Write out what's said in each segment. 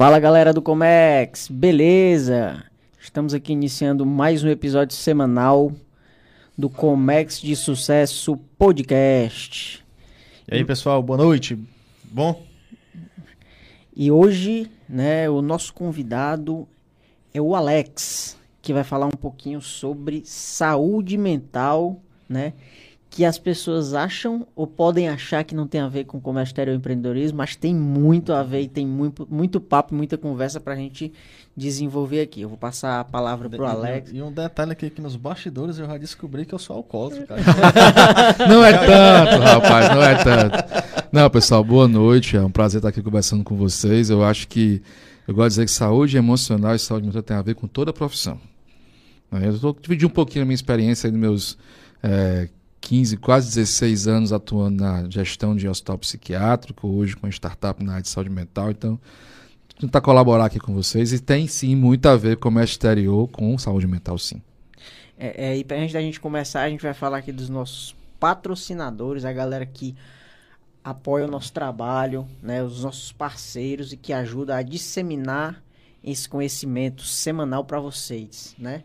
Fala galera do Comex, beleza? Estamos aqui iniciando mais um episódio semanal do Comex de Sucesso Podcast. E aí pessoal, boa noite. Bom? E hoje, né, o nosso convidado é o Alex, que vai falar um pouquinho sobre saúde mental, né? Que as pessoas acham ou podem achar que não tem a ver com comércio exterior e empreendedorismo, mas tem muito a ver e tem muito, muito papo, muita conversa pra gente desenvolver aqui. Eu vou passar a palavra pro Alex. E um detalhe aqui que nos bastidores eu já descobri que eu sou alcoólatra, cara. não é tanto, rapaz, não é tanto. Não, pessoal, boa noite. É um prazer estar aqui conversando com vocês. Eu acho que eu gosto de dizer que saúde emocional e saúde mental tem a ver com toda a profissão. Né? Eu vou dividir um pouquinho a minha experiência aí nos meus é, 15, quase 16 anos atuando na gestão de hospital psiquiátrico, hoje com startup na área de saúde mental. Então, tentar colaborar aqui com vocês. E tem sim muito a ver com o comércio exterior com saúde mental, sim. É, é, e gente, da gente começar, a gente vai falar aqui dos nossos patrocinadores, a galera que apoia o nosso trabalho, né, os nossos parceiros e que ajuda a disseminar esse conhecimento semanal para vocês, né?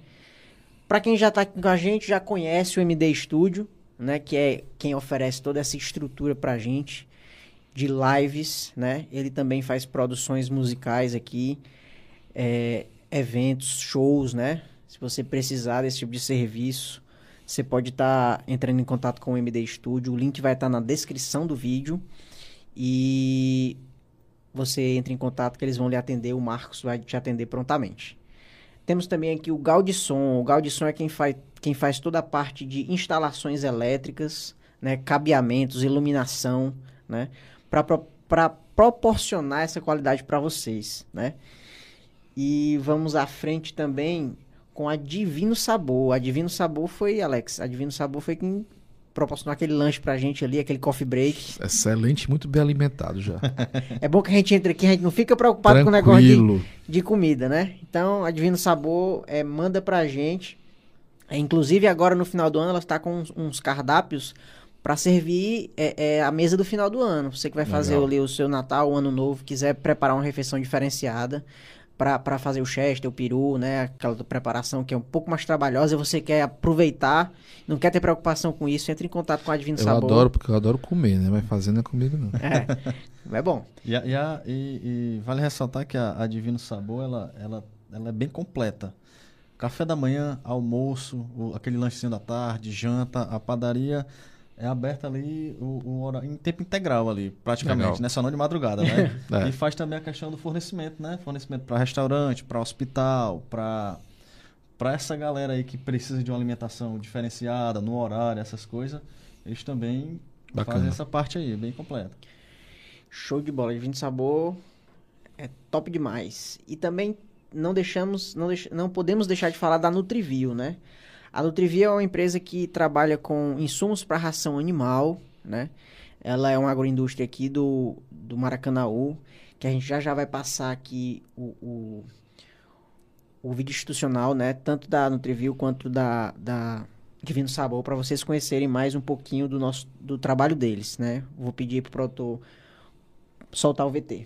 Para quem já está com a gente, já conhece o MD Studio, né, que é quem oferece toda essa estrutura para a gente de lives, né? Ele também faz produções musicais aqui, é, eventos, shows, né? Se você precisar desse tipo de serviço, você pode estar tá entrando em contato com o MD Studio. O link vai estar tá na descrição do vídeo. E você entra em contato que eles vão lhe atender. O Marcos vai te atender prontamente. Temos também aqui o Gaudisson. O Gaudisson é quem faz, quem faz toda a parte de instalações elétricas, né, cabeamentos, iluminação, né, para proporcionar essa qualidade para vocês, né. E vamos à frente também com a Divino Sabor. A Divino Sabor foi, Alex, a Divino Sabor foi quem proporcionou aquele lanche pra gente ali, aquele coffee break. Excelente, muito bem alimentado já. é bom que a gente entre aqui, a gente não fica preocupado Tranquilo. com o negócio de, de, comida, né? Então, a Divino Sabor é, manda pra gente. É, inclusive, agora no final do ano, ela está com uns, uns cardápios para servir é, é, a mesa do final do ano. Você que vai fazer ali o seu Natal, o Ano Novo, quiser preparar uma refeição diferenciada para fazer o chester, o peru, né? Aquela preparação que é um pouco mais trabalhosa e você quer aproveitar, não quer ter preocupação com isso, entre em contato com a Divino eu Sabor. Eu adoro, porque eu adoro comer, né? Mas fazer não é comigo, não. É, é bom. E, e, a, e, e, vale ressaltar que a, a Divino Sabor, ela, ela, ela é bem completa. Café da manhã, almoço, o, aquele lanchezinho da tarde, janta, a padaria é aberta ali o, o horário, em tempo integral ali, praticamente, Legal. né? Só não de madrugada, né? é. E faz também a questão do fornecimento, né? Fornecimento para restaurante, para hospital, para para essa galera aí que precisa de uma alimentação diferenciada, no horário, essas coisas, eles também Bacana. fazem essa parte aí, bem completa. Show de bola, Divino Sabor é top demais. E também não deixamos, não, deix, não podemos deixar de falar da Nutrivio, né? A Nutrivia é uma empresa que trabalha com insumos para ração animal, né? Ela é uma agroindústria aqui do, do Maracanaú, que a gente já já vai passar aqui o, o, o vídeo institucional, né? Tanto da Nutrivio quanto da, da Divino Sabor, para vocês conhecerem mais um pouquinho do nosso do trabalho deles, né? Vou pedir para o produtor soltar o VT.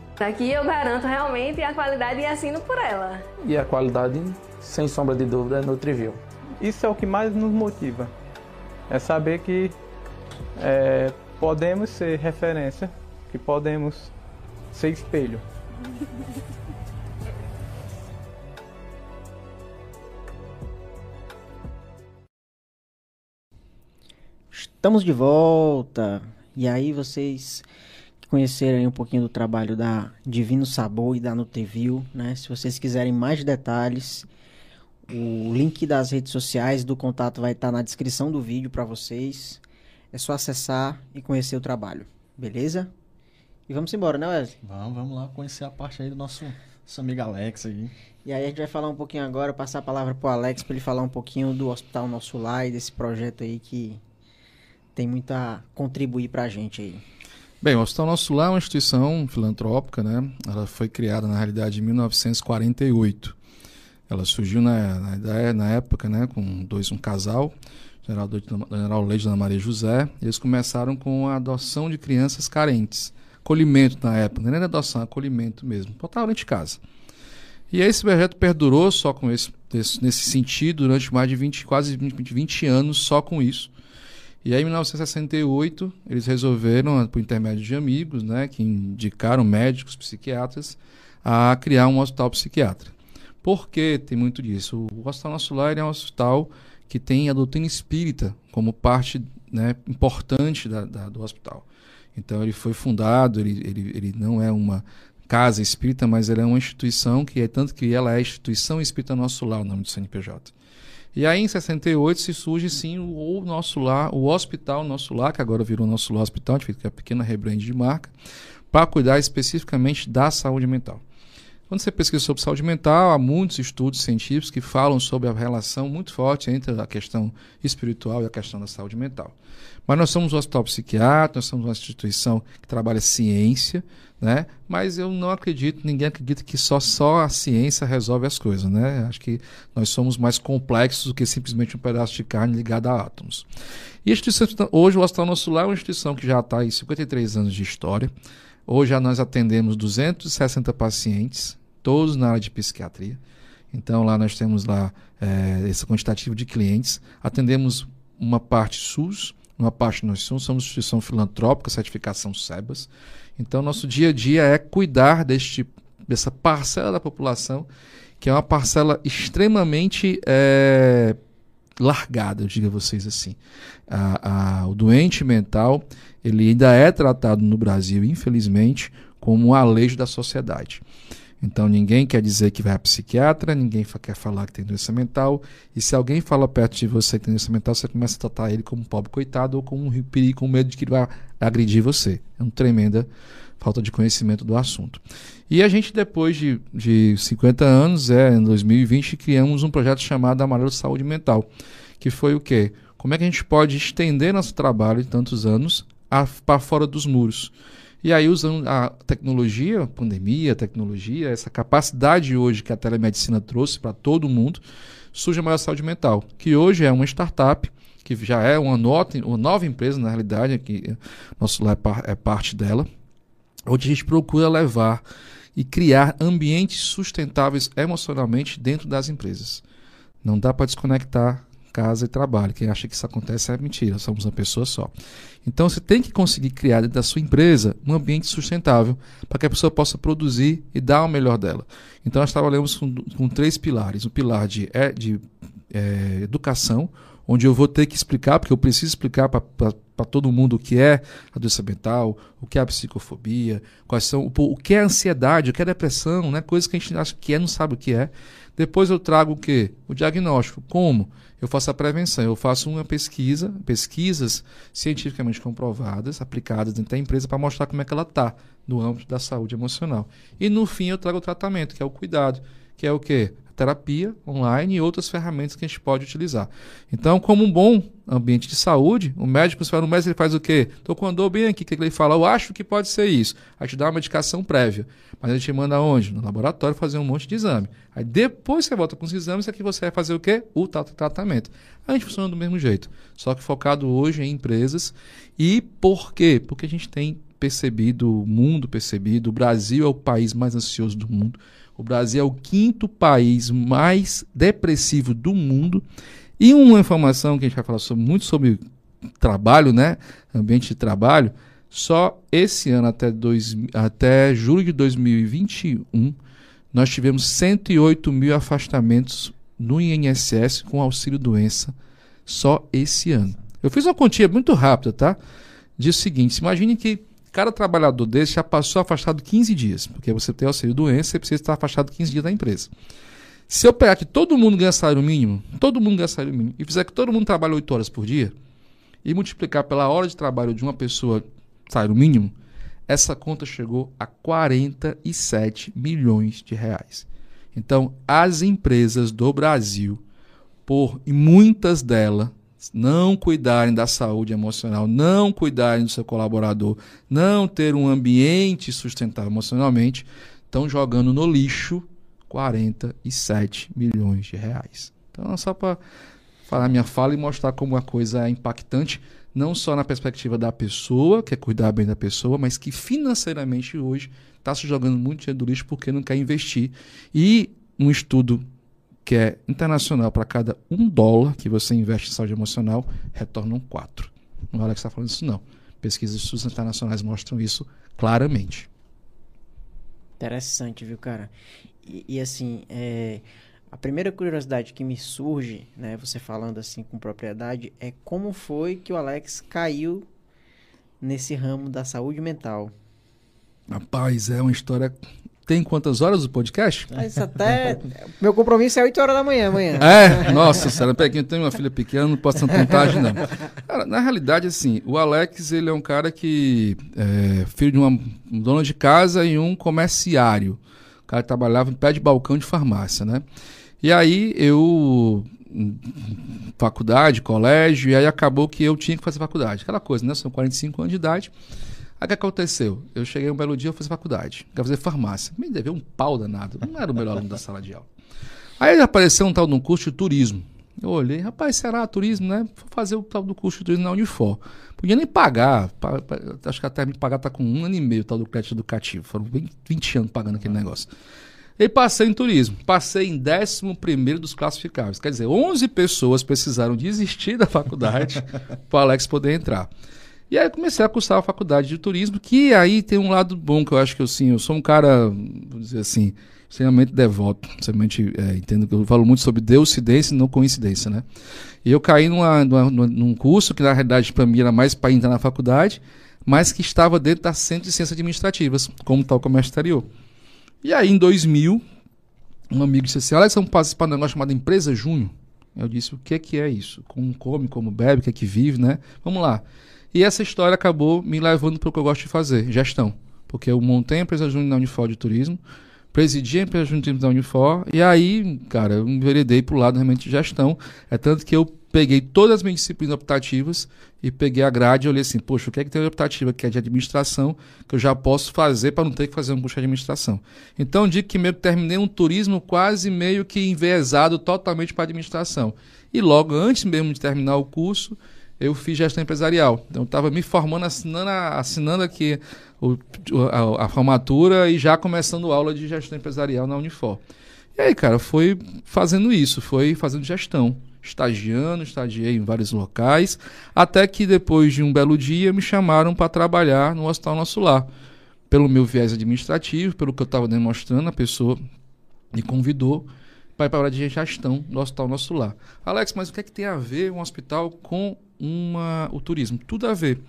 Aqui eu garanto realmente a qualidade e assino por ela. E a qualidade, sem sombra de dúvida, é Nutriview. Isso é o que mais nos motiva. É saber que é, podemos ser referência, que podemos ser espelho. Estamos de volta. E aí vocês conhecerem um pouquinho do trabalho da Divino Sabor e da Nutriview, né? Se vocês quiserem mais detalhes, o link das redes sociais do contato vai estar na descrição do vídeo para vocês. É só acessar e conhecer o trabalho, beleza? E vamos embora, né, Wesley? Vamos, vamos lá conhecer a parte aí do nosso, nosso amigo Alex aí. E aí a gente vai falar um pouquinho agora, passar a palavra pro Alex para ele falar um pouquinho do Hospital Nosso Lar e desse projeto aí que tem muito a contribuir para a gente aí. Bem, o Hospital Nosso Lar é uma instituição filantrópica, né? Ela foi criada, na realidade, em 1948. Ela surgiu na, na, na época, né, com dois, um casal, General, General Leite e Dona Maria José. Eles começaram com a adoção de crianças carentes. Acolhimento na época, não era adoção, acolhimento mesmo. Botaram dentro de casa. E aí esse projeto perdurou só com esse, nesse sentido durante mais de 20, quase 20, 20 anos, só com isso. E aí, em 1968, eles resolveram, por intermédio de amigos, né, que indicaram médicos, psiquiatras, a criar um hospital psiquiátrico. Por que tem muito disso? O Hospital Nosso Lar é um hospital que tem a doutrina espírita como parte né, importante da, da, do hospital. Então, ele foi fundado, ele, ele, ele não é uma casa espírita, mas ele é uma instituição que é tanto que ela é a instituição espírita Nosso Lar, o nome do CNPJ. E aí, em 68, se surge sim o, o nosso lar, o hospital Nosso Lar, que agora virou Nosso Lar Hospital, a gente uma pequena rebrand de marca, para cuidar especificamente da saúde mental. Quando você pesquisa sobre saúde mental, há muitos estudos científicos que falam sobre a relação muito forte entre a questão espiritual e a questão da saúde mental. Mas nós somos um hospital psiquiátrico, nós somos uma instituição que trabalha ciência, né? Mas eu não acredito, ninguém acredita que só, só a ciência resolve as coisas, né? Acho que nós somos mais complexos do que simplesmente um pedaço de carne ligado a átomos. E a instituição, hoje o Hospital Nosso Lar é uma instituição que já está aí 53 anos de história. Hoje nós atendemos 260 pacientes, todos na área de psiquiatria. Então lá nós temos lá é, esse quantitativo de clientes. Atendemos uma parte SUS, uma parte nós somos, somos instituição filantrópica, certificação SEBAS. Então, nosso dia a dia é cuidar deste, dessa parcela da população, que é uma parcela extremamente é, largada, eu digo a vocês assim. A, a, o doente mental, ele ainda é tratado no Brasil, infelizmente, como um alejo da sociedade. Então ninguém quer dizer que vai a psiquiatra, ninguém quer falar que tem doença mental. E se alguém fala perto de você que tem doença mental, você começa a tratar ele como um pobre coitado ou como um perigo, com medo de que ele vai agredir você. É uma tremenda falta de conhecimento do assunto. E a gente, depois de, de 50 anos, é, em 2020, criamos um projeto chamado Amarelo Saúde Mental, que foi o quê? Como é que a gente pode estender nosso trabalho de tantos anos para fora dos muros? E aí, usando a tecnologia, pandemia, tecnologia, essa capacidade hoje que a telemedicina trouxe para todo mundo, surge a Maior Saúde Mental, que hoje é uma startup, que já é uma, nota, uma nova empresa, na realidade, que nosso lá é, é parte dela, onde a gente procura levar e criar ambientes sustentáveis emocionalmente dentro das empresas. Não dá para desconectar casa e trabalho. Quem acha que isso acontece é mentira, somos uma pessoa só. Então você tem que conseguir criar dentro da sua empresa um ambiente sustentável para que a pessoa possa produzir e dar o melhor dela. Então nós trabalhamos com, com três pilares: o pilar de, é, de é, educação, onde eu vou ter que explicar, porque eu preciso explicar para para todo mundo o que é a doença mental, o que é a psicofobia, quais são o, o que é ansiedade, o que é depressão, né? Coisas que a gente acha que é, não sabe o que é. Depois eu trago o quê? O diagnóstico. Como? Eu faço a prevenção. Eu faço uma pesquisa, pesquisas cientificamente comprovadas, aplicadas dentro da empresa para mostrar como é que ela está no âmbito da saúde emocional. E no fim eu trago o tratamento, que é o cuidado, que é o quê? terapia online e outras ferramentas que a gente pode utilizar. Então, como um bom ambiente de saúde, o médico, for no médico, ele faz o quê? Estou com a dor bem aqui, o que ele fala? Eu acho que pode ser isso. A gente dá uma medicação prévia. Mas a gente manda onde? No laboratório fazer um monte de exame. Aí depois você volta com os exames, é que você vai fazer o quê? O tratamento. A gente funciona do mesmo jeito. Só que focado hoje em empresas. E por quê? Porque a gente tem percebido, o mundo percebido, o Brasil é o país mais ansioso do mundo. O Brasil é o quinto país mais depressivo do mundo. E uma informação que a gente vai falar sobre, muito sobre trabalho, né? Ambiente de trabalho. Só esse ano, até, dois, até julho de 2021, nós tivemos 108 mil afastamentos no INSS com auxílio doença só esse ano. Eu fiz uma continha muito rápida, tá? Diz o seguinte: imagine que Cada trabalhador desse já passou afastado 15 dias, porque você tem auxílio doença, você precisa estar afastado 15 dias da empresa. Se eu pegar que todo mundo ganha salário mínimo, todo mundo ganha salário mínimo, e fizer que todo mundo trabalhe 8 horas por dia, e multiplicar pela hora de trabalho de uma pessoa salário mínimo, essa conta chegou a 47 milhões de reais. Então, as empresas do Brasil, por e muitas delas, não cuidarem da saúde emocional, não cuidarem do seu colaborador, não ter um ambiente sustentável emocionalmente, estão jogando no lixo 47 milhões de reais. Então, só para falar minha fala e mostrar como a coisa é impactante, não só na perspectiva da pessoa, que é cuidar bem da pessoa, mas que financeiramente hoje está se jogando muito dinheiro do lixo porque não quer investir. E um estudo que é internacional, para cada um dólar que você investe em saúde emocional, retornam quatro. Não é Alex está falando isso, não. Pesquisas de estudos internacionais mostram isso claramente. Interessante, viu, cara? E, e assim, é, a primeira curiosidade que me surge, né, você falando assim com propriedade, é como foi que o Alex caiu nesse ramo da saúde mental. Rapaz, é uma história tem quantas horas o podcast? Mas até. Meu compromisso é 8 horas da manhã amanhã. É, nossa senhora, eu tenho uma filha pequena, não posso ter vantagem, não. Cara, na realidade, assim, o Alex, ele é um cara que. É filho de uma dona de casa e um comerciário. Cara trabalhava em pé de balcão de farmácia, né? E aí eu. Faculdade, colégio, e aí acabou que eu tinha que fazer faculdade. Aquela coisa, né? São 45 anos de idade. Aí o que aconteceu? Eu cheguei um belo dia, eu fiz faculdade. Quero fazer farmácia. Me deveu um pau danado. Não era o melhor aluno da sala de aula. Aí apareceu um tal de um curso de turismo. Eu olhei, rapaz, será turismo, né? Vou fazer o tal do curso de turismo na Unifor. Podia nem pagar. Pa, pa, acho que até me pagar tá com um ano e meio tal do crédito educativo. Foram 20 anos pagando aquele negócio. E passei em turismo. Passei em 11 dos classificáveis. Quer dizer, 11 pessoas precisaram desistir da faculdade para o Alex poder entrar. E aí comecei a cursar a faculdade de turismo, que aí tem um lado bom que eu acho que eu, sim, eu sou um cara, vou dizer assim, extremamente devoto. Extremamente, é, entendo que eu falo muito sobre deucidência e não coincidência, né? E eu caí numa, numa, num curso que na realidade para mim era mais para entrar na faculdade, mas que estava dentro da Centro de Ciências Administrativas, como tal comércio exterior. E aí em 2000, um amigo disse assim, Alex, vamos participar de um negócio chamado Empresa Júnior. Eu disse, o que, que é isso? Como come, como bebe, o que é que vive, né? Vamos lá. E essa história acabou me levando para o que eu gosto de fazer, gestão. Porque eu montei a empresa júnior da Unifor de turismo, presidi a empresa da Unifor, e aí, cara, eu enveredei para o lado realmente de gestão. É tanto que eu peguei todas as minhas disciplinas optativas e peguei a grade e olhei assim, poxa, o que é que tem optativa que é de administração que eu já posso fazer para não ter que fazer um curso de administração. Então, digo que meio que terminei um turismo quase meio que enviesado totalmente para administração. E logo antes mesmo de terminar o curso, eu fiz gestão empresarial. Então, eu estava me formando, assinando, assinando aqui o, a, a, formatura e já começando aula de gestão empresarial na Unifor. E aí, cara, foi fazendo isso, foi fazendo gestão. Estagiando, estagiei em vários locais, até que depois de um belo dia me chamaram para trabalhar no Hospital Nosso Lar. Pelo meu viés administrativo, pelo que eu estava demonstrando, a pessoa me convidou para ir para a de gestão do Hospital Nosso Lar. Alex, mas o que é que tem a ver um hospital com uma, o turismo. Tudo a ver.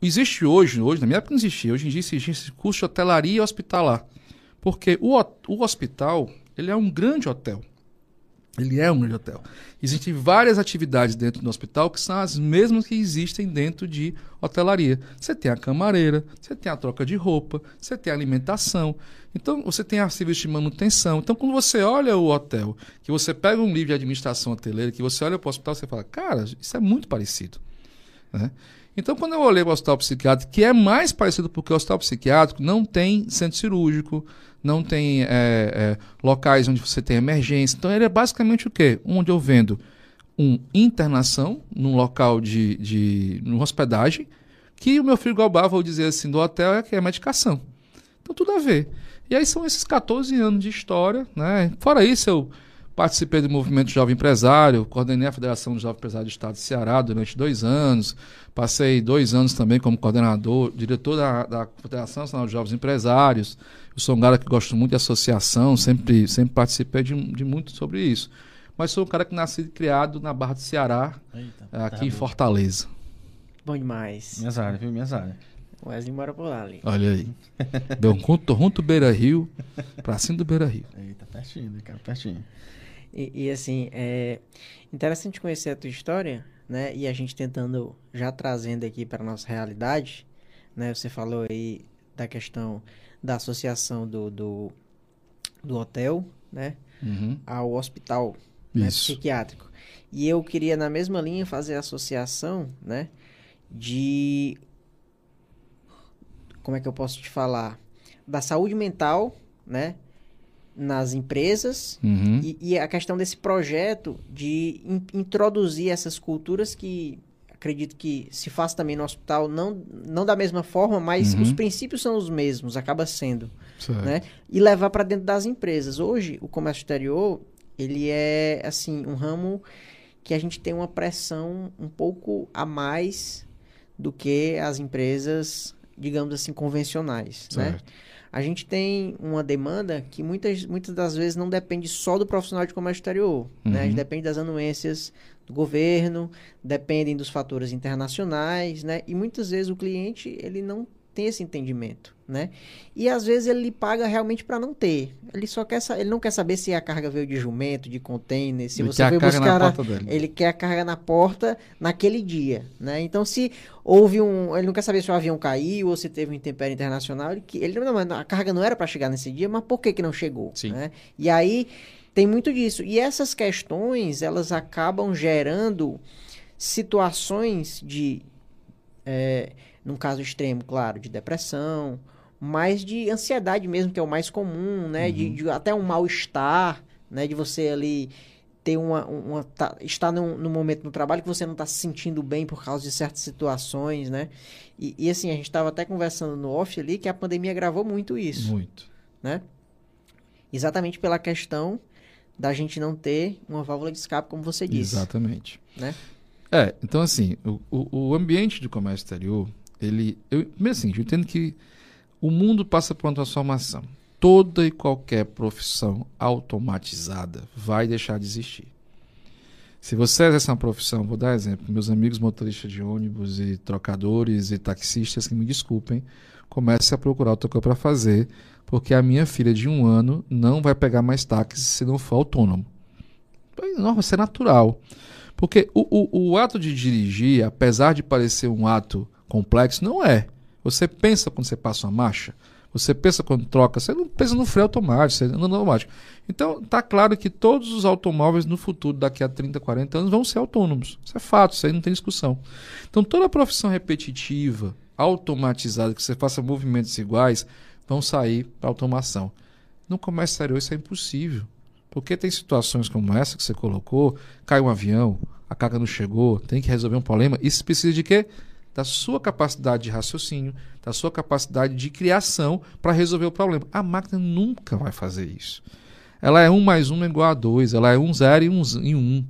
Existe hoje, hoje, na minha época não existia, hoje em dia existe curso de hotelaria hospitalar. Porque o, o hospital, ele é um grande hotel. Ele é um grande hotel. Existem várias atividades dentro do hospital que são as mesmas que existem dentro de hotelaria. Você tem a camareira, você tem a troca de roupa, você tem a alimentação. Então, você tem a serviço de manutenção. Então, quando você olha o hotel, que você pega um livro de administração hoteleira, que você olha para o hospital, você fala, cara, isso é muito parecido. Né? Então, quando eu olhei para o hospital psiquiátrico, que é mais parecido porque o hospital psiquiátrico não tem centro cirúrgico, não tem é, é, locais onde você tem emergência. Então, ele é basicamente o quê? Onde eu vendo uma internação num local de, de numa hospedagem, que o meu frigobar, vou dizer assim, do hotel é que é medicação. Então, tudo a ver. E aí são esses 14 anos de história, né? Fora isso, eu participei do movimento Jovem Empresário, coordenei a Federação de Jovem Empresário do Estado do Ceará durante dois anos, passei dois anos também como coordenador, diretor da, da Federação Nacional de Jovens Empresários. Eu sou um cara que gosto muito de associação, sempre, sempre participei de, de muito sobre isso. Mas sou um cara que nasci e criado na Barra do Ceará, Eita, aqui tá em Fortaleza. Bom demais. Minhas áreas, viu? Minhas áreas. O Wesley mora por lá ali. Olha aí. Belconto, Ronto Beira Rio, pra cima do Beira Rio. Eita, pertinho, cara, pertinho. E, e, assim, é interessante conhecer a tua história, né? E a gente tentando, já trazendo aqui para nossa realidade, né? Você falou aí da questão da associação do, do, do hotel, né? Uhum. Ao hospital né, psiquiátrico. E eu queria, na mesma linha, fazer a associação, né? De como é que eu posso te falar? Da saúde mental, né? Nas empresas uhum. e, e, a questão desse projeto de in, introduzir essas culturas que acredito que se faz também no hospital, não, não da mesma forma, mas uhum. os princípios são os mesmos, acaba sendo. Certo. Né? E levar para dentro das empresas. Hoje, o comércio exterior, ele é, assim, um ramo que a gente tem uma pressão um pouco a mais do que as empresas digamos assim, convencionais, né? certo. né? A gente tem uma demanda que muitas, muitas das vezes não depende só do profissional de comércio exterior, uhum. né? A gente uhum. depende das anuências do governo, dependem dos fatores internacionais, né? E muitas vezes o cliente, ele não tem esse entendimento, né? E às vezes ele lhe paga realmente para não ter. Ele só quer ele não quer saber se a carga veio de jumento, de container, se ele você veio buscar, a, ele quer a carga na porta naquele dia, né? Então se houve um, ele não quer saber se o avião caiu ou se teve um intempério internacional, ele, ele não, a carga não era para chegar nesse dia, mas por que que não chegou, Sim. né? E aí tem muito disso. E essas questões, elas acabam gerando situações de é, num caso extremo, claro, de depressão, mas de ansiedade mesmo, que é o mais comum, né? Uhum. De, de, até um mal-estar, né? De você ali ter uma. uma tá, estar num, num, momento no trabalho que você não está se sentindo bem por causa de certas situações, né? E, e assim, a gente estava até conversando no off ali que a pandemia gravou muito isso. Muito. Né? Exatamente pela questão da gente não ter uma válvula de escape, como você disse. Exatamente. Né? É, então assim, o, o, ambiente de comércio exterior, ele. Eu, assim, eu entendo que o mundo passa por uma transformação. Toda e qualquer profissão automatizada vai deixar de existir. Se você exerce uma profissão, vou dar exemplo, meus amigos motoristas de ônibus e trocadores e taxistas que me desculpem, comece a procurar outra coisa para fazer, porque a minha filha de um ano não vai pegar mais táxi se não for autônomo. Não, isso é natural. Porque o, o, o ato de dirigir, apesar de parecer um ato complexo, não é. Você pensa quando você passa uma marcha, você pensa quando troca, você não pensa no freio automático, você anda no automático. Então, está claro que todos os automóveis no futuro, daqui a 30, 40 anos, vão ser autônomos. Isso é fato, isso aí não tem discussão. Então, toda profissão repetitiva, automatizada, que você faça movimentos iguais, vão sair para automação. No comércio exterior isso é impossível. Porque tem situações como essa que você colocou, cai um avião, a carga não chegou, tem que resolver um problema. Isso precisa de quê? Da sua capacidade de raciocínio, da sua capacidade de criação para resolver o problema. A máquina nunca vai fazer isso. Ela é 1 mais 1 igual a 2, ela é 1 zero e 1 e 1.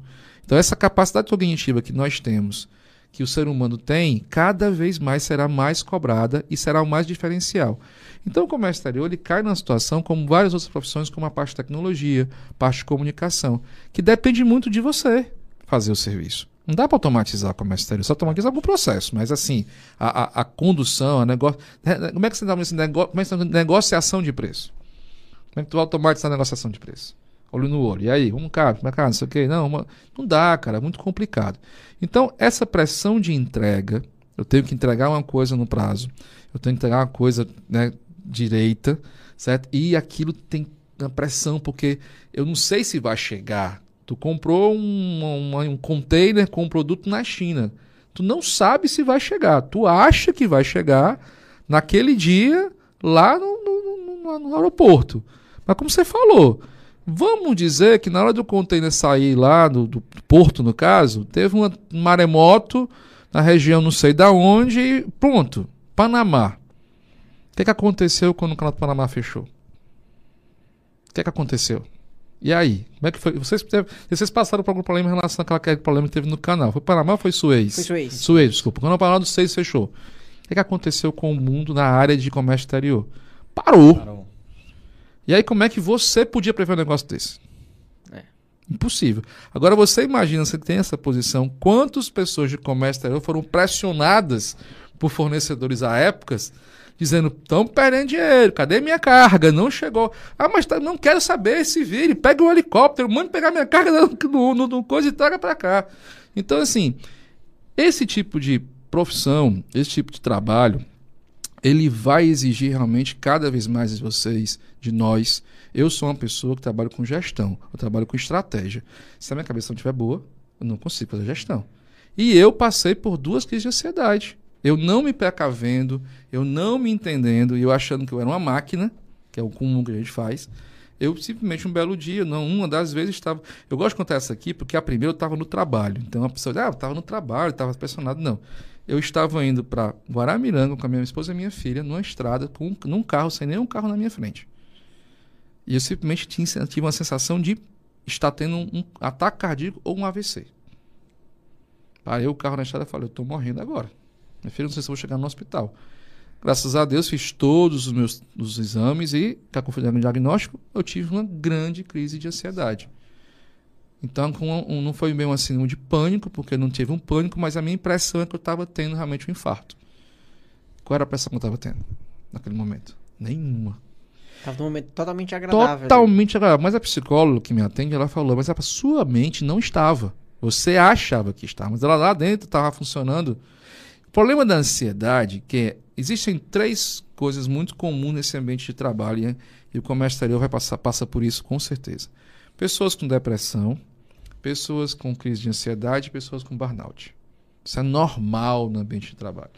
Então essa capacidade cognitiva que nós temos, que o ser humano tem, cada vez mais será mais cobrada e será o mais diferencial. Então o comércio exterior ele cai numa situação como várias outras profissões, como a parte de tecnologia, parte de comunicação, que depende muito de você fazer o serviço. Não dá para automatizar o comércio exterior, só automatiza algum processo, mas assim, a, a, a condução, a negócio. Como é que você dá esse negócio? Como é que você negociação de preço? Como é que tu automatiza a negociação de preço? Olho no olho. E aí, cara, como é que não sei o quê? Não, uma... não dá, cara, é muito complicado. Então, essa pressão de entrega, eu tenho que entregar uma coisa no prazo, eu tenho que entregar uma coisa né, direita, certo? E aquilo tem uma pressão, porque eu não sei se vai chegar Tu comprou um, um, um container com um produto na China. Tu não sabe se vai chegar. Tu acha que vai chegar naquele dia lá no, no, no, no aeroporto. Mas como você falou, vamos dizer que na hora do container sair lá do, do porto, no caso, teve um maremoto na região não sei da onde e pronto, Panamá. O que, que aconteceu quando o canal do Panamá fechou? O que, que aconteceu? E aí? Como é que foi? Vocês, vocês passaram por algum problema em relação àquele problema que teve no canal? Foi Panamá ou foi Suez? Foi Suez. Suez, desculpa. Quando o Panamá do Suez fechou. O que, é que aconteceu com o mundo na área de comércio exterior? Parou. Parou. E aí, como é que você podia prever um negócio desse? É. Impossível. Agora, você imagina, você tem essa posição, quantas pessoas de comércio exterior foram pressionadas por fornecedores à épocas dizendo: estão perdendo dinheiro, cadê minha carga? Não chegou. Ah, mas tá, não quero saber, se vire, pega um helicóptero, mande pegar minha carga no, no, no coisa e traga para cá. Então, assim, esse tipo de profissão, esse tipo de trabalho, ele vai exigir realmente cada vez mais de vocês, de nós. Eu sou uma pessoa que trabalho com gestão, eu trabalho com estratégia. Se a minha cabeça não estiver boa, eu não consigo fazer gestão. E eu passei por duas crises de ansiedade. Eu não me precavendo, eu não me entendendo e eu achando que eu era uma máquina, que é o comum que a gente faz. Eu simplesmente um belo dia, não, uma das vezes estava. Eu gosto de contar essa aqui porque a primeira eu estava no trabalho. Então a pessoa ah, eu estava no trabalho, estava pressionado. Não. Eu estava indo para Guaramiranga com a minha esposa e minha filha, numa estrada, com, num carro, sem nenhum carro na minha frente. E eu simplesmente tinha, tive uma sensação de estar tendo um, um ataque cardíaco ou um AVC. Parei o carro na estrada e falei, eu estou morrendo agora. Minha filha, não sei se vou chegar no hospital. Graças a Deus, fiz todos os meus os exames e, com o diagnóstico, eu tive uma grande crise de ansiedade. Então, um, não foi bem um de pânico, porque eu não tive um pânico, mas a minha impressão é que eu estava tendo realmente um infarto. Qual era a pressão que eu estava tendo naquele momento? Nenhuma. Estava num momento totalmente agradável. Totalmente agradável. Mas a psicóloga que me atende, ela falou, mas a sua mente não estava. Você achava que estava, mas ela lá dentro estava funcionando o problema da ansiedade, que existem três coisas muito comuns nesse ambiente de trabalho, e o comércio exterior vai passar passa por isso com certeza. Pessoas com depressão, pessoas com crise de ansiedade, pessoas com burnout. Isso é normal no ambiente de trabalho.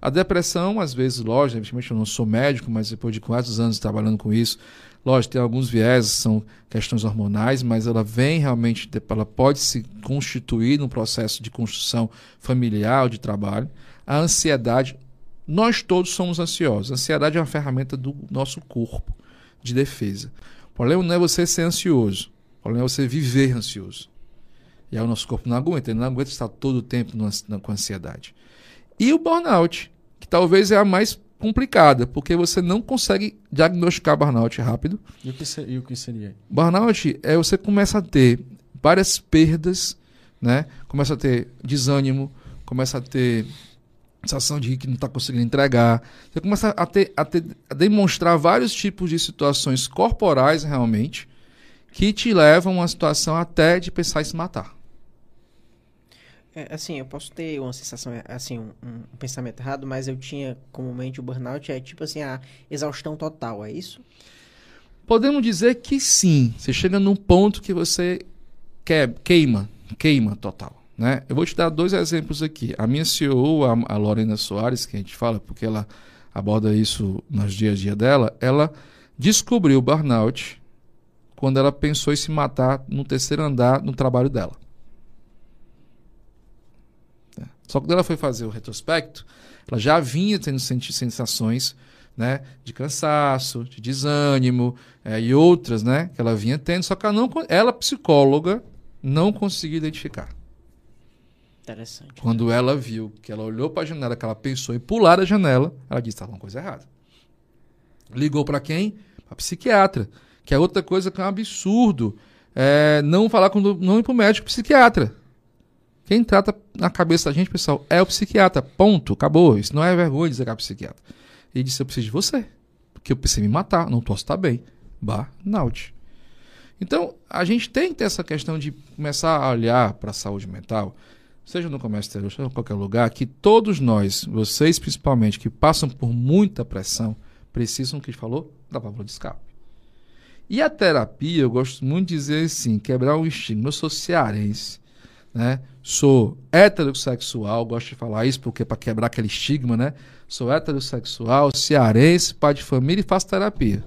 A depressão, às vezes, lógico, evidentemente eu não sou médico, mas depois de quatro anos trabalhando com isso, lógico, tem alguns viés, são questões hormonais, mas ela vem realmente, ela pode se constituir num processo de construção familiar ou de trabalho a ansiedade. Nós todos somos ansiosos. A ansiedade é uma ferramenta do nosso corpo de defesa. O problema não é você ser ansioso. O problema é você viver ansioso. E aí o nosso corpo não aguenta. Ele não aguenta estar todo o tempo com ansiedade. E o burnout, que talvez é a mais complicada, porque você não consegue diagnosticar burnout rápido. E o que, ser, e o que seria? Burnout é você começa a ter várias perdas, né? Começa a ter desânimo, começa a ter sensação de que não está conseguindo entregar. Você começa a, ter, a, ter, a demonstrar vários tipos de situações corporais realmente que te levam a uma situação até de pensar em se matar. É, assim, eu posso ter uma sensação, assim, um, um, pensamento errado, mas eu tinha comumente o burnout é tipo assim, a exaustão total, é isso? Podemos dizer que sim. Você chega num ponto que você quer, queima, queima total. Né? Eu vou te dar dois exemplos aqui. A minha CEO, a, a Lorena Soares, que a gente fala porque ela aborda isso nos dia a dia dela, ela descobriu o burnout quando ela pensou em se matar no terceiro andar no trabalho dela. É. Só que quando ela foi fazer o retrospecto, ela já vinha tendo sensações né, de cansaço, de desânimo é, e outras né, que ela vinha tendo, só que ela, não, ela psicóloga, não conseguia identificar. Interessante. Quando ela viu que ela olhou para a janela, que ela pensou em pular da janela, ela disse: estava uma coisa errada. Ligou para quem? Para psiquiatra. Que é outra coisa que é um absurdo. É não falar com não ir para o médico psiquiatra. Quem trata na cabeça da gente, pessoal, é o psiquiatra. Ponto. Acabou. Isso não é vergonha dizer que é psiquiatra. Ele disse: Eu preciso de você. Porque eu preciso me matar. Não posso estar bem. Burnout. Então, a gente tem que ter essa questão de começar a olhar para a saúde mental, seja no comércio exterior, seja em qualquer lugar, que todos nós, vocês principalmente, que passam por muita pressão, precisam, que a falou, da válvula de escape. E a terapia, eu gosto muito de dizer assim, quebrar o estigma. Eu sou cearense, né? Sou heterossexual, gosto de falar isso porque para quebrar aquele estigma, né? Sou heterossexual, cearense, pai de família e faço terapia.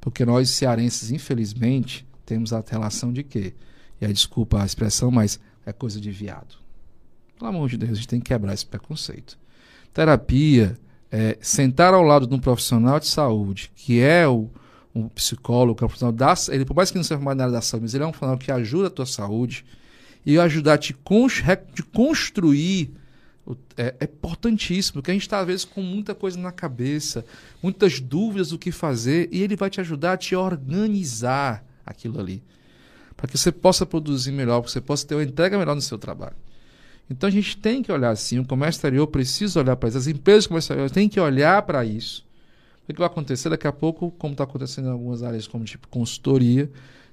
Porque nós cearenses, infelizmente, temos a relação de quê? E aí, desculpa a expressão, mas é coisa de viado. Pelo amor de Deus, a gente tem que quebrar esse preconceito. Terapia é sentar ao lado de um profissional de saúde, que é o um psicólogo, um profissional da, ele por mais que não seja formado na área da saúde, mas ele é um profissional que ajuda a tua saúde e ajudar a te, te construir é, é, importantíssimo, porque a gente está às vezes com muita coisa na cabeça, muitas dúvidas do que fazer, e ele vai te ajudar a te organizar aquilo ali, para que você possa produzir melhor, para que você possa ter uma entrega melhor no seu trabalho. Então a gente tem que olhar assim, o comércio exterior precisa olhar para isso, as empresas comerciais têm que olhar para isso o que vai acontecer daqui a pouco, como está acontecendo em algumas áreas, como tipo consultoria,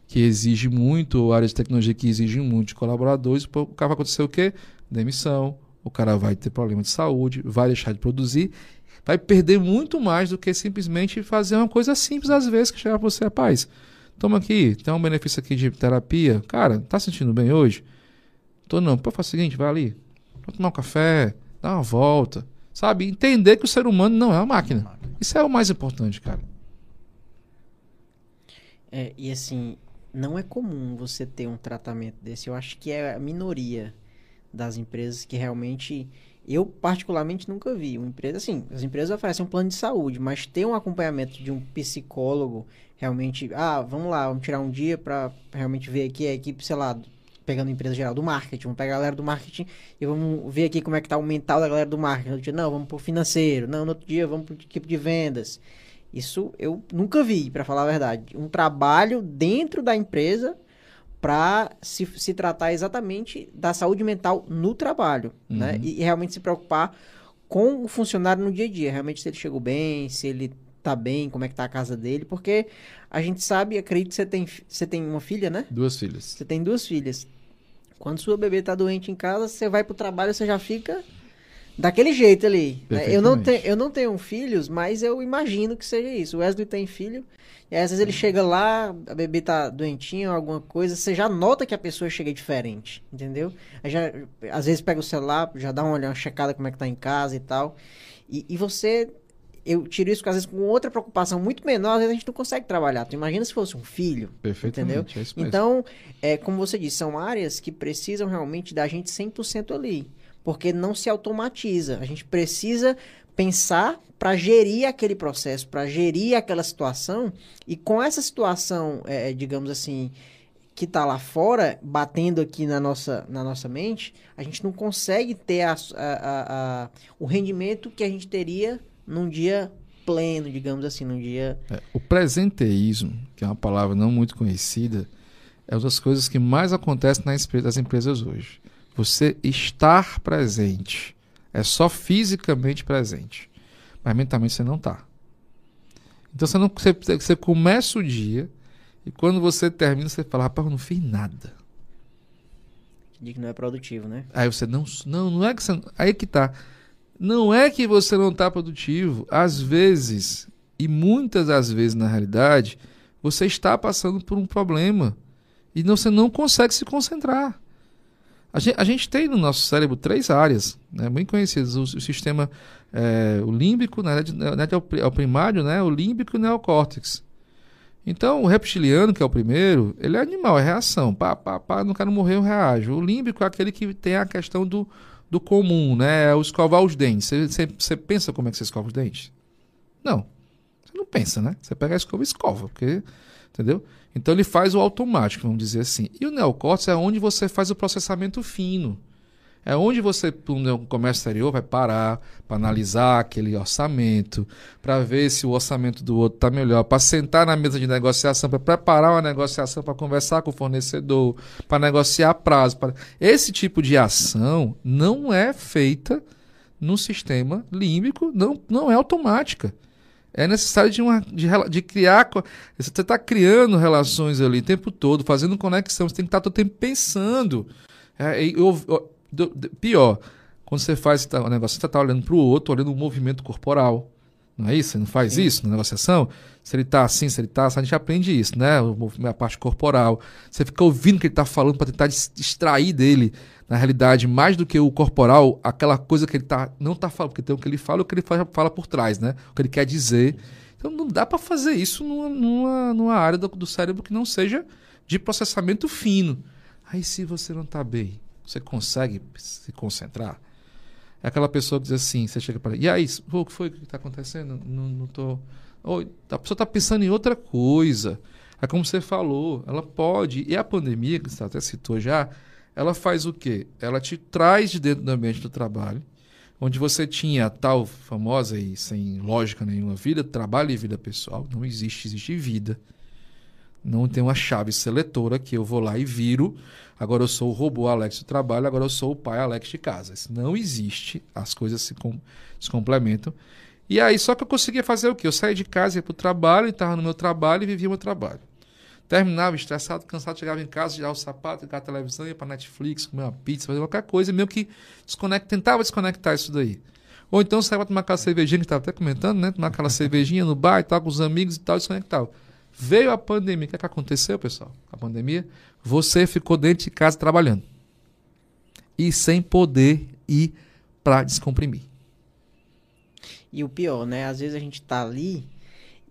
que exige muito, áreas de tecnologia que exigem muito de colaboradores, o cara vai acontecer o quê? Demissão, o cara vai ter problema de saúde, vai deixar de produzir, vai perder muito mais do que simplesmente fazer uma coisa simples às vezes, que chegar para você, rapaz, toma aqui, tem um benefício aqui de terapia, cara, tá sentindo bem hoje? Tô não, pô, faz o seguinte, vai ali, vai tomar um café, dá uma volta, sabe? Entender que o ser humano não é uma máquina. Isso é o mais importante, cara. É, e assim, não é comum você ter um tratamento desse. Eu acho que é a minoria das empresas que realmente. Eu, particularmente, nunca vi. Uma empresa, assim, as empresas oferecem um plano de saúde, mas ter um acompanhamento de um psicólogo, realmente, ah, vamos lá, vamos tirar um dia para realmente ver aqui a equipe, sei lá, pegando a empresa geral do marketing, vamos pegar a galera do marketing e vamos ver aqui como é que tá o mental da galera do marketing. No dia, não, vamos pro financeiro. Não, no outro dia vamos pro equipe de vendas. Isso eu nunca vi, para falar a verdade. Um trabalho dentro da empresa para se, se tratar exatamente da saúde mental no trabalho, uhum. né? E, e, realmente se preocupar com o funcionário no dia a dia, realmente se ele chegou bem, se ele tá bem, como é que tá a casa dele, porque a gente sabe, acredito que você tem, você tem uma filha, né? Duas filhas. Você tem duas filhas. Quando sua bebê tá doente em casa, você vai pro trabalho, você já fica daquele jeito ali. Né? Eu, não te, eu não tenho filhos, mas eu imagino que seja isso. O Wesley tem filho, e às vezes ele chega lá, a bebê tá doentinha ou alguma coisa, você já nota que a pessoa chega diferente, entendeu? Já, às vezes pega o celular, já dá uma, uma checada como é que tá em casa e tal. E, e você eu tiro isso às vezes com outra preocupação muito menor, às vezes a gente não consegue trabalhar. Tu imagina se fosse um filho, entendeu? É então, é, como você disse, são áreas que precisam realmente da gente 100% ali, porque não se automatiza. A gente precisa pensar para gerir aquele processo, para gerir aquela situação, e com essa situação, é, é digamos assim, que está lá fora, batendo aqui na nossa, na nossa mente, a gente não consegue ter a, a, a, o rendimento que a gente teria num dia pleno, digamos assim, num dia. É, o presenteísmo, que é uma palavra não muito conhecida, é uma das coisas que mais acontece nas das empresas hoje. Você estar presente. É só fisicamente presente. Mas mentalmente você não está. Então você, não, você, você começa o dia e quando você termina, você fala, rapaz, eu não fiz nada. Que não é produtivo, né? Aí você não. Não, não é que você. Aí que tá. Não é que você não está produtivo. Às vezes, e muitas das vezes na realidade, você está passando por um problema e você não consegue se concentrar. A gente, a gente tem no nosso cérebro três áreas, né, bem conhecidas: o, o sistema é, o límbico, na verdade é é o primário, né, o límbico e o neocórtex. Então, o reptiliano, que é o primeiro, ele é animal, é reação. Pá, pá, pá, não quero morrer, eu reajo. O límbico é aquele que tem a questão do, do comum, né? É o escovar os dentes. Você, pensa como é que você escova os dentes? Não. Você não pensa, né? Você pega a escova e escova, porque, entendeu? Então ele faz o automático, vamos dizer assim. E o neocórtex é onde você faz o processamento fino. É onde você, no comércio exterior, vai parar para analisar aquele orçamento, para ver se o orçamento do outro está melhor, para sentar na mesa de negociação, para preparar uma negociação, para conversar com o fornecedor, para negociar prazo. Pra... Esse tipo de ação não é feita no sistema límbico, não, não é automática. É necessário de, uma, de, de criar. Você está criando relações ali o tempo todo, fazendo conexão. Você tem que estar todo o tempo pensando. É, eu, do, do, pior, quando você faz o negócio, você está olhando para o outro, olhando o movimento corporal. Não é isso? Você não faz Sim. isso na negociação? Se ele está assim, se ele está assim, a gente aprende isso, né? A parte corporal. Você fica ouvindo o que ele está falando para tentar distrair dele, na realidade, mais do que o corporal, aquela coisa que ele tá, não está falando, porque tem o que ele fala e o que ele fala, fala por trás, né? O que ele quer dizer. Então não dá para fazer isso numa, numa, numa área do, do cérebro que não seja de processamento fino. Aí se você não está bem, você consegue se concentrar? É aquela pessoa que diz assim, você chega para e aí, o que foi que está acontecendo? Não, não tô... Oi, a pessoa está pensando em outra coisa. É como você falou, ela pode. E a pandemia, que você até citou já, ela faz o quê? Ela te traz de dentro do ambiente do trabalho, onde você tinha a tal famosa e sem lógica nenhuma vida, trabalho e vida pessoal. Não existe, existe vida. Não tem uma chave seletora que eu vou lá e viro. Agora eu sou o robô Alex do trabalho, agora eu sou o pai Alex de casa. Isso não existe. As coisas se, com, se complementam. E aí, só que eu conseguia fazer o quê? Eu saía de casa, ia para o trabalho, estava no meu trabalho e vivia o meu trabalho. Terminava estressado, cansado, chegava em casa, tirava o sapato, ligava a televisão, ia para Netflix, comer uma pizza, fazer qualquer coisa, meio que desconecta, tentava desconectar isso daí. Ou então saia para tomar aquela cervejinha que estava até comentando, né? Tomar aquela cervejinha no bar e tal, com os amigos e tal, desconectava. Veio a pandemia. O que, é que aconteceu, pessoal? A pandemia, você ficou dentro de casa trabalhando. E sem poder ir para descomprimir. E o pior, né? Às vezes a gente tá ali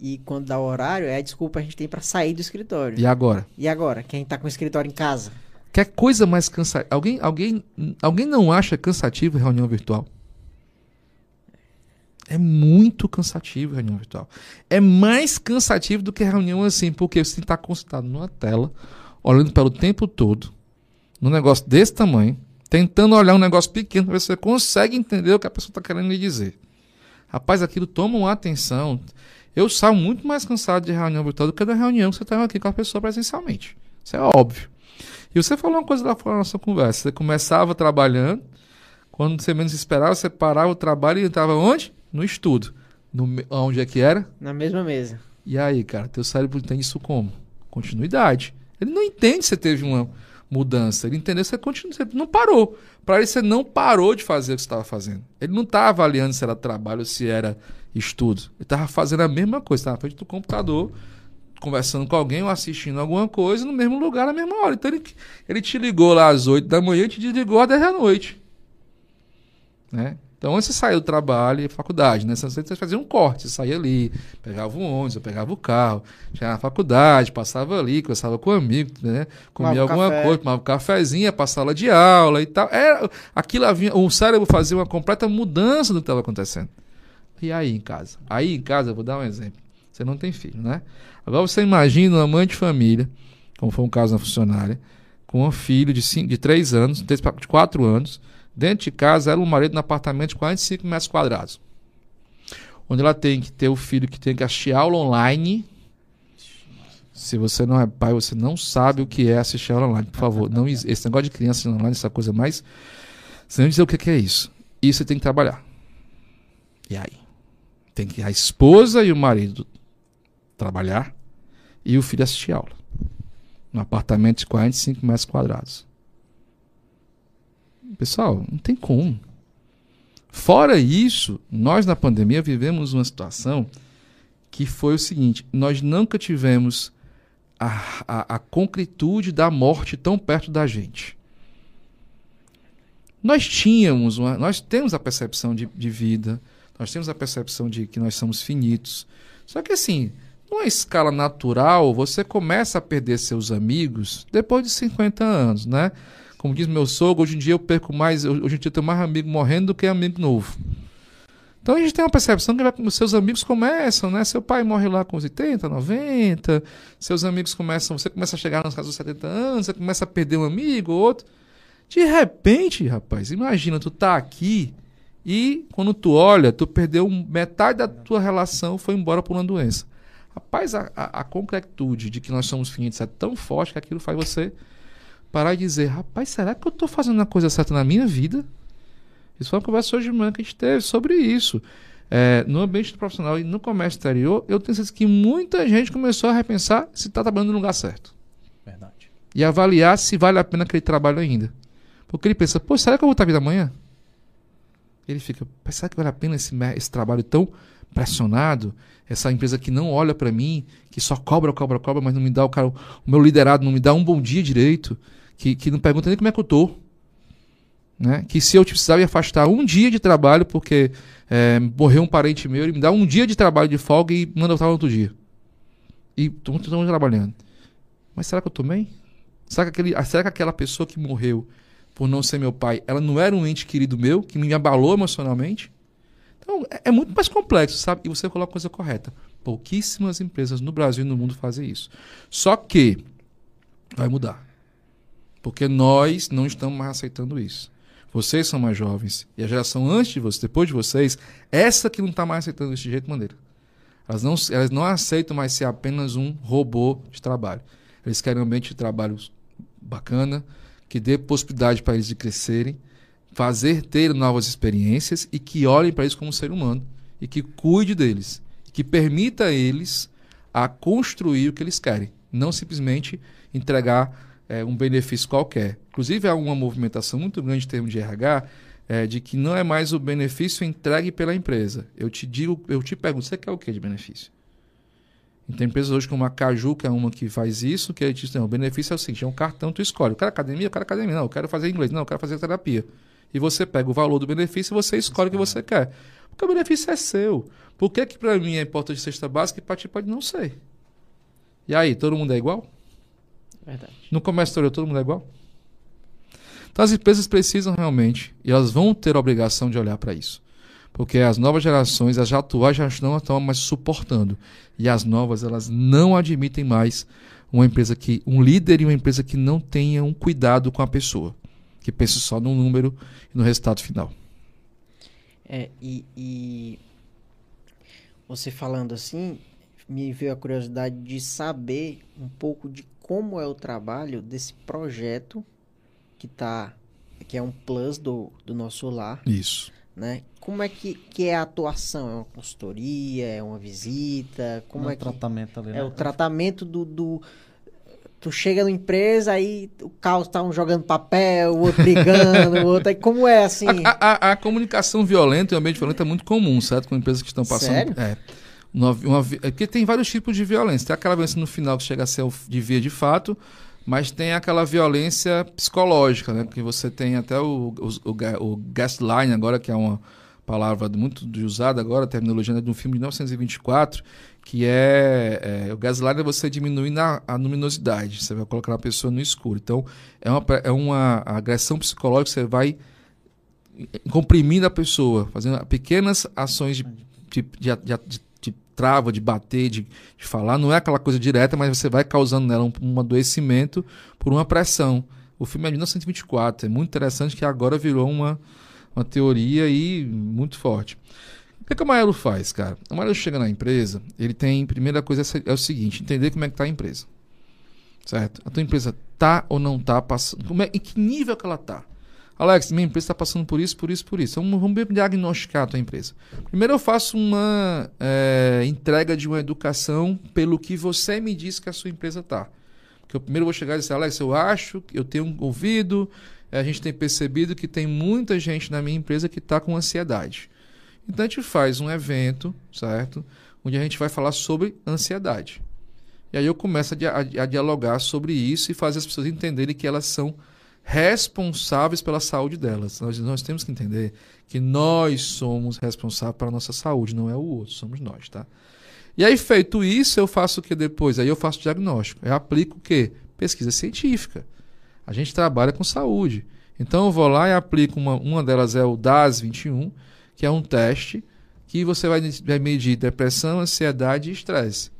e quando dá o horário, é a desculpa a gente tem para sair do escritório. E agora? E agora? Quem tá com o escritório em casa? Quer coisa mais cansativa? Alguém, alguém, alguém não acha cansativo reunião virtual? É muito cansativo a reunião virtual. É mais cansativo do que a reunião assim, porque você tem que estar concentrado numa tela, olhando para o tempo todo, num negócio desse tamanho, tentando olhar um negócio pequeno para ver se você consegue entender o que a pessoa está querendo lhe dizer. Rapaz, aquilo toma uma atenção. Eu saio muito mais cansado de reunião virtual do que da reunião que você está aqui com a pessoa presencialmente. Isso é óbvio. E você falou uma coisa lá fora da nossa conversa. Você começava trabalhando, quando você menos esperava, você parava o trabalho e entrava onde? no estudo. No, onde é que era? Na mesma mesa. E aí, cara, teu cérebro entende isso como? Continuidade. Ele não entende se você teve uma mudança. Ele entendeu que você, continua, você não parou. Para ele, você não parou de fazer o que você estava fazendo. Ele não estava avaliando se era trabalho ou se era estudo. Ele estava fazendo a mesma coisa. Estava na frente do computador, conversando com alguém ou assistindo alguma coisa no mesmo lugar, na mesma hora. Então, ele, ele te ligou lá às 8 da manhã e te desligou às 10 da noite. Né? Então, antes você saía do trabalho e faculdade, né? Você fazia um corte, você saía ali, pegava o ônibus, eu pegava o carro, chegava na faculdade, passava ali, conversava com um amigo, né? Comia tomava alguma café. coisa, tomava um cafezinho, ia pra sala de aula e tal. Era, aquilo havia, o cérebro fazia uma completa mudança do que estava acontecendo. E aí em casa? Aí em casa, eu vou dar um exemplo. Você não tem filho, né? Agora você imagina uma mãe de família, como foi um caso na funcionária, com um filho de, cinco, de 3 anos, de 4 anos, Dentro de casa, ela e o marido no apartamento de 45 metros quadrados. Onde ela tem que ter o filho que tem que assistir aula online. Se você não é pai, você não sabe o que é assistir aula online, por favor. Não, esse negócio de criança online, essa coisa mais. Você não dizer o que é isso. Isso você tem que trabalhar. E aí? Tem que a esposa e o marido trabalhar e o filho assistir aula. No apartamento de 45 metros quadrados. Pessoal, não tem como. Fora isso, nós na pandemia vivemos uma situação que foi o seguinte: nós nunca tivemos a, a, a concretude da morte tão perto da gente. Nós tínhamos, uma, nós temos a percepção de, de vida, nós temos a percepção de que nós somos finitos. Só que assim, numa escala natural, você começa a perder seus amigos depois de 50 anos, né? Como diz meu sogro, hoje em dia eu perco mais, hoje em dia eu tenho mais amigo morrendo do que amigo novo. Então a gente tem uma percepção que os seus amigos começam, né? Seu pai morre lá com os 80, 90, seus amigos começam, você começa a chegar nas casas dos 70 anos, você começa a perder um amigo, outro. De repente, rapaz, imagina, tu tá aqui e quando tu olha, tu perdeu metade da tua relação, foi embora por uma doença. Rapaz, a, a, a concretude de que nós somos finitos é tão forte que aquilo faz você parar e dizer, rapaz, será que eu estou fazendo a coisa certa na minha vida? Isso foi uma conversa hoje de manhã que a gente teve sobre isso. É, no ambiente profissional e no comércio exterior, eu tenho certeza que muita gente começou a repensar se está trabalhando no lugar certo. Verdade. E avaliar se vale a pena aquele trabalho ainda. Porque ele pensa, pô, será que eu vou estar vida amanhã? Ele fica, será que vale a pena esse, esse trabalho tão pressionado? Essa empresa que não olha para mim, que só cobra, cobra, cobra, mas não me dá o cara, o meu liderado não me dá um bom dia direito, que, que não pergunta nem como é que eu tô. Né? Que se eu precisar me afastar um dia de trabalho porque é, morreu um parente meu, ele me dá um dia de trabalho de folga e manda estar no outro dia. E estamos trabalhando. Mas será que eu tô bem? Será que, aquele, será que aquela pessoa que morreu por não ser meu pai, ela não era um ente querido meu, que me abalou emocionalmente? Então, é, é muito mais complexo, sabe? E você coloca a coisa correta. Pouquíssimas empresas no Brasil e no mundo fazem isso. Só que vai mudar. Porque nós não estamos mais aceitando isso. Vocês são mais jovens. E a geração antes de vocês, depois de vocês, essa que não está mais aceitando isso de jeito maneira. Elas não, elas não aceitam mais ser apenas um robô de trabalho. Eles querem um ambiente de trabalho bacana, que dê possibilidade para eles de crescerem, fazer ter novas experiências e que olhem para isso como ser humano e que cuide deles, que permita a eles a construir o que eles querem, não simplesmente entregar é, um benefício qualquer. Inclusive há uma movimentação muito grande em termos de RH é, de que não é mais o benefício entregue pela empresa. Eu te digo, eu te pergunto, você quer o que de benefício? tem empresas hoje como a Caju, que é uma que faz isso, que gente diz, não, o benefício é o seguinte, é um cartão, tu escolhe. Eu quero academia, eu quero academia. Não, eu quero fazer inglês. Não, eu quero fazer terapia. E você pega o valor do benefício e você escolhe o que você quer. Porque o benefício é seu. Por que que para mim é importante cesta básica e para ti pode não ser? E aí, todo mundo é igual? Verdade. No comércio exterior todo mundo é igual? Então as empresas precisam realmente, e elas vão ter a obrigação de olhar para isso. Porque as novas gerações, as atuais já não estão mais suportando. E as novas, elas não admitem mais uma empresa que, um líder e uma empresa que não tenha um cuidado com a pessoa. Que pense só no número e no resultado final. É, e, e você falando assim, me veio a curiosidade de saber um pouco de como é o trabalho desse projeto que tá que é um plus do, do nosso lar. Isso né? Como é que, que é a atuação? É uma consultoria? É uma visita? Como é, que... tratamento ali, É né? o tratamento do, do... Tu chega na empresa, aí o caos tá um jogando papel, o outro brigando, o outro... Aí como é, assim? A, a, a comunicação violenta e o ambiente violento é muito comum, certo? Com empresas que estão passando... Sério? É. Uma, uma, é porque tem vários tipos de violência. Tem aquela violência no final que chega a ser de via de fato, mas tem aquela violência psicológica, né? Porque você tem até o, o, o, o gaslighting agora, que é uma palavra muito usada agora, terminologia de um filme de 1924, que é, é o gaslighting é você diminuir a luminosidade, você vai colocar a pessoa no escuro. Então, é uma, é uma agressão psicológica, você vai comprimindo a pessoa, fazendo pequenas ações de, de, de, de trava de bater, de, de falar. Não é aquela coisa direta, mas você vai causando nela um, um adoecimento por uma pressão. O filme é de 1924. É muito interessante que agora virou uma, uma teoria aí muito forte. O que, é que o Maelo faz, cara? O Maelo chega na empresa, ele tem, primeira coisa é o seguinte, entender como é que está a empresa. Certo? A tua empresa tá ou não tá passando, como é, em que nível que ela tá? Alex, minha empresa está passando por isso, por isso, por isso. Então, vamos diagnosticar a tua empresa. Primeiro eu faço uma é, entrega de uma educação pelo que você me diz que a sua empresa está. Porque eu primeiro vou chegar e dizer, Alex, eu acho, eu tenho ouvido, a gente tem percebido que tem muita gente na minha empresa que está com ansiedade. Então a gente faz um evento, certo? Onde a gente vai falar sobre ansiedade. E aí eu começo a, a, a dialogar sobre isso e fazer as pessoas entenderem que elas são responsáveis pela saúde delas. Nós, nós temos que entender que nós somos responsáveis pela nossa saúde, não é o outro, somos nós, tá? E aí, feito isso, eu faço o que depois? Aí eu faço diagnóstico. Eu aplico o quê? Pesquisa científica. A gente trabalha com saúde. Então eu vou lá e aplico uma, uma delas é o DAS 21, que é um teste que você vai, vai medir depressão, ansiedade e estresse.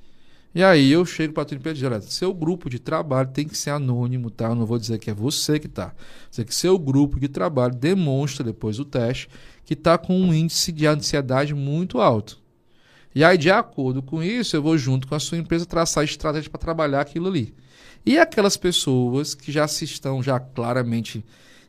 E aí eu chego para a empresa e digo, seu grupo de trabalho tem que ser anônimo, tá? Eu não vou dizer que é você que tá. Dizer que seu grupo de trabalho demonstra depois do teste que está com um índice de ansiedade muito alto. E aí, de acordo com isso, eu vou junto com a sua empresa traçar estratégia para trabalhar aquilo ali. E aquelas pessoas que já se estão já claramente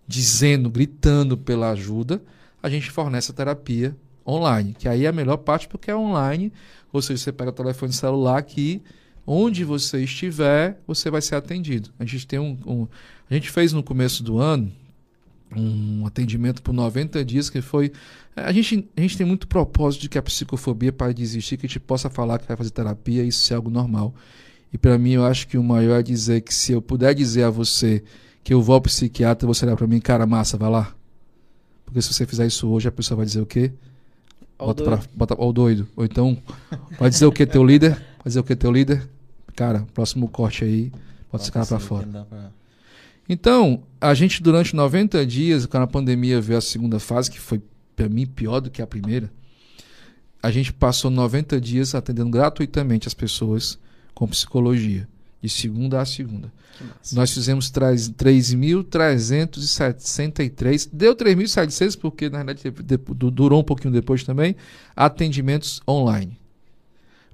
dizendo, gritando pela ajuda, a gente fornece a terapia online, que aí é a melhor parte porque é online, ou seja, você pega o telefone celular que onde você estiver, você vai ser atendido. A gente tem um, um a gente fez no começo do ano um atendimento por 90 dias que foi a gente, a gente tem muito propósito de que a psicofobia para de existir, que a gente possa falar que vai fazer terapia, isso é algo normal. E para mim eu acho que o maior é dizer que se eu puder dizer a você que eu vou ao psiquiatra, você olhar para mim, cara, massa, vai lá. Porque se você fizer isso hoje, a pessoa vai dizer o quê? Bota para bota o doido. Ou então, vai dizer o que teu líder? Vai dizer o que teu líder? Cara, próximo corte aí, bota esse cara para fora. Então, a gente durante 90 dias, quando a pandemia veio a segunda fase, que foi para mim pior do que a primeira, a gente passou 90 dias atendendo gratuitamente as pessoas com psicologia, de segunda a segunda. Nós fizemos 3.363, deu 3.700 porque na verdade durou um pouquinho depois também, atendimentos online.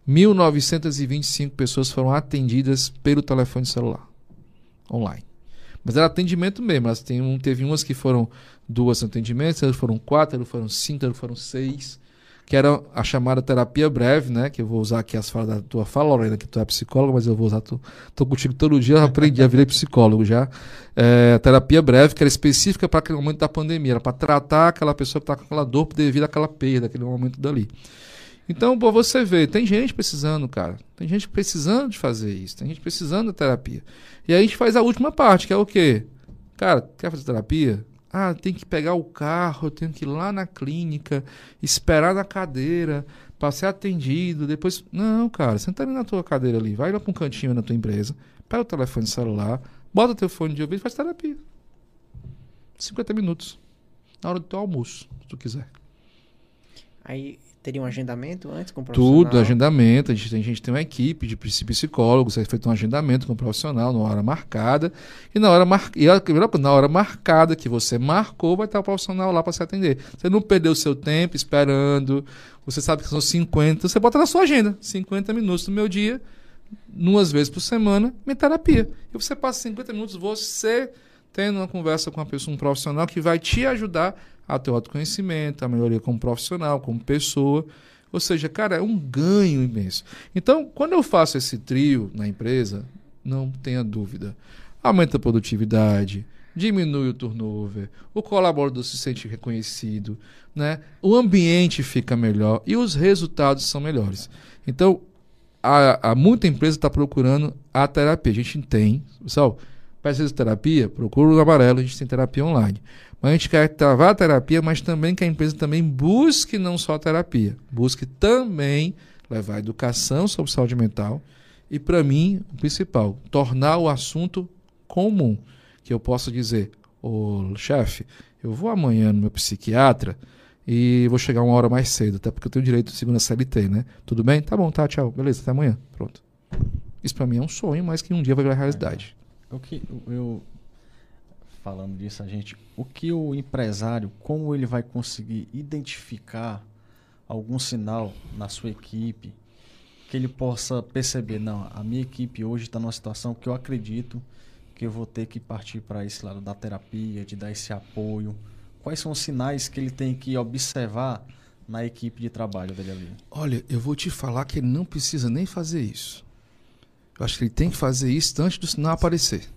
1.925 pessoas foram atendidas pelo telefone celular, online. Mas era atendimento mesmo. Elas tem um, teve umas que foram duas atendimentos, outras foram quatro, foram cinco, outras foram seis. Que era a chamada terapia breve, né? Que eu vou usar aqui as falas da tua fala, Lorena, que tu é psicóloga, mas eu vou usar. Tu, tô contigo todo dia, eu aprendi, a virei psicólogo já. É, terapia breve, que era específica para aquele momento da pandemia, era para tratar aquela pessoa que está com aquela dor devido àquela perda, aquele momento dali. Então, pô, você vê, tem gente precisando, cara. Tem gente precisando de fazer isso, tem gente precisando da terapia. E aí a gente faz a última parte, que é o quê? Cara, quer fazer terapia? Ah, tem que pegar o carro, eu tenho que ir lá na clínica, esperar na cadeira para ser atendido, depois... Não, cara, senta ali na tua cadeira ali, vai lá para um cantinho na tua empresa, pega o telefone celular, bota o teu fone de ouvido e faz terapia. 50 minutos. Na hora do teu almoço, se tu quiser. Aí teria um agendamento antes com o profissional? Tudo, agendamento. A gente, tem, a gente tem uma equipe de psicólogos, é feito um agendamento com o profissional na hora marcada. E na hora, mar... e na hora marcada que você marcou, vai estar o profissional lá para se atender. Você não perdeu o seu tempo esperando. Você sabe que são 50, você bota na sua agenda, 50 minutos do meu dia, duas vezes por semana, minha terapia. E você passa 50 minutos você tendo uma conversa com uma pessoa, um profissional que vai te ajudar a ter autoconhecimento, a melhoria como profissional, como pessoa. Ou seja, cara, é um ganho imenso. Então, quando eu faço esse trio na empresa, não tenha dúvida. Aumenta a produtividade, diminui o turnover, o colaborador se sente reconhecido, né? o ambiente fica melhor e os resultados são melhores. Então, a, a muita empresa está procurando a terapia. A gente tem, pessoal, precisa de terapia? Procura o amarelo, a gente tem terapia online. Mas a gente quer travar a terapia, mas também que a empresa também busque não só a terapia, busque também levar a educação sobre saúde mental e, para mim, o principal, tornar o assunto comum. Que eu possa dizer, ô chefe, eu vou amanhã no meu psiquiatra e vou chegar uma hora mais cedo, até porque eu tenho direito de segunda CLT, né? Tudo bem? Tá bom, tá, tchau. Beleza, até amanhã. Pronto. Isso para mim é um sonho, mas que um dia vai virar realidade. O que eu falando disso, a gente, o que o empresário, como ele vai conseguir identificar algum sinal na sua equipe que ele possa perceber, não, a minha equipe hoje está numa situação que eu acredito que eu vou ter que partir para esse lado da terapia, de dar esse apoio. Quais são os sinais que ele tem que observar na equipe de trabalho dele ali? Olha, eu vou te falar que ele não precisa nem fazer isso. Eu acho que ele tem que fazer isso antes do sinal aparecer.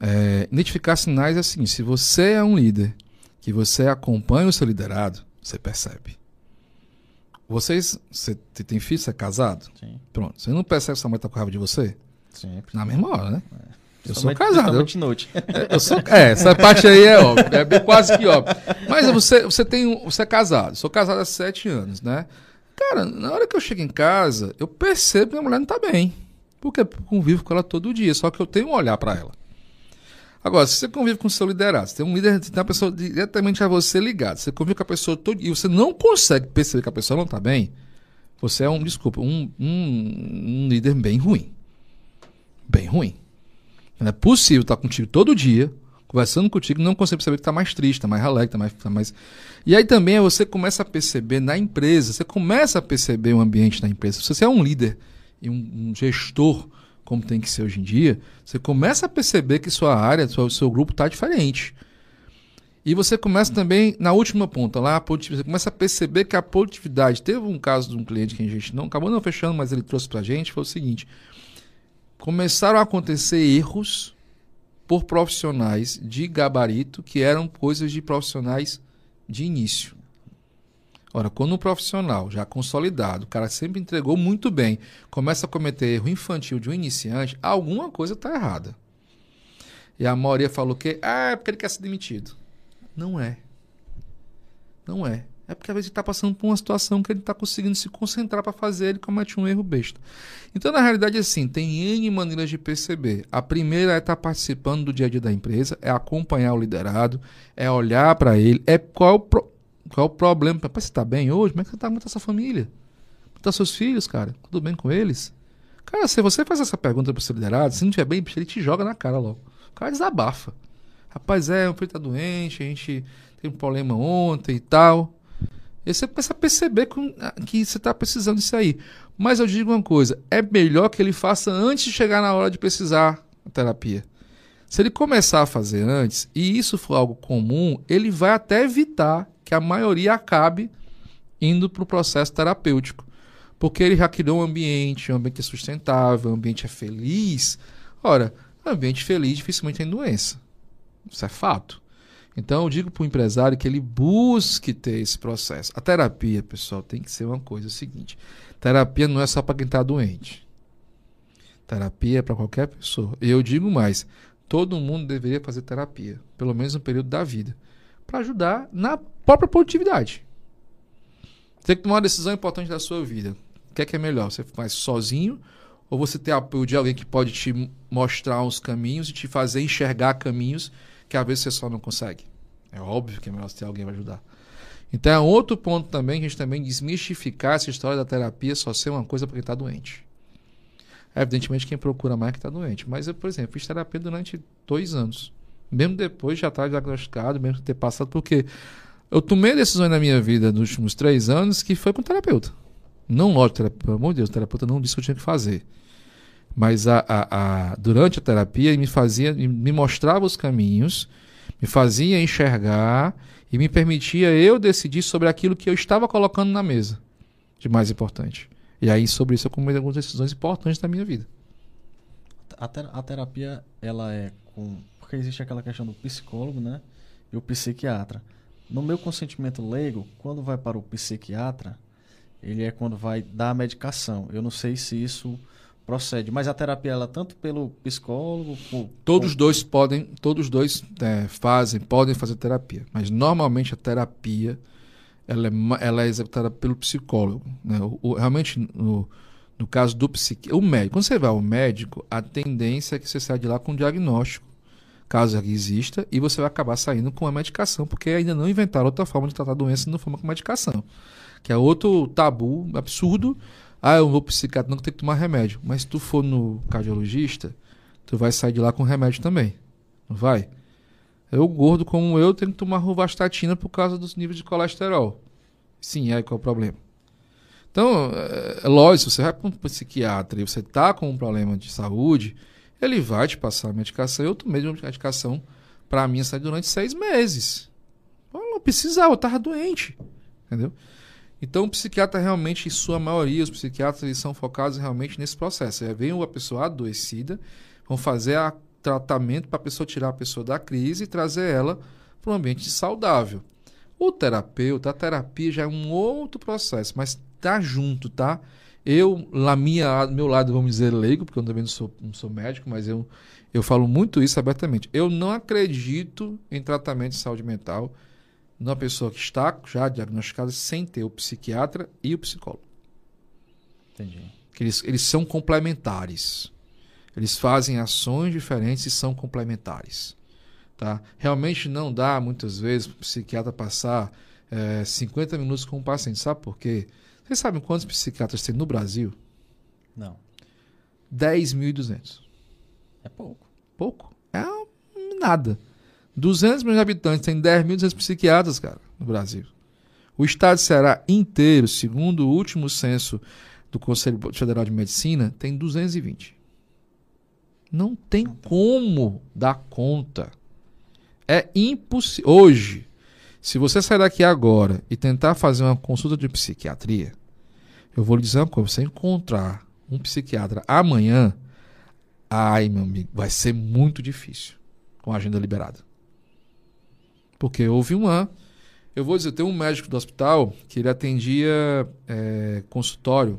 É, identificar sinais é assim: se você é um líder, que você acompanha o seu liderado, você percebe. Vocês, você tem filho, você é casado? Sim. Pronto. Você não percebe que sua mãe tá com raiva de você? Sempre. Na mesma hora, né? É. Eu sou casado. Eu, noite. eu sou, é, essa parte aí é óbvio, é quase que óbvio. Mas você, você tem você é casado. Sou casado há sete anos, né? Cara, na hora que eu chego em casa, eu percebo que minha mulher não tá bem. Porque eu convivo com ela todo dia, só que eu tenho um olhar para ela. Agora, se você convive com o seu liderado, você tem um líder, tem uma pessoa diretamente a você ligada, você convive com a pessoa todo e você não consegue perceber que a pessoa não está bem, você é um, desculpa, um, um, um líder bem ruim. Bem ruim. Não é possível estar contigo todo dia, conversando contigo, não consegue perceber que está mais triste, está mais alegre, está mais, tá mais. E aí também você começa a perceber na empresa, você começa a perceber o ambiente da empresa. Se você é um líder e um, um gestor, como tem que ser hoje em dia, você começa a perceber que sua área, seu, seu grupo está diferente. E você começa também, na última ponta, lá, você começa a perceber que a produtividade. Teve um caso de um cliente que a gente não acabou não fechando, mas ele trouxe para a gente, foi o seguinte: começaram a acontecer erros por profissionais de gabarito que eram coisas de profissionais de início. Ora, quando um profissional já consolidado, o cara sempre entregou muito bem, começa a cometer erro infantil de um iniciante, alguma coisa está errada. E a maioria falou que ah, é porque ele quer ser demitido. Não é. Não é. É porque às vezes ele está passando por uma situação que ele está conseguindo se concentrar para fazer, ele comete um erro besta. Então, na realidade, assim, tem N maneiras de perceber. A primeira é estar tá participando do dia a dia da empresa, é acompanhar o liderado, é olhar para ele, é qual, pro, qual o problema. Você está bem hoje? Como é que você está com a sua família? Como estão seus filhos, cara? Tudo bem com eles? Cara, se você faz essa pergunta para o seu liderado, se não estiver bem, ele te joga na cara logo. O cara desabafa. Rapaz, é, o filho tá doente, a gente teve um problema ontem e tal. E você começa a perceber que você está precisando disso aí. Mas eu digo uma coisa: é melhor que ele faça antes de chegar na hora de precisar da terapia. Se ele começar a fazer antes, e isso for algo comum, ele vai até evitar que a maioria acabe indo para o processo terapêutico. Porque ele já criou um ambiente, um ambiente é sustentável, um ambiente é feliz. Ora, ambiente feliz dificilmente tem doença. Isso é fato. Então eu digo para o empresário que ele busque ter esse processo. A terapia, pessoal, tem que ser uma coisa é o seguinte: terapia não é só para quem está doente. Terapia é para qualquer pessoa. E eu digo mais: todo mundo deveria fazer terapia, pelo menos no período da vida, para ajudar na própria produtividade. Você tem que tomar uma decisão importante da sua vida. O que é que é melhor? Você faz sozinho ou você ter apoio de alguém que pode te mostrar os caminhos e te fazer enxergar caminhos que às vezes você só não consegue. É óbvio que é melhor ter alguém para ajudar. Então é outro ponto também que a gente também desmistificar essa história da terapia só ser uma coisa para quem está doente. É, evidentemente quem procura mais é que está doente. Mas eu, por exemplo, fiz terapia durante dois anos. Mesmo depois já estar diagnosticado, mesmo ter passado, porque eu tomei decisões na minha vida nos últimos três anos que foi com terapeuta. Não lógico, pelo amor de Deus, o terapeuta não disse o que eu tinha que fazer. Mas a, a, a, durante a terapia ele me fazia, me mostrava os caminhos, me fazia enxergar e me permitia eu decidir sobre aquilo que eu estava colocando na mesa de mais importante. E aí sobre isso eu tomei algumas decisões importantes da minha vida. A, ter, a terapia ela é com porque existe aquela questão do psicólogo, né, e o psiquiatra. No meu consentimento leigo, quando vai para o psiquiatra, ele é quando vai dar a medicação. Eu não sei se isso procede. Mas a terapia, ela tanto pelo psicólogo. Por, todos por... dois podem, todos dois é, fazem, podem fazer terapia. Mas normalmente a terapia ela é, ela é executada pelo psicólogo. Né? O, o, realmente, no, no caso do psiquiatra, o médico, quando você vai ao médico, a tendência é que você saia de lá com um diagnóstico, caso exista, e você vai acabar saindo com a medicação, porque ainda não inventaram outra forma de tratar a doença não forma com medicação. Que é outro tabu absurdo ah, eu vou pro psiquiatra, não tem que tomar remédio. Mas se tu for no cardiologista, tu vai sair de lá com remédio também. Não vai? Eu, gordo como eu, tenho que tomar rovastatina por causa dos níveis de colesterol. Sim, aí qual é o problema? Então, é, é lógico, você vai para um psiquiatra e você está com um problema de saúde, ele vai te passar a medicação. Eu tomei uma medicação para mim sair durante seis meses. Eu não precisava, eu estava doente. Entendeu? Então, o psiquiatra realmente, em sua maioria, os psiquiatras são focados realmente nesse processo. É, vem uma pessoa adoecida, vão fazer a tratamento para a pessoa tirar a pessoa da crise e trazer ela para um ambiente saudável. O terapeuta, a terapia já é um outro processo, mas tá junto, tá? Eu, lá minha, meu lado, vamos dizer, leigo, porque eu também não sou, não sou médico, mas eu, eu falo muito isso abertamente. Eu não acredito em tratamento de saúde mental numa pessoa que está já diagnosticada sem ter o psiquiatra e o psicólogo. Entendi. Que eles, eles são complementares. Eles fazem ações diferentes e são complementares. Tá? Realmente não dá, muitas vezes, para o psiquiatra passar é, 50 minutos com o paciente. Sabe por quê? Vocês sabem quantos psiquiatras tem no Brasil? Não. 10.200. É pouco. Pouco. É nada. 200 milhões de habitantes, tem 10.200 psiquiatras, cara, no Brasil. O estado de Ceará inteiro, segundo o último censo do Conselho Federal de Medicina, tem 220. Não tem como dar conta. É impossível. Hoje, se você sair daqui agora e tentar fazer uma consulta de psiquiatria, eu vou lhe dizer uma coisa: você encontrar um psiquiatra amanhã, ai, meu amigo, vai ser muito difícil com a agenda liberada. Porque houve uma. Eu vou dizer, tem um médico do hospital que ele atendia é, consultório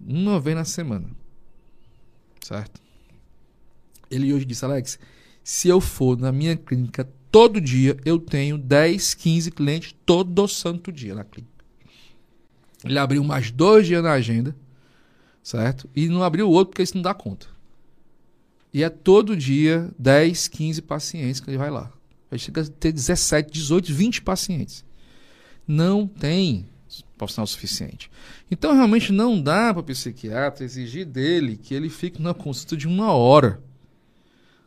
uma vez na semana. Certo? Ele hoje disse, Alex, se eu for na minha clínica todo dia, eu tenho 10, 15 clientes todo santo dia na clínica. Ele abriu mais dois dias na agenda, certo? E não abriu outro porque isso não dá conta. E é todo dia 10, 15 pacientes que ele vai lá. Ele chega a ter 17, 18, 20 pacientes. Não tem profissional suficiente. Então, realmente não dá para o psiquiatra exigir dele que ele fique na consulta de uma hora.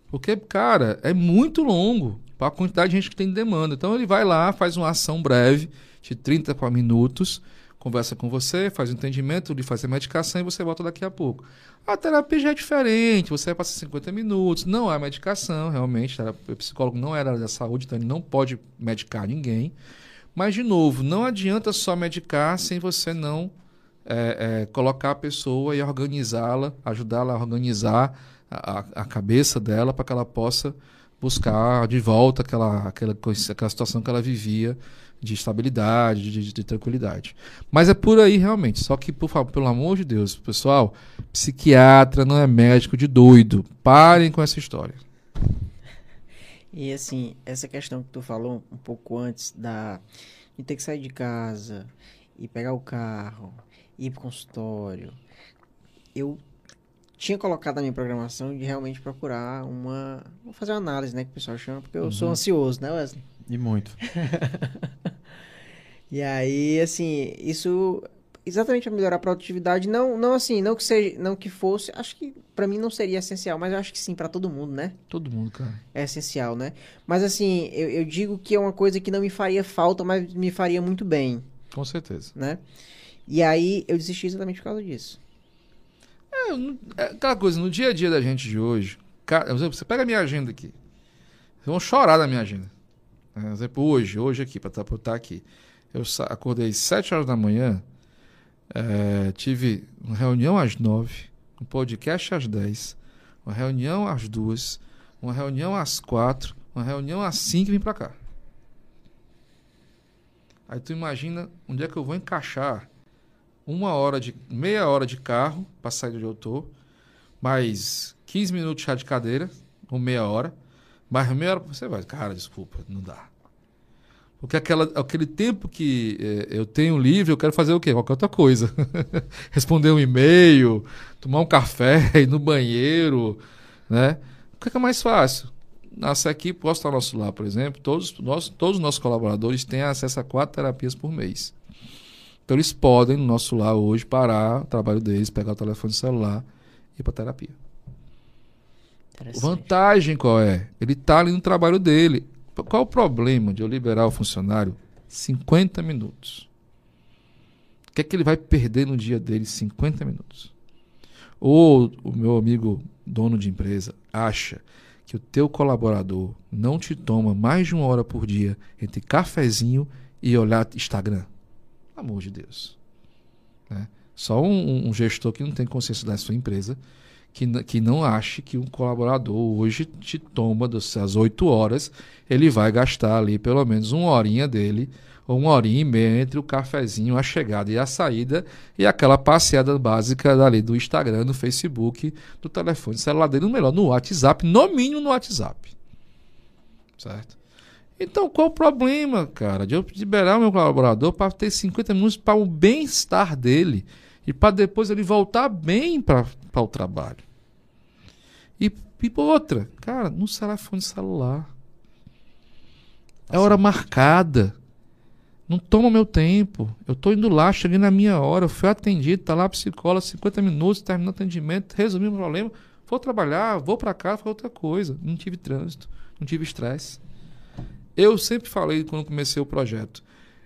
Porque, cara, é muito longo para a quantidade de gente que tem demanda. Então, ele vai lá, faz uma ação breve, de 30 minutos, conversa com você, faz o um entendimento, lhe faz a medicação e você volta daqui a pouco. A terapia já é diferente, você vai passar 50 minutos, não há medicação, realmente, o psicólogo não era da saúde, então ele não pode medicar ninguém. Mas, de novo, não adianta só medicar sem você não é, é, colocar a pessoa e organizá-la, ajudá-la a organizar a, a cabeça dela para que ela possa buscar de volta aquela, aquela, aquela situação que ela vivia de estabilidade, de, de, tranquilidade. Mas é por aí realmente. Só que, por favor, pelo amor de Deus, pessoal, psiquiatra não é médico de doido. Parem com essa história. E assim, essa questão que tu falou um pouco antes da de ter que sair de casa e pegar o carro, ir pro consultório. Eu tinha colocado na minha programação de realmente procurar uma. Vou fazer uma análise, né? Que o pessoal chama, porque eu uhum. sou ansioso, né, Wesley? E muito. e aí, assim, isso exatamente para melhorar a produtividade, não, não assim, não que seja, não que fosse, acho que para mim não seria essencial, mas eu acho que sim para todo mundo, né? Todo mundo, cara. É essencial, né? Mas assim, eu, eu digo que é uma coisa que não me faria falta, mas me faria muito bem. Com certeza. Né? E aí eu desisti exatamente por causa disso. É, é aquela coisa, no dia a dia da gente de hoje, cara, você pega a minha agenda aqui. Vocês vão chorar da minha agenda. Por exemplo, hoje, hoje aqui, para estar tá, aqui. Eu acordei 7 horas da manhã, é, tive uma reunião às nove, um podcast às dez, uma reunião às duas, uma reunião às quatro, uma reunião às cinco e vim para cá. Aí tu imagina onde é que eu vou encaixar uma hora de meia hora de carro para sair de onde eu tô, mais 15 minutos de chá de cadeira, ou meia hora, mais meia hora você vai, cara, desculpa, não dá. Porque aquela, aquele tempo que é, eu tenho livre, eu quero fazer o quê? Qualquer outra coisa. Responder um e-mail, tomar um café, ir no banheiro, né? O que é, é mais fácil? Nossa equipe, posso estar no nosso lar, por exemplo, todos, nós, todos os nossos colaboradores têm acesso a quatro terapias por mês. Então eles podem, no nosso lar hoje, parar o trabalho deles, pegar o telefone celular e ir para terapia. Vantagem qual é? Ele está ali no trabalho dele. Qual o problema de eu liberar o funcionário 50 minutos? O que é que ele vai perder no dia dele 50 minutos? Ou o meu amigo dono de empresa acha que o teu colaborador não te toma mais de uma hora por dia entre cafezinho e olhar Instagram? Pelo amor de Deus. Né? Só um, um gestor que não tem consciência da sua empresa que, que não ache que um colaborador hoje te toma das 8 horas, ele vai gastar ali pelo menos uma horinha dele, ou uma horinha e meia entre o cafezinho, a chegada e a saída, e aquela passeada básica dali do Instagram, do Facebook, do telefone celular dele, no melhor, no WhatsApp, no mínimo no WhatsApp. Certo? Então, qual o problema, cara, de eu liberar o meu colaborador para ter 50 minutos para o bem-estar dele e para depois ele voltar bem para o trabalho? E, e outra, cara, no telefone celular. É hora marcada. Não toma meu tempo. Eu estou indo lá, cheguei na minha hora, fui atendido, tá lá a psicóloga, 50 minutos, terminou o atendimento, resumi o problema, vou trabalhar, vou para casa, fazer outra coisa. Não tive trânsito, não tive estresse. Eu sempre falei quando comecei o projeto.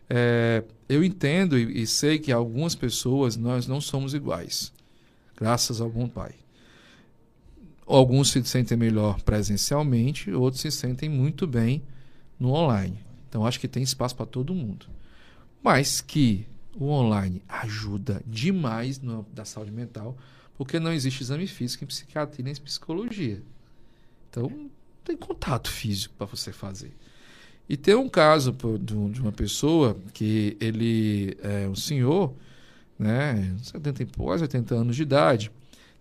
É, eu entendo e, e sei que algumas pessoas nós não somos iguais, graças ao bom Pai. Alguns se sentem melhor presencialmente, outros se sentem muito bem no online. Então acho que tem espaço para todo mundo. Mas que o online ajuda demais no da saúde mental, porque não existe exame físico em psiquiatria nem em psicologia. Então tem contato físico para você fazer. E tem um caso de uma pessoa que ele é um senhor, né, 70 e quase 80 anos de idade,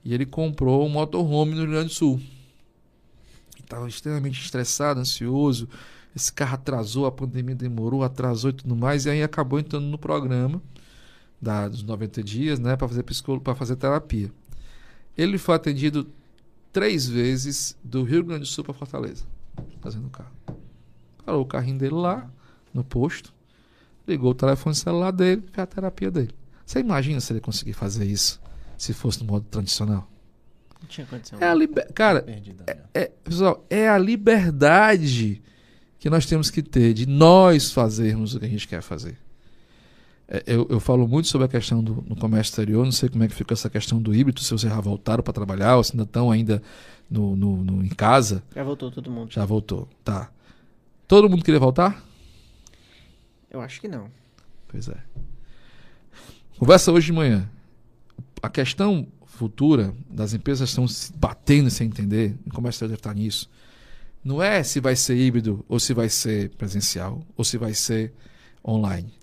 e ele comprou um motorhome no Rio Grande do Sul. Estava extremamente estressado, ansioso. Esse carro atrasou, a pandemia demorou, atrasou e tudo mais, e aí acabou entrando no programa da, dos 90 dias, né, para fazer para fazer terapia. Ele foi atendido três vezes do Rio Grande do Sul para Fortaleza, fazendo o carro. Parou o carrinho dele lá, no posto, ligou o telefone celular dele, fez a terapia dele. Você imagina se ele conseguir fazer isso se fosse no modo tradicional? Não tinha condição. É a liber... Cara, é, é, pessoal, é a liberdade que nós temos que ter de nós fazermos o que a gente quer fazer. É, eu, eu, falo muito sobre a questão do no comércio exterior, não sei como é que ficou essa questão do híbrido, se vocês já voltaram para trabalhar ou se ainda estão ainda no, no, no, em casa. Já voltou todo mundo. Já voltou, tá. Todo mundo queria voltar? Eu acho que não. Pois é. Conversa hoje de manhã. A questão futura das empresas estão se batendo sem entender, o comércio deve estar nisso. Não é se vai ser híbrido ou se vai ser presencial ou se vai ser online.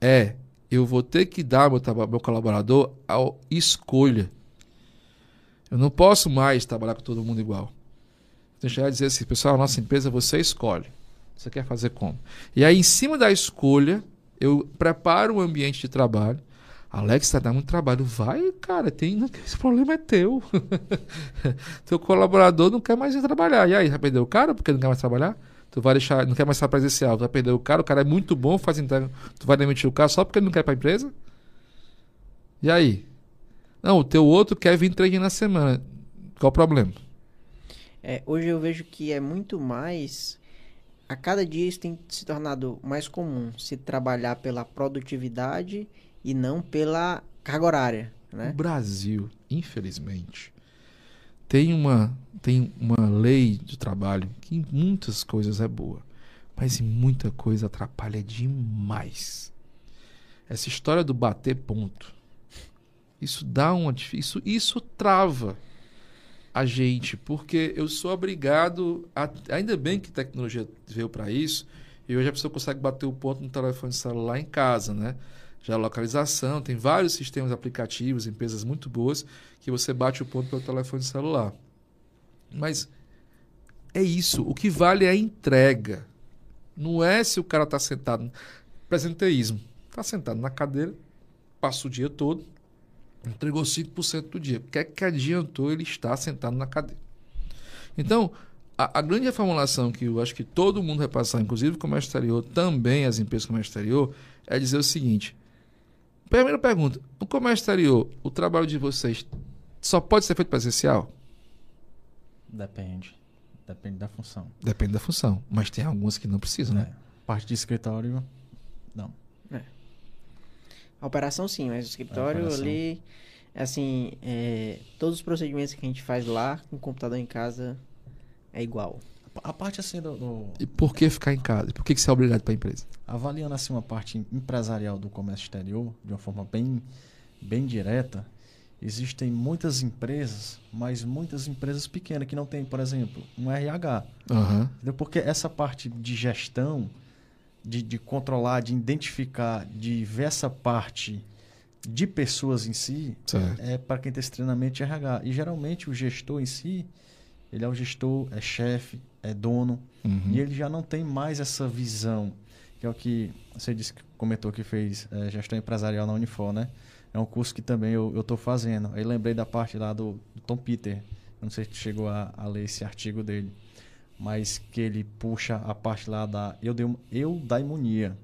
É, eu vou ter que dar meu, meu colaborador a escolha. Eu não posso mais trabalhar com todo mundo igual. Então chegar a dizer assim, pessoal, a nossa empresa você escolhe. Você quer fazer como? E aí, em cima da escolha, eu preparo o um ambiente de trabalho. Alex, está dando muito trabalho. Vai, cara, tem, esse problema é teu. Teu colaborador não quer mais ir trabalhar. E aí, vai perder o cara porque não quer mais trabalhar? Tu vai deixar, não quer mais estar presencial, tu vai perder o cara, o cara é muito bom, faz entrega. Tu vai demitir o cara só porque ele não quer ir para a empresa? E aí? Não, o teu outro quer vir três na semana. Qual o problema? É, hoje eu vejo que é muito mais a cada dia isso tem se tornado mais comum se trabalhar pela produtividade e não pela carga horária. Né? O Brasil, infelizmente, tem uma, tem uma lei de trabalho que em muitas coisas é boa, mas em muita coisa atrapalha demais. Essa história do bater ponto, isso dá uma isso, isso trava a gente, porque eu sou obrigado, a, ainda bem que tecnologia veio para isso, e hoje a pessoa consegue bater o ponto no telefone celular em casa, né? Já localização, tem vários sistemas aplicativos, empresas muito boas, que você bate o ponto pelo telefone celular. Mas é isso, o que vale é a entrega. Não é se o cara está sentado. Presenteísmo. Está sentado na cadeira, passa o dia todo, Entregou 5% do dia. O que é que adiantou ele estar sentado na cadeira? Então, a, a, grande reformulação que eu acho que todo mundo vai passar, inclusive o comércio exterior, também as empresas do comércio exterior, é dizer o seguinte. Primeira pergunta: o comércio exterior, o trabalho de vocês só pode ser feito presencial? Depende. Depende da função. Depende da função. Mas tem algumas que não precisam, né? É. Parte de escritório, não. É. A operação sim, mas o escritório ali, assim, é, todos os procedimentos que a gente faz lá com o computador em casa é igual. A parte assim do, do... E por que ficar em casa? Por que, que você é obrigado para a empresa? Avaliando assim uma parte empresarial do comércio exterior, de uma forma bem, bem direta, existem muitas empresas, mas muitas empresas pequenas que não têm, por exemplo, um RH. Uhum. Porque essa parte de gestão de, de controlar, de identificar, de ver essa parte de pessoas em si, certo. é para quem tem esse treinamento de RH. E geralmente o gestor em si, ele é o gestor, é chefe, é dono, uhum. e ele já não tem mais essa visão, que é o que você disse que comentou que fez é, gestão empresarial na Unifor, né? É um curso que também eu estou fazendo. Aí lembrei da parte lá do, do Tom Peter. Não sei se chegou a, a ler esse artigo dele mas que ele puxa a parte lá da eudaimonia,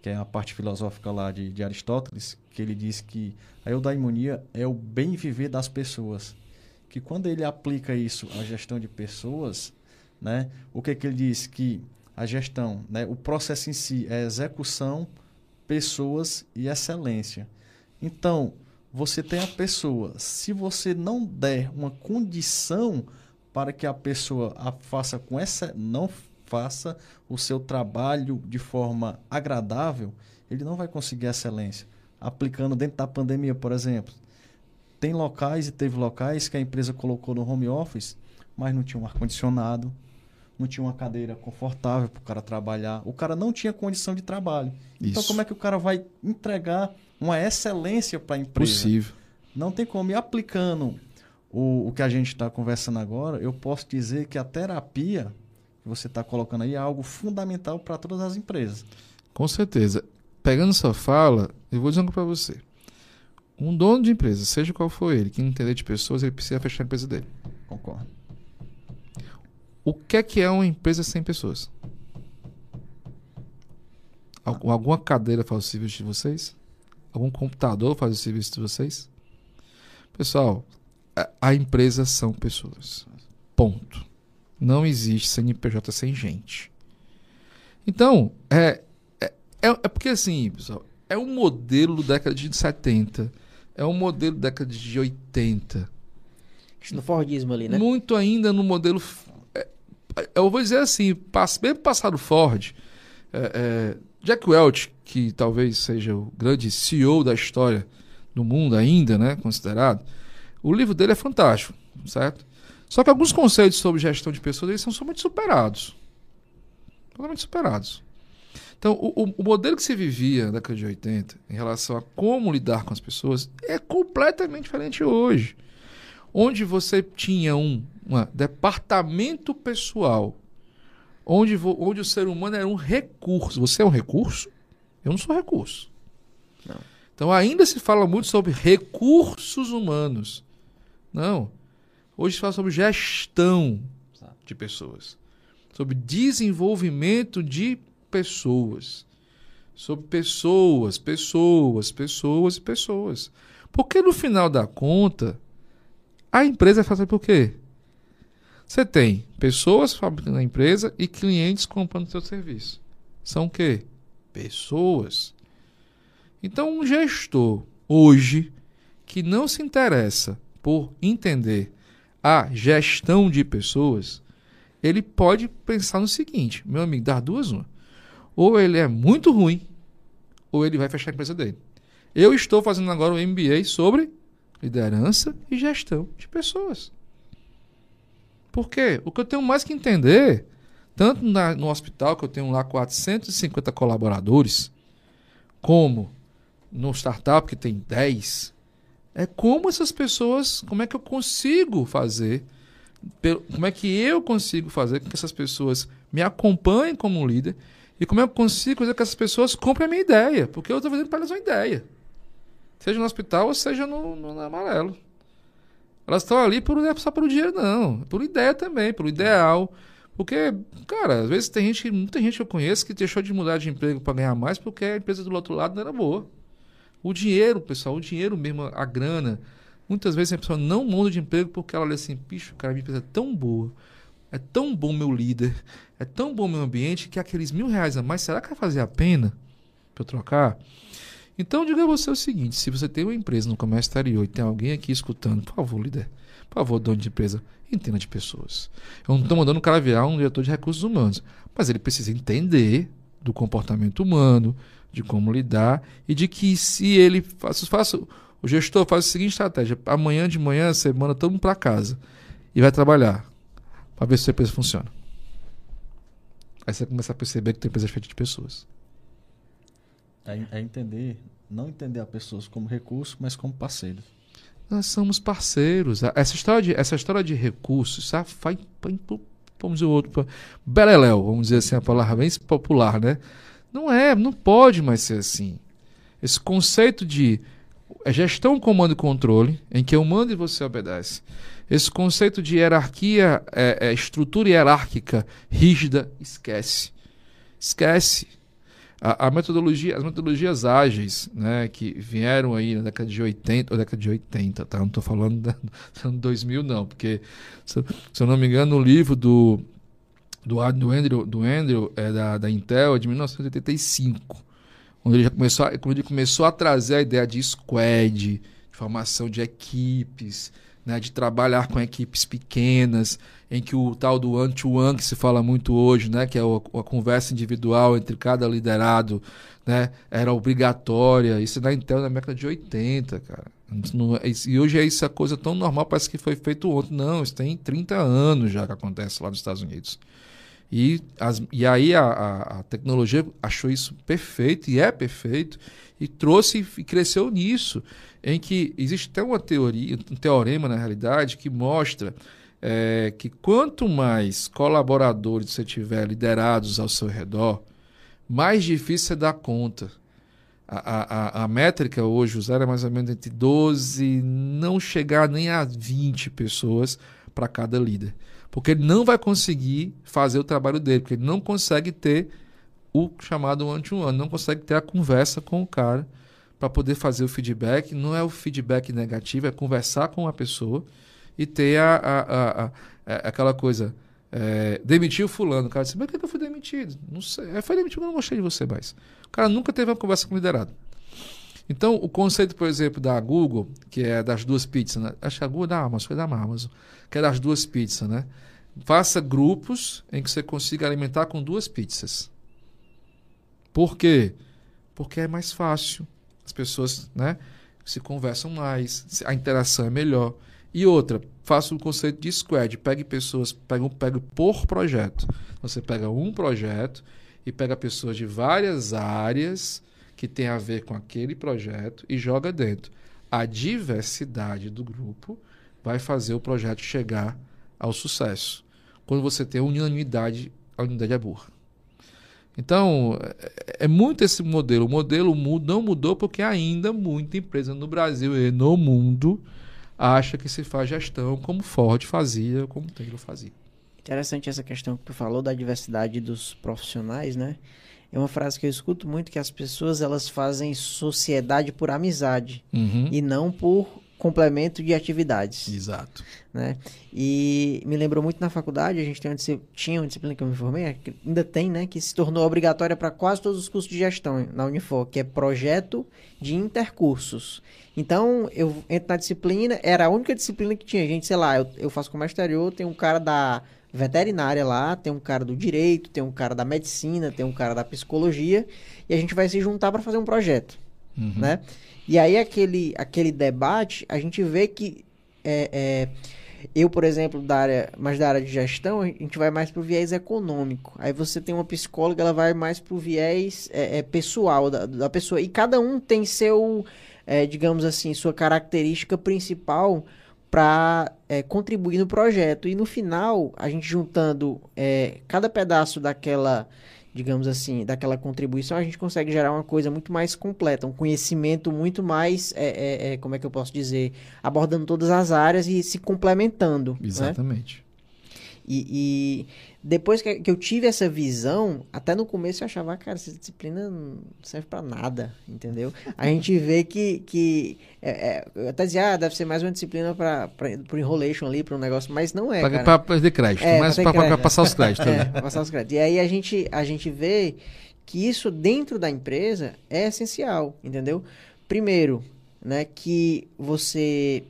que é a parte filosófica lá de, de Aristóteles, que ele diz que a eudaimonia é o bem viver das pessoas. Que quando ele aplica isso à gestão de pessoas, né, o que, que ele diz? Que a gestão, né, o processo em si é execução, pessoas e excelência. Então, você tem a pessoa. Se você não der uma condição para que a pessoa a faça com essa não faça o seu trabalho de forma agradável, ele não vai conseguir excelência. Aplicando dentro da pandemia, por exemplo, tem locais e teve locais que a empresa colocou no home office, mas não tinha um ar condicionado, não tinha uma cadeira confortável para o cara trabalhar. O cara não tinha condição de trabalho. Então, Isso. Então, como é que o cara vai entregar uma excelência para a empresa? Possível. Não tem como. E aplicando o, o que a gente está conversando agora, eu posso dizer que a terapia que você está colocando aí é algo fundamental para todas as empresas. Com certeza. Pegando sua fala, eu vou dizer algo para você. Um dono de empresa, seja qual for ele, que não entender de pessoas, ele precisa fechar a empresa dele. Concordo. O que é que é uma empresa sem pessoas? Al- Alguma cadeira faz o serviço de vocês? Algum computador faz o serviço de vocês? Pessoal, a, empresa são pessoas. Ponto. Não existe CNPJ sem gente. Então, é, é, é, é porque assim, pessoal, é um modelo da década de 70, é um modelo da década de 80, No Fordismo ali, né? muito ainda no modelo. f- é, Eu vou dizer assim, mesmo passado Ford, é, é, Jack Welch, que talvez seja o grande CEO da história do mundo ainda, né, considerado, o livro dele é fantástico, certo? Só que alguns conceitos sobre gestão de pessoas eles são somente superados. Totalmente superados. Então, o, o- o modelo que se vivia na década de 80 em relação a como lidar com as pessoas é completamente diferente hoje onde você tinha um uma, departamento pessoal, onde, vo- onde o ser humano era um recurso. Você é um recurso? Eu não sou recurso. Não. Então ainda se fala muito sobre recursos humanos. Não. Hoje se fala sobre gestão de pessoas, sobre desenvolvimento de pessoas, sobre pessoas, pessoas, pessoas e pessoas. Porque no final da conta, a empresa é feita por quê? Você tem pessoas fabricando a empresa e clientes comprando seu serviço. São o quê? Pessoas. Então, um gestor hoje que não se interessa por entender a gestão de pessoas, ele pode pensar no seguinte: meu amigo, dá duas uma. Ou ele é muito ruim, ou ele vai fechar a empresa dele. Eu estou fazendo agora um MBA sobre liderança e gestão de pessoas. Por quê? O que eu tenho mais que entender, tanto na- no hospital, que eu tenho lá 450 colaboradores, como no startup, que tem 10, é como essas pessoas, como é que eu consigo fazer, como é que eu consigo fazer com que essas pessoas me acompanhem como líder e como é que eu consigo fazer com que essas pessoas comprem a minha ideia, porque eu estou vendendo para elas uma ideia. Seja no hospital ou seja no, no- no amarelo. Elas estão ali por, não é só pelo dinheiro, não. É por ideia também, pelo ideal. Porque, cara, às vezes tem gente, muita gente que eu conheço que deixou de mudar de emprego para ganhar mais porque a empresa do outro lado não era boa. O dinheiro, pessoal, o dinheiro mesmo, a grana. Muitas vezes a pessoa não muda de emprego porque ela olha assim, bicho, cara, minha empresa é tão boa, é tão bom meu líder, é tão bom meu ambiente que aqueles mil reais a mais, será que vai fazer a pena para eu trocar? Então, diga a você o seguinte: se você tem uma empresa no comércio exterior e tem alguém aqui escutando, por favor, líder, por favor, dono de empresa, entenda de pessoas. Eu não estou mandando o cara virar um diretor de recursos humanos, mas ele precisa entender do comportamento humano, de como lidar e de que se ele faça, faça o gestor faz a seguinte estratégia: amanhã de manhã você manda todo mundo para casa e vai trabalhar para ver se a empresa funciona. Aí você começa a perceber que tem empresa feita de pessoas. É, é entender, não entender as pessoas como recurso, mas como parceiros. Nós somos parceiros. Essa história de, essa história de recursos, sabe? Vai, vai pro- vamos dizer o outro, beleléu, vamos dizer assim, a palavra bem popular, né? Não é, não pode mais ser assim. Esse conceito de é gestão, comando e controle, em que eu mando e você obedece. Esse conceito de hierarquia, é, é, estrutura hierárquica rígida, esquece. Esquece. A, a metodologia, as metodologias ágeis, né, que vieram aí na década de 80, ou década de 80, tá? Não estou falando do ano 2000 não, porque se, se eu não me engano, o livro do do, do Andrew, do Andrew é, da, da Intel é de 1985, onde ele já começou, a, quando ele começou a trazer a ideia de squad, de formação de equipes, né, de trabalhar com equipes pequenas, em que o tal do one-to-one que se fala muito hoje, né, que é a, a conversa individual entre cada liderado, né, era obrigatória. Isso é na Intel na década de 80, cara. Não, e hoje é isso a coisa tão normal, parece que foi feito ontem. Não, isso tem 30 anos já que acontece lá nos Estados Unidos. E, as, e aí a, a, a, tecnologia achou isso perfeito, e é perfeito, e trouxe e cresceu nisso, em que existe até uma teoria, um teorema na realidade, que mostra é, que quanto mais colaboradores você tiver liderados ao seu redor, mais difícil é dar conta. A, a, a métrica hoje usada é mais ou menos entre 12, não chegar nem a 20 pessoas para cada líder. Porque ele não vai conseguir fazer o trabalho dele, porque ele não consegue ter o chamado one-to-one, não consegue ter a conversa com o cara para poder fazer o feedback. Não é o feedback negativo, é conversar com a pessoa e ter a, a, a, a é, aquela coisa. É, demitir o fulano. O cara disse, mas por que eu fui demitido? Não sei. É, foi demitido, eu não gostei de você mais. O cara nunca teve uma conversa com o liderado. Então, o conceito, por exemplo, da Google, que é das duas pizzas, né? acho que a Google é da Amazon, foi da Amazon, que é das duas pizzas, né? Faça grupos em que você consiga alimentar com duas pizzas. Por quê? Porque é mais fácil. As pessoas né, se conversam mais, a interação é melhor. E outra, faça o conceito de squad. Pegue pessoas, pegue, pegue por projeto. Você pega um projeto e pega pessoas de várias áreas que tem a ver com aquele projeto e joga dentro. A diversidade do grupo vai fazer o projeto chegar ao sucesso quando você tem unanimidade, a unidade é burra. Então, é, é muito esse modelo. O modelo não mudou porque ainda muita empresa no Brasil e no mundo acha que se faz gestão como Ford fazia, como Taylor fazia. Interessante essa questão que tu falou da diversidade dos profissionais, né? É uma frase que eu escuto muito que as pessoas elas fazem sociedade por amizade uhum. e não por complemento de atividades. Exato. Né? E me lembrou muito na faculdade, a gente uma, tinha uma disciplina que eu me formei, ainda tem, né, que se tornou obrigatória para quase todos os cursos de gestão na Unifor, que é projeto de intercursos. Então, eu entro na disciplina, era a única disciplina que tinha. Gente, sei lá, eu, eu faço comércio exterior, tem um cara da veterinária lá, tem um cara do direito, tem um cara da medicina, tem um cara da psicologia, e a gente vai se juntar para fazer um projeto, uhum. né? E aí aquele, aquele debate, a gente vê que é, é, eu, por exemplo, da área, mais da área de gestão, a gente vai mais pro viés econômico. Aí você tem uma psicóloga, ela vai mais pro viés é, é pessoal da, da pessoa. E cada um tem seu, é, digamos assim, sua característica principal para é, contribuir no projeto. E no final, a gente juntando cada pedaço daquela digamos assim, daquela contribuição, a gente consegue gerar uma coisa muito mais completa, um conhecimento muito mais, é, é, é como é que eu posso dizer, abordando todas as áreas e se complementando. Né? Exatamente. Né? E, e, depois que, eu tive essa visão, até no começo eu achava, ah, cara, essa disciplina não serve para nada, entendeu? A gente vê que, que é, é, eu até dizia, ah, deve ser mais uma disciplina para o enrolation ali, para um negócio, mas não é, Para perder crédito, é, mas para passar os créditos. é, passar os créditos. E aí a gente, a gente vê que isso dentro da empresa é essencial, entendeu? Primeiro, né, que você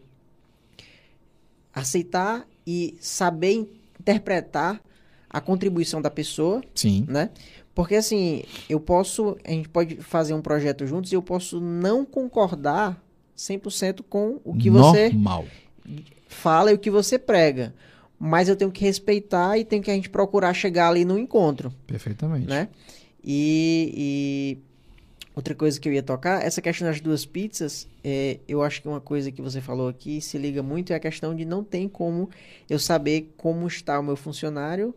aceitar e saber interpretar a contribuição da pessoa. Sim. Né? Porque assim, eu posso, a gente pode fazer um projeto juntos e eu posso não concordar 100% com o que você Normal. fala e o que você prega. Mas eu tenho que respeitar e tenho que a gente procurar chegar ali no encontro. Perfeitamente. Né? E, e Outra coisa que eu ia tocar, essa questão das duas pizzas, é, eu acho que uma coisa que você falou aqui se liga muito é a questão de não tem como eu saber como está o meu funcionário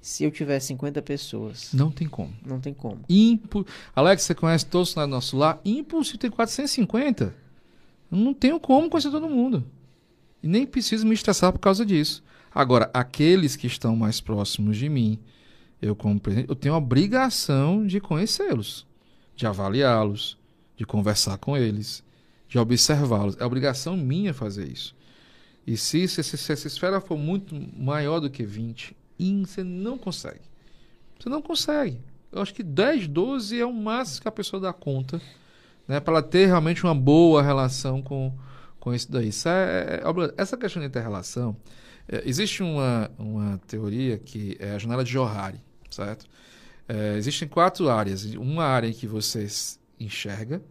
se eu tiver 50 pessoas. Não tem como. Não tem como. Impu... Alex, você conhece todos do nosso lar? Impulso tem 450. Eu não tenho como conhecer todo mundo. E nem preciso me estressar por causa disso. Agora, aqueles que estão mais próximos de mim, eu como presidente, eu tenho a obrigação de conhecê-los. De avaliá-los, de conversar com eles, de observá-los. É obrigação minha fazer isso. E se, se, se, se essa esfera for muito maior do que 20, você não consegue. Você não consegue. Eu acho que 10, 12 é o máximo que a pessoa dá conta, né? Para ela ter realmente uma boa relação com, com isso daí. Isso é, é, é essa questão de inter-relação, é, existe uma, uma teoria que é a janela de Johari, certo? É, existem quatro áreas. Uma área em que você enxerga,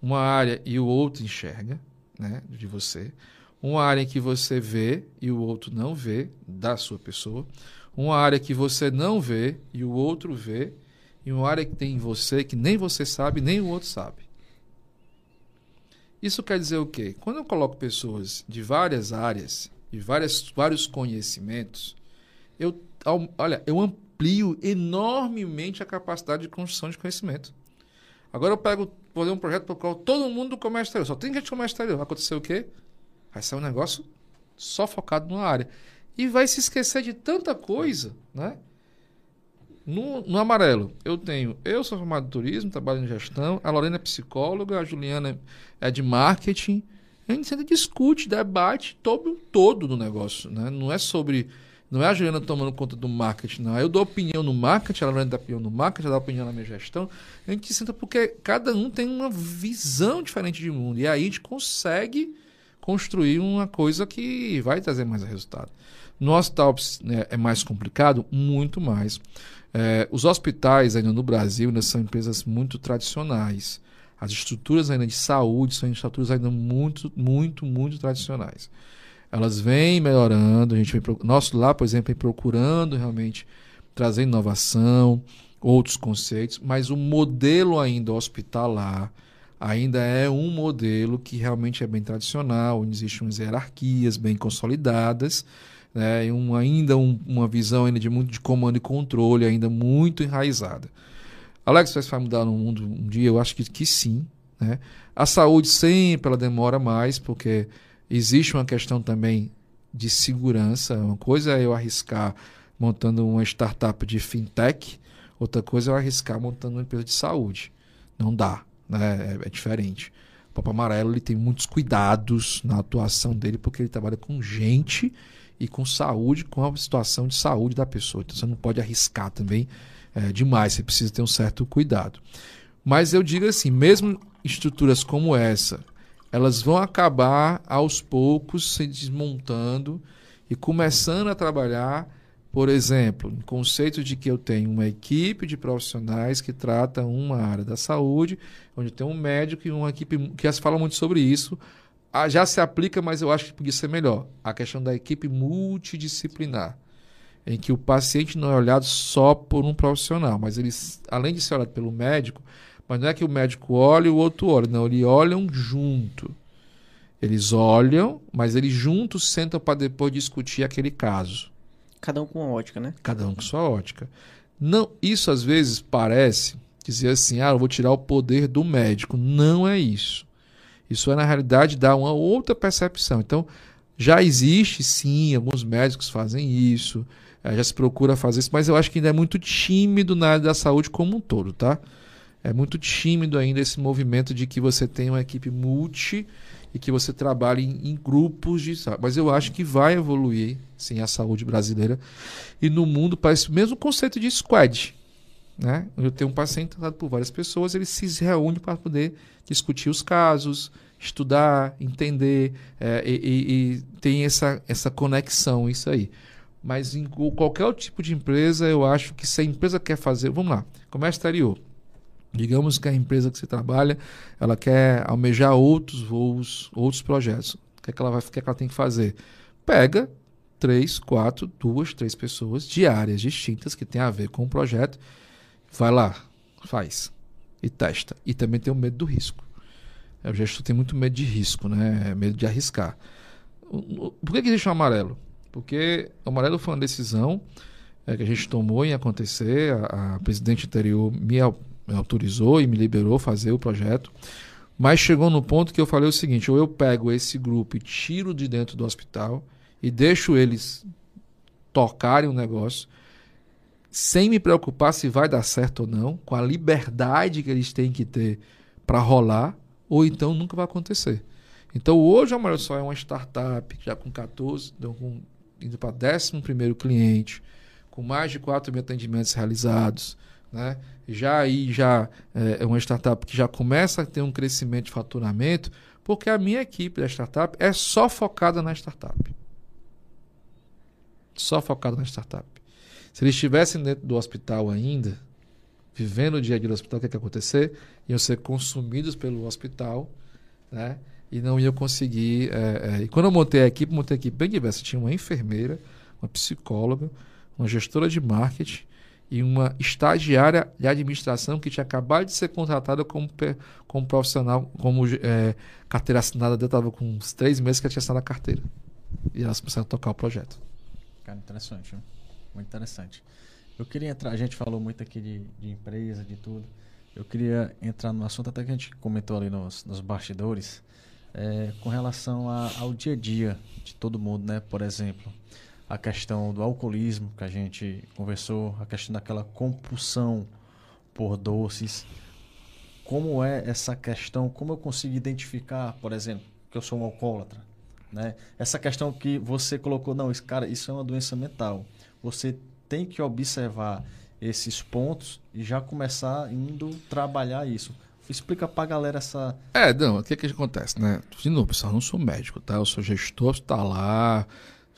uma área e o outro enxerga, né, de você. Uma área em que você vê e o outro não vê, da sua pessoa. Uma área que você não vê e o outro vê. E uma área que tem em você que nem você sabe, nem o outro sabe. Isso quer dizer o quê? Quando eu coloco pessoas de várias áreas, de várias, vários conhecimentos, eu, olha, eu amplio enormemente a capacidade de construção de conhecimento. Agora eu pego, fazer um projeto para o qual todo mundo do comércio exterior, só tem gente do comércio exterior. Vai acontecer o quê? Vai ser um negócio só focado numa área. E vai se esquecer de tanta coisa, né? No, no amarelo, eu tenho, eu sou formado em turismo, trabalho em gestão, a Lorena é psicóloga, a Juliana é de marketing. A gente sempre discute, debate todo todo do negócio, né? Não é sobre não é a Juliana tomando conta do marketing, não. Eu dou opinião no marketing, a Lorena dá opinião no marketing, ela dá opinião na minha gestão. A gente senta porque cada um tem uma visão diferente de mundo. E aí a gente consegue construir uma coisa que vai trazer mais resultado. No hospital né, é mais complicado, muito mais. É, os hospitais ainda no Brasil ainda são empresas muito tradicionais. As estruturas ainda de saúde são estruturas ainda muito, muito, muito tradicionais. Elas vêm melhorando, a gente vem, nosso lá, por exemplo, vem procurando realmente trazer inovação, outros conceitos, mas o modelo ainda hospitalar ainda é um modelo que realmente é bem tradicional, onde existem umas hierarquias bem consolidadas, né, e um, ainda um, uma visão ainda de muito de comando e controle ainda muito enraizada. Alex, vai mudar no mundo um dia? Eu acho que, que sim. Né? A saúde sempre ela demora mais, porque existe uma questão também de segurança. Uma coisa é eu arriscar montando uma startup de fintech, outra coisa é eu arriscar montando uma empresa de saúde. Não dá, né? é, é diferente. O Papo Amarelo ele tem muitos cuidados na atuação dele, porque ele trabalha com gente e com saúde, com a situação de saúde da pessoa. Então você não pode arriscar também é, demais, você precisa ter um certo cuidado. Mas eu digo assim, mesmo estruturas como essa, elas vão acabar aos poucos se desmontando e começando a trabalhar, por exemplo, no conceito de que eu tenho uma equipe de profissionais que trata uma área da saúde, onde tem um médico e uma equipe que se fala muito sobre isso, já se aplica, mas eu acho que podia ser melhor. A questão da equipe multidisciplinar, em que o paciente não é olhado só por um profissional, mas eles, além de ser olhado pelo médico, mas não é que o médico olha e o outro olha, não, eles olham junto. Eles olham, mas eles juntos sentam para depois discutir aquele caso. Cada um com uma ótica, né? Cada um com sua ótica. Não, isso às vezes parece dizer assim, ah, eu vou tirar o poder do médico. Não é isso. Isso é, na realidade, dar uma outra percepção. Então, já existe, sim, alguns médicos fazem isso, é, já se procura fazer isso, mas eu acho que ainda é muito tímido na área da saúde como um todo, tá? É muito tímido ainda esse movimento de que você tem uma equipe multi e que você trabalhe em, em grupos de mas eu acho que vai evoluir sim a saúde brasileira e no mundo parece o mesmo conceito de squad né eu tenho um paciente tratado por várias pessoas ele se reúne para poder discutir os casos estudar, entender é, e, e, e, tem essa, essa conexão, isso aí. Mas em qualquer tipo de empresa, eu acho que se a empresa quer fazer, vamos lá, comércio exterior. Digamos que a empresa que você trabalha, ela quer almejar outros voos, outros projetos. O que, é que, ela, vai, o que, é que ela tem que fazer? Pega três, quatro, duas, três pessoas de áreas distintas que tem a ver com o projeto. Vai lá, faz e testa. E também tem o medo do risco. É, o gestor tem muito medo de risco, né? Medo de arriscar. Por que, que existe o amarelo? Porque o amarelo foi uma decisão é, que a gente tomou em acontecer. A, a presidente anterior me, me autorizou e me liberou fazer o projeto. Mas chegou no ponto que eu falei o seguinte: ou eu pego esse grupo e tiro de dentro do hospital e deixo eles tocarem o negócio, sem me preocupar se vai dar certo ou não, com a liberdade que eles têm que ter para rolar, ou então nunca vai acontecer. Então hoje a Maior Sol é uma startup já com 14, então, com, indo para 11 cliente, com mais de 4 mil atendimentos realizados, né? Já aí já é, é uma startup que já começa a ter um crescimento de faturamento, porque a minha equipe da startup é só focada na startup. Só focada na startup. Se eles estivessem dentro do hospital ainda, vivendo o dia a dia do hospital, o que, é ia acontecer? Iam ser consumidos pelo hospital, né? E não iam conseguir. É, é... E quando eu montei a equipe, montei a equipe bem diversa. Tinha uma enfermeira, uma psicóloga, uma gestora de marketing e uma estagiária de administração que tinha acabado de ser contratada como, como profissional, como é, carteira assinada. Eu estava com uns três meses que ela tinha assinado a carteira. E elas começaram a tocar o projeto. Cara, interessante. Muito interessante. Eu queria entrar, a gente falou muito aqui de, de empresa, de tudo. Eu queria entrar no assunto até que a gente comentou ali nos, nos bastidores, é, com relação a, ao dia a dia de todo mundo, né? Por exemplo, a questão do alcoolismo que a gente conversou, a questão daquela compulsão por doces. Como é essa questão? Como eu consigo identificar, por exemplo, que eu sou um alcoólatra? Né? Essa questão que você colocou, não, cara, isso é uma doença mental. Você tem que observar esses pontos e já começar indo trabalhar isso. Explica pra galera essa. É, não, o que, que acontece, né? De novo, pessoal, eu não sou médico, tá? Eu sou gestor hospitalar,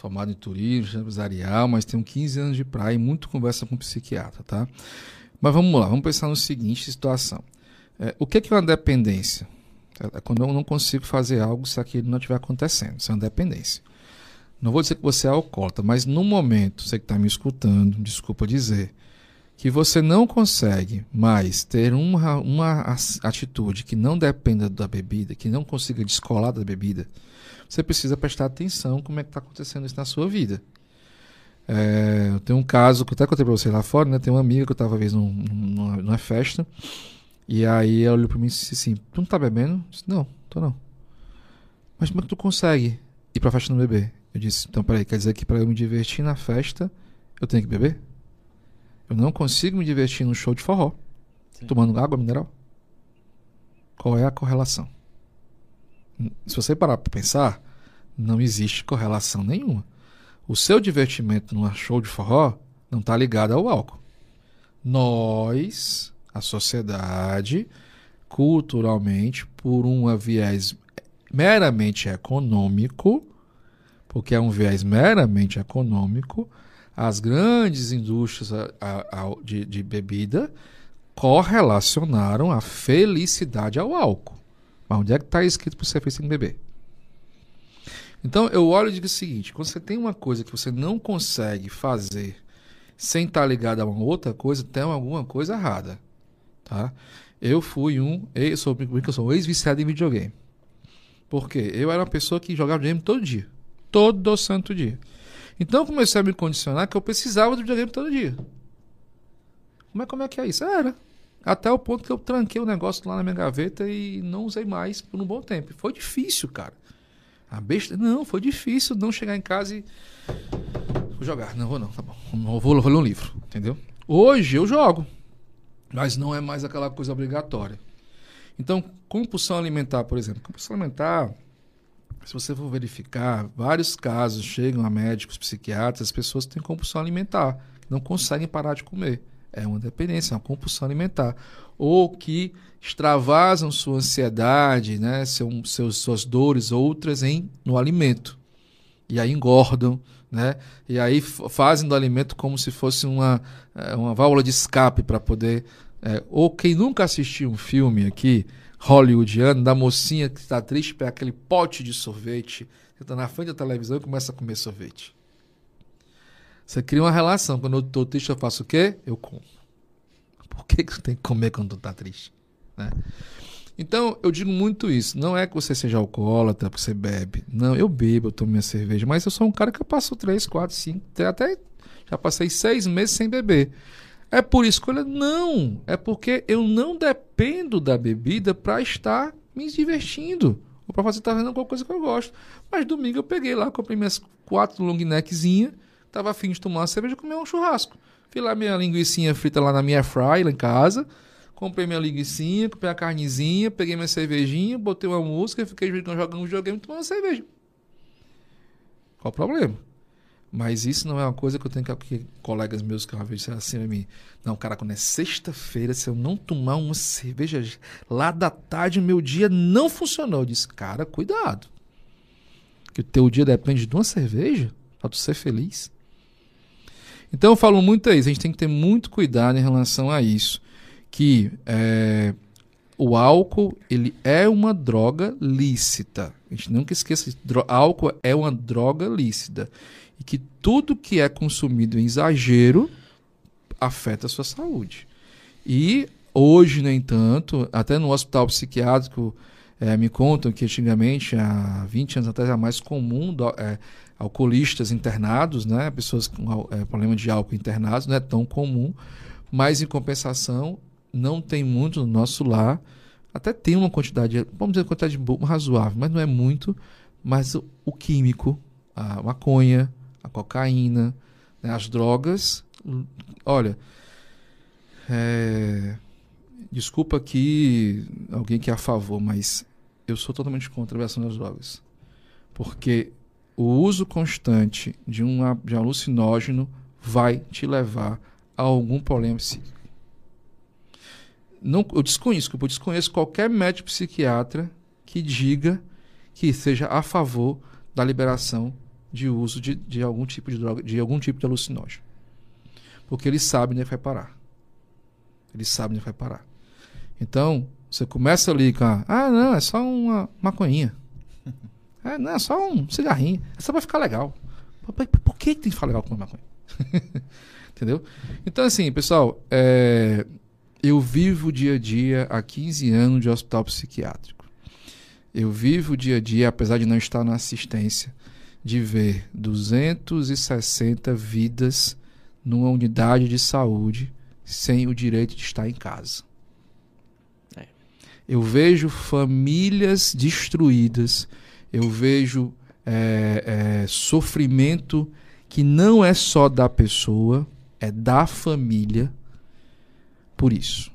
formado em turismo, empresarial, mas tenho 15 anos de praia e muito conversa com psiquiatra, tá? Mas vamos lá, vamos pensar no seguinte situação. É, o que é uma dependência? É, é quando eu não consigo fazer algo se aquilo não estiver acontecendo. Isso é uma dependência. Não vou dizer que você é alcoólatra, mas no momento, você que está me escutando, desculpa dizer, que você não consegue mais ter uma, uma atitude que não dependa da bebida, que não consiga descolar da bebida, você precisa prestar atenção como é que está acontecendo isso na sua vida. É, eu tenho um caso que eu até contei para você lá fora, né? Tem uma amiga que eu estava vez num, numa, numa, festa, e aí ela olhou para mim e disse assim: Tu não tá bebendo? Eu disse, não, tô não. Mas como é que tu consegue ir pra festa não beber? Eu disse: Então peraí, quer dizer que para eu me divertir na festa, eu tenho que beber? Eu não consigo me divertir num show de forró, Sim. tomando água mineral? Qual é a correlação? Se você parar para pensar, não existe correlação nenhuma. O seu divertimento num show de forró não está ligado ao álcool. Nós, a sociedade, culturalmente, por um viés meramente econômico, porque é um viés meramente econômico, as grandes indústrias de, de bebida correlacionaram a felicidade ao álcool. Mas onde é que está escrito para você fez sem beber? Então eu olho e digo o seguinte: quando você tem uma coisa que você não consegue fazer sem estar tá ligado a uma outra coisa, tem alguma coisa errada. Tá? Eu fui um, eu sou, eu sou um ex-viciado em videogame. Por quê? Eu era uma pessoa que jogava videogame todo dia. Todo santo dia. Então eu comecei a me condicionar que eu precisava do videogame todo dia. É, como é que é isso? Era. Até o ponto que eu tranquei o negócio lá na minha gaveta e não usei mais por um bom tempo. Foi difícil, cara. A besta. Não, foi difícil não chegar em casa e. Vou jogar. Não vou, não, tá bom. Não vou, vou ler um livro, entendeu? Hoje eu jogo. Mas não é mais aquela coisa obrigatória. Então, compulsão alimentar, por exemplo. Compulsão alimentar, se você for verificar, vários casos chegam a médicos, psiquiatras, as pessoas têm compulsão alimentar, não conseguem parar de comer é uma dependência, é uma compulsão alimentar. Ou que extravasam sua ansiedade, né, seu, seus, suas dores, outras em no alimento. E aí engordam, né? E aí fazem do alimento como se fosse uma, é, uma válvula de escape para poder. É, ou quem nunca assistiu um filme aqui, hollywoodiano, da mocinha que está triste, pega aquele pote de sorvete, está na frente da televisão e começa a comer sorvete. Você cria uma relação. Quando eu estou triste, eu faço o quê? Eu como. Por que, que você tem que comer quando tu está triste? Né? Então, eu digo muito isso. Não é que você seja alcoólatra porque você bebe. Não, eu bebo, eu tomo minha cerveja. Mas eu sou um cara que eu passo 3, 4, 5, até já passei seis meses sem beber. É por escolha? Não. É porque eu não dependo da bebida para estar me divertindo. Ou para fazer estar fazendo alguma coisa que eu gosto. Mas domingo eu peguei lá, comprei minhas quatro long neckzinhas tava afim de tomar uma cerveja, comer um churrasco. Fiz lá minha linguiçinha frita lá na minha fry, lá em casa. Comprei minha linguiçinha, comprei a carnezinha, peguei minha cervejinha, botei uma música, fiquei jogando um videogame e tomando uma cerveja. Qual o problema? Mas isso não é uma coisa que eu tenho que, que colegas meus que uma vez disseram assim a mim. Não, cara, quando é sexta-feira, se eu não tomar uma cerveja lá da tarde, meu dia não funcionou. Eu disse, cara, cuidado. Que o teu dia depende de uma cerveja para tu ser feliz. Então eu falo muito isso, a gente tem que ter muito cuidado em relação a isso. Que é, o álcool ele é uma droga lícita. A gente nunca esqueça que álcool é uma droga lícita. E que tudo que é consumido em exagero afeta a sua saúde. E hoje, no entanto, até no hospital psiquiátrico, é, me contam que antigamente, há 20 anos atrás, era mais comum do, é, alcoolistas internados, né? pessoas com é, problema de álcool internados, não é tão comum, mas em compensação não tem muito no nosso lar, até tem uma quantidade, vamos dizer, quantidade razoável, mas não é muito, mas o, o químico, a maconha, a cocaína, né? as drogas, olha, é, desculpa aqui alguém que é a favor, mas eu sou totalmente contra a liberação das drogas. Porque o uso constante de um, de um alucinógeno vai te levar a algum problema psíquico. Não, eu desconheço, eu desconheço qualquer médico psiquiatra que diga que seja a favor da liberação de uso de, de algum tipo de droga, de algum tipo de alucinógeno. Porque ele sabe onde vai parar. Ele sabe onde vai parar. Então, você começa ali com a, ah, não, é só uma maconhinha. É, não, é só um cigarrinho. É só pra ficar legal. Por, por que tem que ficar legal com maconha? Entendeu? Então, assim, pessoal, é, eu vivo o dia a dia há 15 anos de hospital psiquiátrico. Eu vivo o dia a dia, apesar de não estar na assistência, de ver 260 vidas numa unidade de saúde sem o direito de estar em casa. É. Eu vejo famílias destruídas eu vejo é, é, sofrimento que não é só da pessoa, é da família por isso.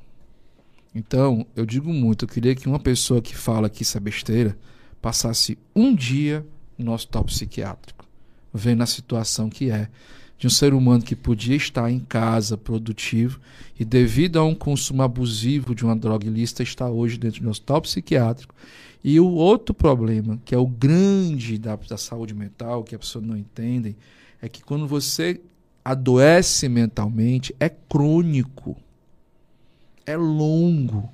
Então, eu digo muito, eu queria que uma pessoa que fala que isso é besteira passasse um dia no hospital psiquiátrico, vendo a situação que é de um ser humano que podia estar em casa produtivo e devido a um consumo abusivo de uma droga ilícita está hoje dentro de um hospital psiquiátrico e o outro problema, que é o grande da, da saúde mental, que a pessoa não entende, é que quando você adoece mentalmente, é crônico. É longo.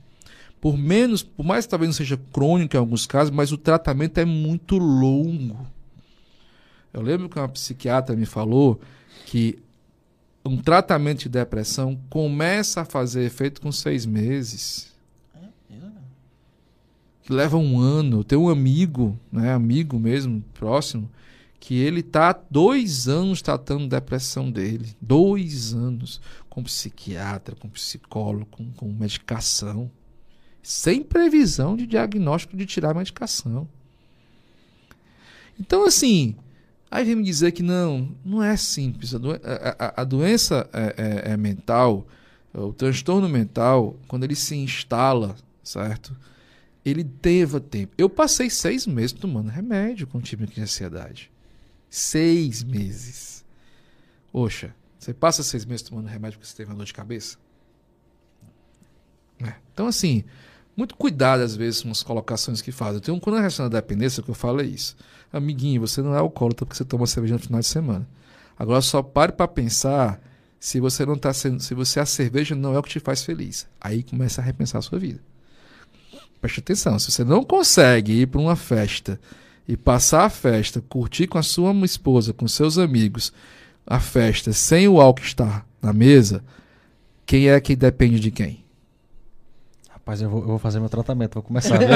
Por menos, por mais que talvez não seja crônico em alguns casos, mas o tratamento é muito longo. Eu lembro que uma psiquiatra me falou que um tratamento de depressão começa a fazer efeito com seis meses que leva um ano. Tem um amigo, né, amigo mesmo, próximo, que ele tá dois anos tratando depressão dele. Dois anos. Com psiquiatra, com psicólogo, com, com medicação. Sem previsão de diagnóstico de tirar a medicação. Então, assim, aí vem me dizer que não, não é simples. A, a, a, a doença é, é, é mental, o transtorno mental, quando ele se instala, certo? Ele teve tempo. Eu passei seis meses tomando remédio com tipo de ansiedade. Seis meses. Poxa, você passa seis meses tomando remédio porque você teve uma dor de cabeça? É. Então, assim, muito cuidado às vezes com as colocações que fazem. Tem um, quando relação à dependência, que eu falo é isso. Amiguinho, você não é alcoólatra porque você toma cerveja no final de semana. Agora só pare para pensar se você não tá sendo, se você a cerveja não é o que te faz feliz. Aí começa a repensar a sua vida. Preste atenção, se você não consegue ir para uma festa e passar a festa, curtir com a sua esposa, com seus amigos, a festa sem o álcool estar na mesa, quem é que depende de quem? Rapaz, eu vou, eu vou fazer meu tratamento, vou começar. Né?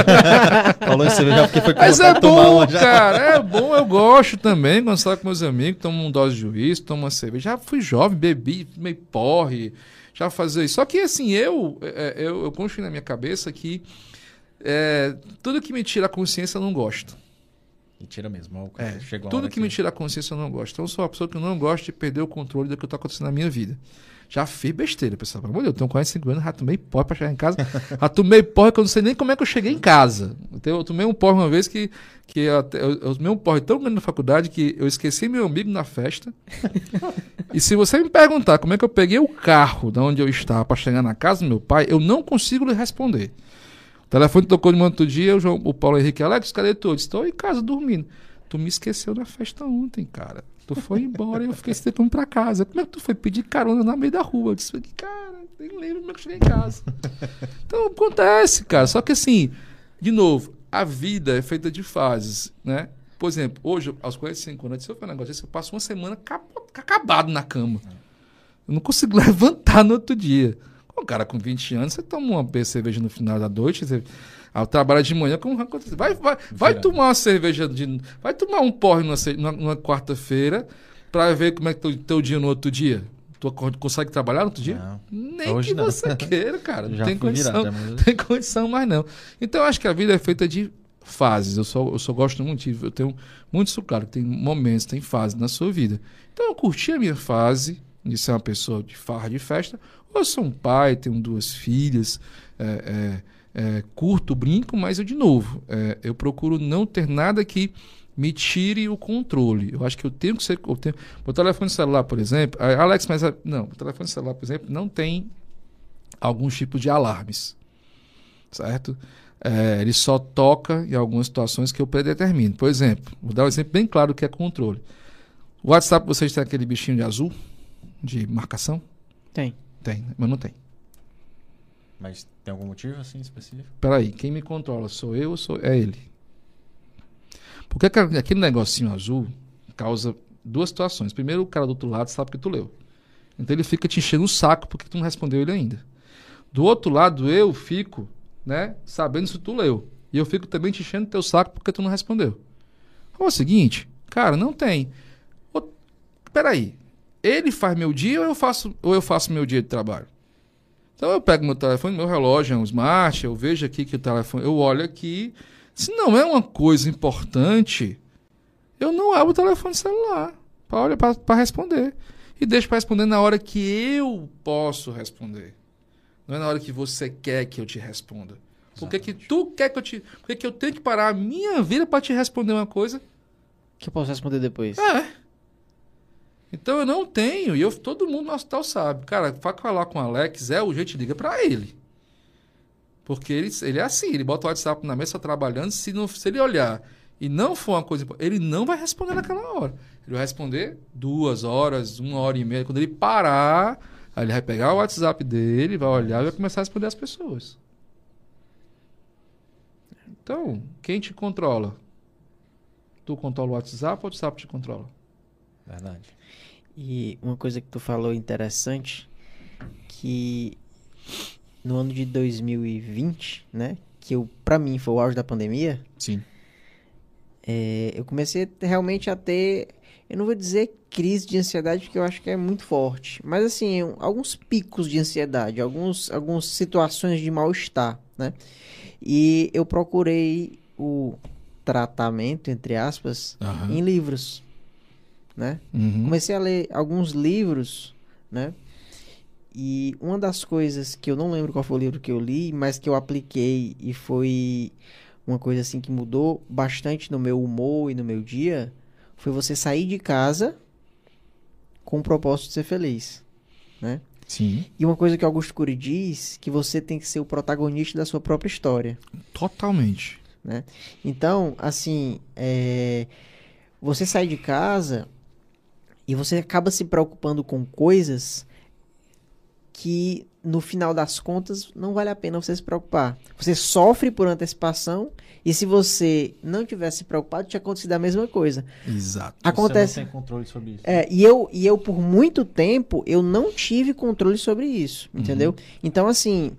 Falou em cerveja porque foi Mas é bom, cara, é bom, eu gosto também, quando saio com meus amigos, tomo um dose de uísque, tomo uma cerveja. Já fui jovem, bebi, meio porre, já fazia isso. Só que assim, eu, é, é, eu, eu construí na minha cabeça que é, tudo que me tira a consciência eu não gosto. E tira mesmo. É, tudo que me tira a consciência eu não gosto. Então eu sou uma pessoa que eu não gosto de perder o controle do que está acontecendo na minha vida. Já fiz besteira, pessoal. Pelo amor de Deus, eu tenho 45 anos, já tomei porra pra chegar em casa. já tomei porra que eu não sei nem como é que eu cheguei em casa. Eu, eu tomei um porra uma vez que, que eu, eu, eu tomei um porra tão grande na faculdade que eu esqueci meu amigo na festa. e se você me perguntar como é que eu peguei o carro da onde eu estava para chegar na casa do meu pai, eu não consigo lhe responder. O telefone tocou de manhã outro dia, o, João, o Paulo Henrique Alex, cadê tu? Eu disse, Estou em casa dormindo. Tu me esqueceu na festa ontem, cara. Tu foi embora e eu fiquei sem tempo pra casa. Como é que tu foi pedir carona na meio da rua? Eu disse, cara, nem lembro como é que eu cheguei em casa. então acontece, cara. Só que assim, de novo, a vida é feita de fases, né? Por exemplo, hoje, aos 45 anos, se eu fazer um negócio desse, eu passo uma semana acabado na cama. Eu não consigo levantar no outro dia. Um cara com 20 anos, você toma uma cerveja no final da noite, você ah, trabalha de manhã, como acontece? Vai, vai, vai tomar uma cerveja de. Vai tomar um porre numa, numa- numa quarta-feira pra ver como é que teu, teu dia no outro dia. Tu consegue trabalhar no outro dia? Não. Nem Hoje que não. você queira, cara. Não tem virado, condição. mas- Não tem condição mais não. Então eu acho que a vida é feita de fases. Eu só, eu só gosto muito de. Eu tenho muito isso claro. Tem momentos, tem fases na sua vida. Então eu curti a minha fase de ser uma pessoa de farra de festa. Eu sou um pai, tenho duas filhas. é, é, é, curto, brinco, mas eu, de novo, é, eu procuro não ter nada que me tire o controle. Eu acho que eu tenho que ser. Eu tenho, o telefone celular, por exemplo. Alex, mas. ah, Não, o telefone celular, por exemplo, não tem alguns tipos de alarmes. Certo? É, ele só toca em algumas situações que eu predetermino. Por exemplo, vou dar um exemplo bem claro que é controle. O WhatsApp, vocês têm aquele bichinho de azul, de marcação? Tem. Tem, mas não tem. Mas tem algum motivo assim específico? Peraí, quem me controla sou eu ou sou é ele? Porque aquele negocinho azul causa duas situações. Primeiro, o cara do outro lado sabe que tu leu. Então ele fica te enchendo o saco porque tu não respondeu ele ainda. Do outro lado, eu fico, né, sabendo se tu leu. E eu fico também te enchendo teu saco porque tu não respondeu. Então, é o seguinte, cara, não tem. Ô, Peraí, ele faz meu dia ou eu faço, ou eu faço meu dia de trabalho? Então eu pego meu telefone, meu relógio é um smart, eu vejo aqui que o telefone, eu olho aqui. Se não é uma coisa importante, eu não abro o telefone celular para responder. E deixo para responder na hora que eu posso responder. Não é na hora que você quer que eu te responda. Por que, que tu quer que eu te. Por que, que eu tenho que parar a minha vida para te responder uma coisa Que eu posso responder depois. é. Então eu não tenho, e eu, todo mundo no hospital sabe. Cara, pra falar com o Alex, é jeito liga pra ele. Porque ele, ele é assim, ele bota o WhatsApp na mesa trabalhando, se, não, se ele olhar e não for uma coisa ele não vai responder naquela hora. Ele vai responder duas horas, uma hora e meia. Quando ele parar, aí ele vai pegar o WhatsApp dele, vai olhar e vai começar a responder as pessoas. Então, quem te controla? Tu controla o WhatsApp ou o WhatsApp te controla? Verdade. E uma coisa que tu falou interessante, que no ano de 2020, né, que eu, pra mim foi o auge da pandemia, Sim. é, eu comecei realmente a ter, eu não vou dizer crise de ansiedade, porque eu acho que é muito forte, mas assim, alguns picos de ansiedade, alguns, algumas situações de mal-estar, né? E eu procurei o tratamento, entre aspas, Aham. em livros, né? Uhum. Comecei a ler alguns livros, né? E uma das coisas que eu não lembro qual foi o livro que eu li, mas que eu apliquei e foi uma coisa assim que mudou bastante no meu humor e no meu dia, foi você sair de casa com o propósito de ser feliz, né? Sim. E uma coisa que Augusto Cury diz, que você tem que ser o protagonista da sua própria história. Totalmente. Então, assim, é, você sai de casa e você acaba se preocupando com coisas que, no final das contas, não vale a pena você se preocupar. Você sofre por antecipação e se você não tivesse se preocupado, tinha acontecido a mesma coisa. Exato. Acontece. Você não tem controle sobre isso. É, e eu, e eu, por muito tempo, eu não tive controle sobre isso, entendeu? Então, assim,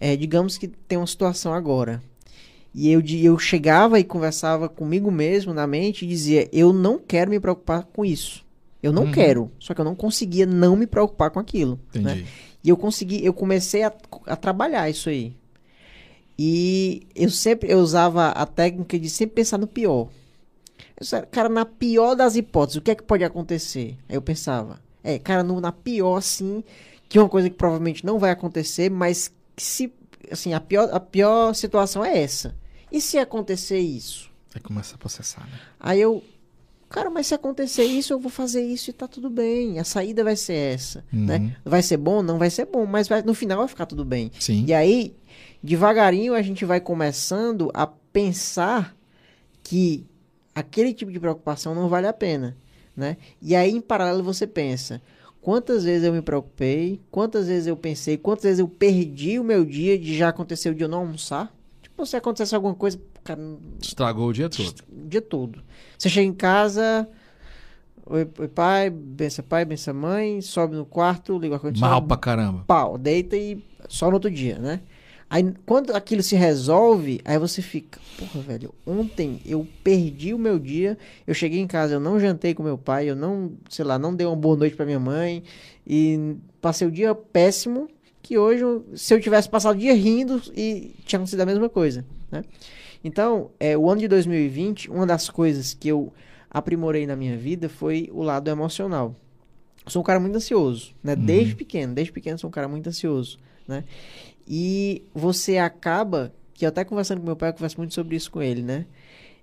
é, digamos que tem uma situação agora. E eu, eu chegava e conversava comigo mesmo na mente e dizia, eu não quero me preocupar com isso. Eu não Uhum. quero. Só que eu não conseguia não me preocupar com aquilo. né? Entendi. E eu consegui, eu comecei a, a trabalhar isso aí. E eu sempre eu usava a técnica de sempre pensar no pior. Eu cara, na pior das hipóteses, o que é que pode acontecer? Aí eu pensava, é, cara, no, na pior, assim, que é uma coisa que provavelmente não vai acontecer, mas se, assim, a pior, a pior situação é essa. E se acontecer isso? Aí começa a processar, né? Aí eu, cara, mas se acontecer isso, eu vou fazer isso e tá tudo bem. A saída vai ser essa, né? Uhum. Vai ser bom? Não vai ser bom, mas vai- no final vai ficar tudo bem. Sim. E aí, devagarinho, a gente vai começando a pensar que aquele tipo de preocupação não vale a pena, né? E aí, em paralelo, você pensa, quantas vezes eu me preocupei, quantas vezes eu pensei, quantas vezes eu perdi o meu dia de já acontecer o dia eu não almoçar? Tipo, se acontecesse alguma coisa, cara, Estragou o dia todo. o dia todo. Você chega em casa, oi, oi pai, benção pai, benção mãe, sobe no quarto, liga o ar-condicionado, Mal pra caramba. pau, deita e só no outro dia, né? Aí quando aquilo se resolve, aí você fica, porra, velho, ontem eu perdi o meu dia, eu cheguei em casa, eu não jantei com meu pai, eu não, sei lá, não dei uma boa noite pra minha mãe e passei o dia péssimo, que hoje, se eu tivesse passado o dia rindo e tinha acontecido a mesma coisa, né? Então, é, o ano de 2020, uma das coisas que eu aprimorei na minha vida foi o lado emocional. Eu sou um cara muito ansioso, né? Desde pequeno, desde pequeno sou um cara muito ansioso, né? E você acaba, que eu até conversando com meu pai, eu converso muito sobre isso com ele, né?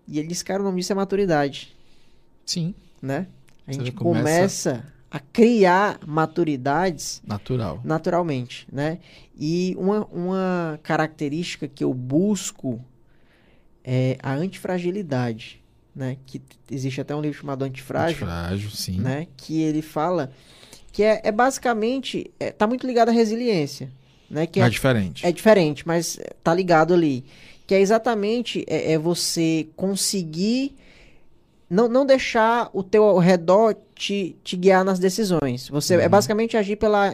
E ele disse, cara, o nome disso é maturidade, Sim. né? A gente começa- começa a criar maturidades Natural. naturalmente, né? E uma, uma característica que eu busco é a antifragilidade, né? Que existe até um livro chamado Antifrágil, Frágil, sim. né? Que ele fala que é, é basicamente é, tá muito ligado à resiliência, né? Que É é, diferente. é diferente, mas tá ligado ali. Que é exatamente é, é você conseguir não, não deixar o teu ao redor te, te guiar nas decisões. Você Uhum. é basicamente agir pela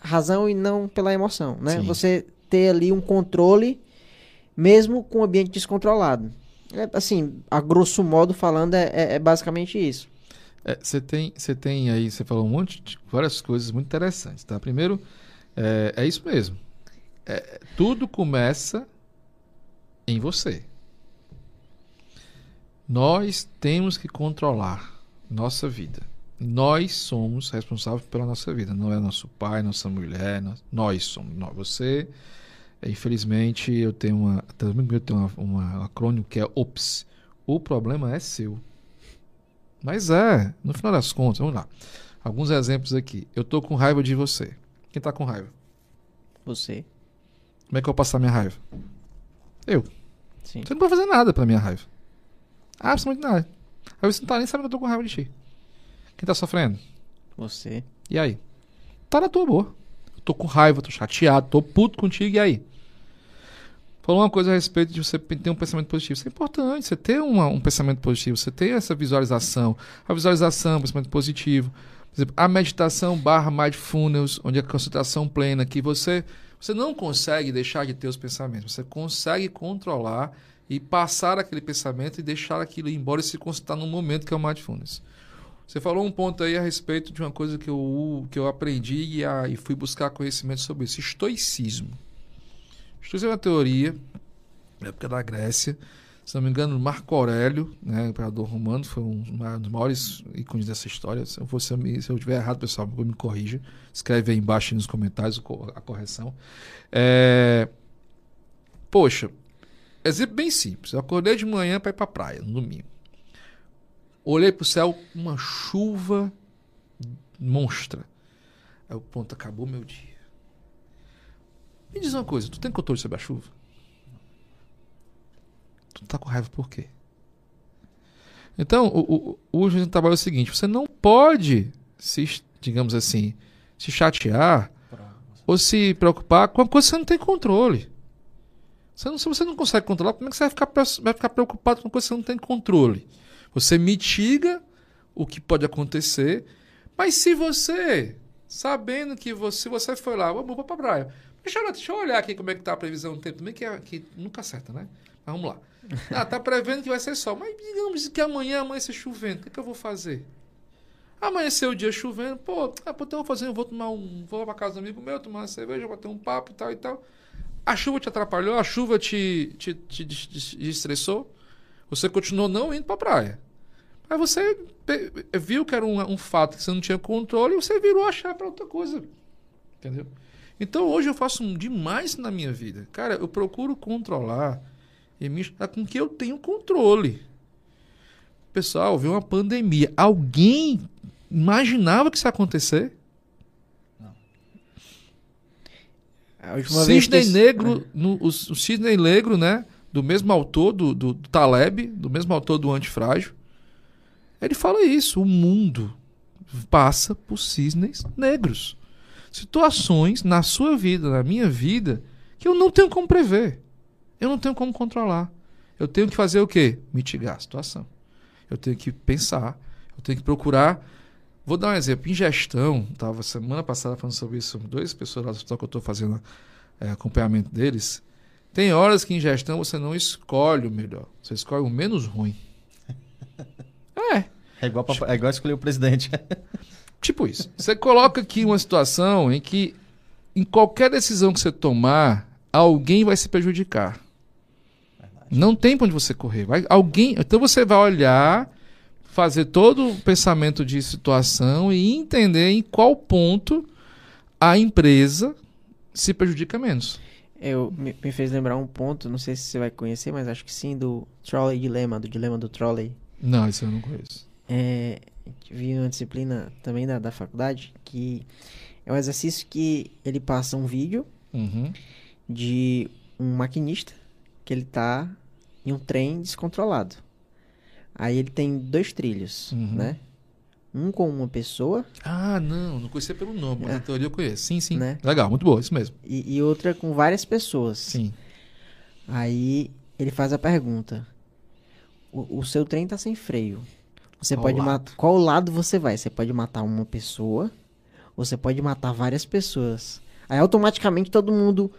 razão e não pela emoção, né? Sim. Você ter ali um controle mesmo com o ambiente descontrolado. É, assim, a grosso modo falando, é, é- é basicamente isso. É, Você tem, você tem aí, você falou um monte de várias coisas muito interessantes, tá? Primeiro, é, é isso mesmo. É, tudo começa em você. Nós temos que controlar nossa vida. Nós somos responsáveis pela nossa vida. Não é nosso pai, nossa mulher. Nós, somos. Nós. Você, é, infelizmente, eu tenho uma. Também eu tenho uma, uma, um acrônimo que é OPS. O problema é seu. Mas é, no final das contas, vamos lá. Alguns exemplos aqui. Eu tô com raiva de você. Quem tá com raiva? Você, Como é que eu vou passar minha raiva? Eu. sim. Você não pode fazer nada pra minha raiva. Absolutamente nada. Aí você não tá nem sabendo que eu tô com raiva de ti. Quem tá sofrendo? Você, E aí? Tá na tua boa. Eu tô com raiva, tô chateado, tô puto contigo, e aí? Falou uma coisa a respeito de você ter um pensamento positivo. Isso é importante, você ter uma- um pensamento positivo, você ter essa visualização. A visualização, o pensamento positivo. Por exemplo, a meditação barra mindfulness, onde a concentração plena, que você, você não consegue deixar de ter os pensamentos. Você consegue controlar e passar aquele pensamento e deixar aquilo ir embora e se concentrar no momento que é o mindfulness. Você falou um ponto aí a respeito de uma coisa que eu, que eu aprendi e, a- e fui buscar conhecimento sobre isso. Estoicismo. Estoicismo é uma teoria da época da Grécia. Se não me engano, Marco Aurélio, né, imperador romano, foi um dos maiores ícones dessa história. Se eu, for- se eu me- se eu tiver errado, pessoal, me corrija. Escreve aí embaixo nos comentários a correção. É... Poxa, exemplo bem simples. Eu acordei de manhã para ir para praia, no domingo. Olhei pro céu, uma chuva monstra. Aí o ponto acabou meu dia. Me diz uma coisa, tu tem controle sobre a chuva? Tu tá com raiva por quê? Então, o, o, o juiz do trabalho é o seguinte: você não pode se, digamos assim, se chatear ou se preocupar com uma coisa que você não tem controle. Você não, se você não consegue controlar, como é que você vai ficar, vai ficar preocupado com uma coisa que você não tem controle? Você mitiga o que pode acontecer, mas se você, sabendo que você, você foi lá, vamos pra praia. Deixa eu, deixa eu olhar aqui como é que tá a previsão do tempo também, que, é, que nunca acerta, né? Mas vamos lá. Ah, tá prevendo que vai ser sol. Mas digamos que amanhã amanhece chovendo. O que, que eu vou fazer? Amanheceu o dia chovendo, pô, ah, pô, então eu vou fazer, eu vou tomar um. Vou pra casa do amigo meu, tomar uma cerveja, bater um papo e tal e tal. A chuva te atrapalhou, a chuva te, te, te, te, te estressou. Você continuou não indo pra praia. Aí você viu que era um, um fato que você não tinha controle e você virou a chave para outra coisa. Entendeu? Então hoje eu faço um demais na minha vida. Cara, eu procuro controlar e misturar com que eu tenho controle. Pessoal, veio uma pandemia. Alguém imaginava que isso ia acontecer? A vez que Cisne esse- Negro, no- o, o Cisne Negro, né? Do mesmo autor do, do, do Taleb, do mesmo autor do Antifrágil. Ele fala isso. O mundo passa por cisnes negros. Situações na sua vida, na minha vida, que eu não tenho como prever. Eu não tenho como controlar. Eu tenho que fazer o quê? Mitigar a situação. Eu tenho que pensar. Eu tenho que procurar. Vou dar um exemplo. Em gestão, estava semana passada falando sobre isso, duas pessoas lá do hospital que eu estou fazendo é, acompanhamento deles. Tem horas que em gestão você não escolhe o melhor. Você escolhe o menos ruim. É. É igual, pra- é igual escolher o presidente. Tipo isso. Você coloca aqui uma situação em que, em qualquer decisão que você tomar, alguém vai se prejudicar. Não tem pra onde você correr. Vai, alguém, então você vai olhar, fazer todo o pensamento de situação e entender em qual ponto a empresa se prejudica menos. Eu, me, me fez lembrar um ponto, não sei se você vai conhecer, mas acho que sim, do Trolley Dilema, do Dilema do Trolley. Não, isso eu não conheço. É, vi uma disciplina também da, da faculdade que é um exercício que ele passa um vídeo Uhum. de um maquinista que ele tá em um trem descontrolado. Aí ele tem dois trilhos, Uhum. né? Um com uma pessoa Ah, não, não conhecia pelo nome, É. na teoria eu conheço. Sim, sim. Né? Legal, muito boa, isso mesmo. e, e outra com várias pessoas. Sim. Aí ele faz a pergunta: O, o seu trem tá sem freio. Você Qual pode matar. Qual lado você vai? Você pode matar uma pessoa ou você pode matar várias pessoas. Aí automaticamente todo mundo.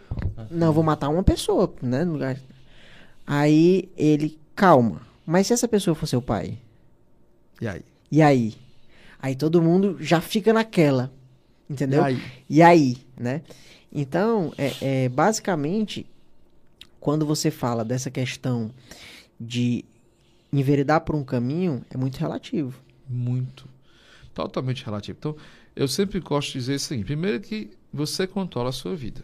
Não, eu vou matar uma pessoa, né? no lugar- Aí ele, calma. Mas se essa pessoa for seu pai? E aí? E aí? Aí todo mundo já fica naquela. Entendeu? E aí? E aí, né? Então, é, é, basicamente, quando você fala dessa questão de enveredar por um caminho, é muito relativo. Muito. Totalmente relativo. Então, eu sempre gosto de dizer seguinte: primeiro, que você controla a sua vida.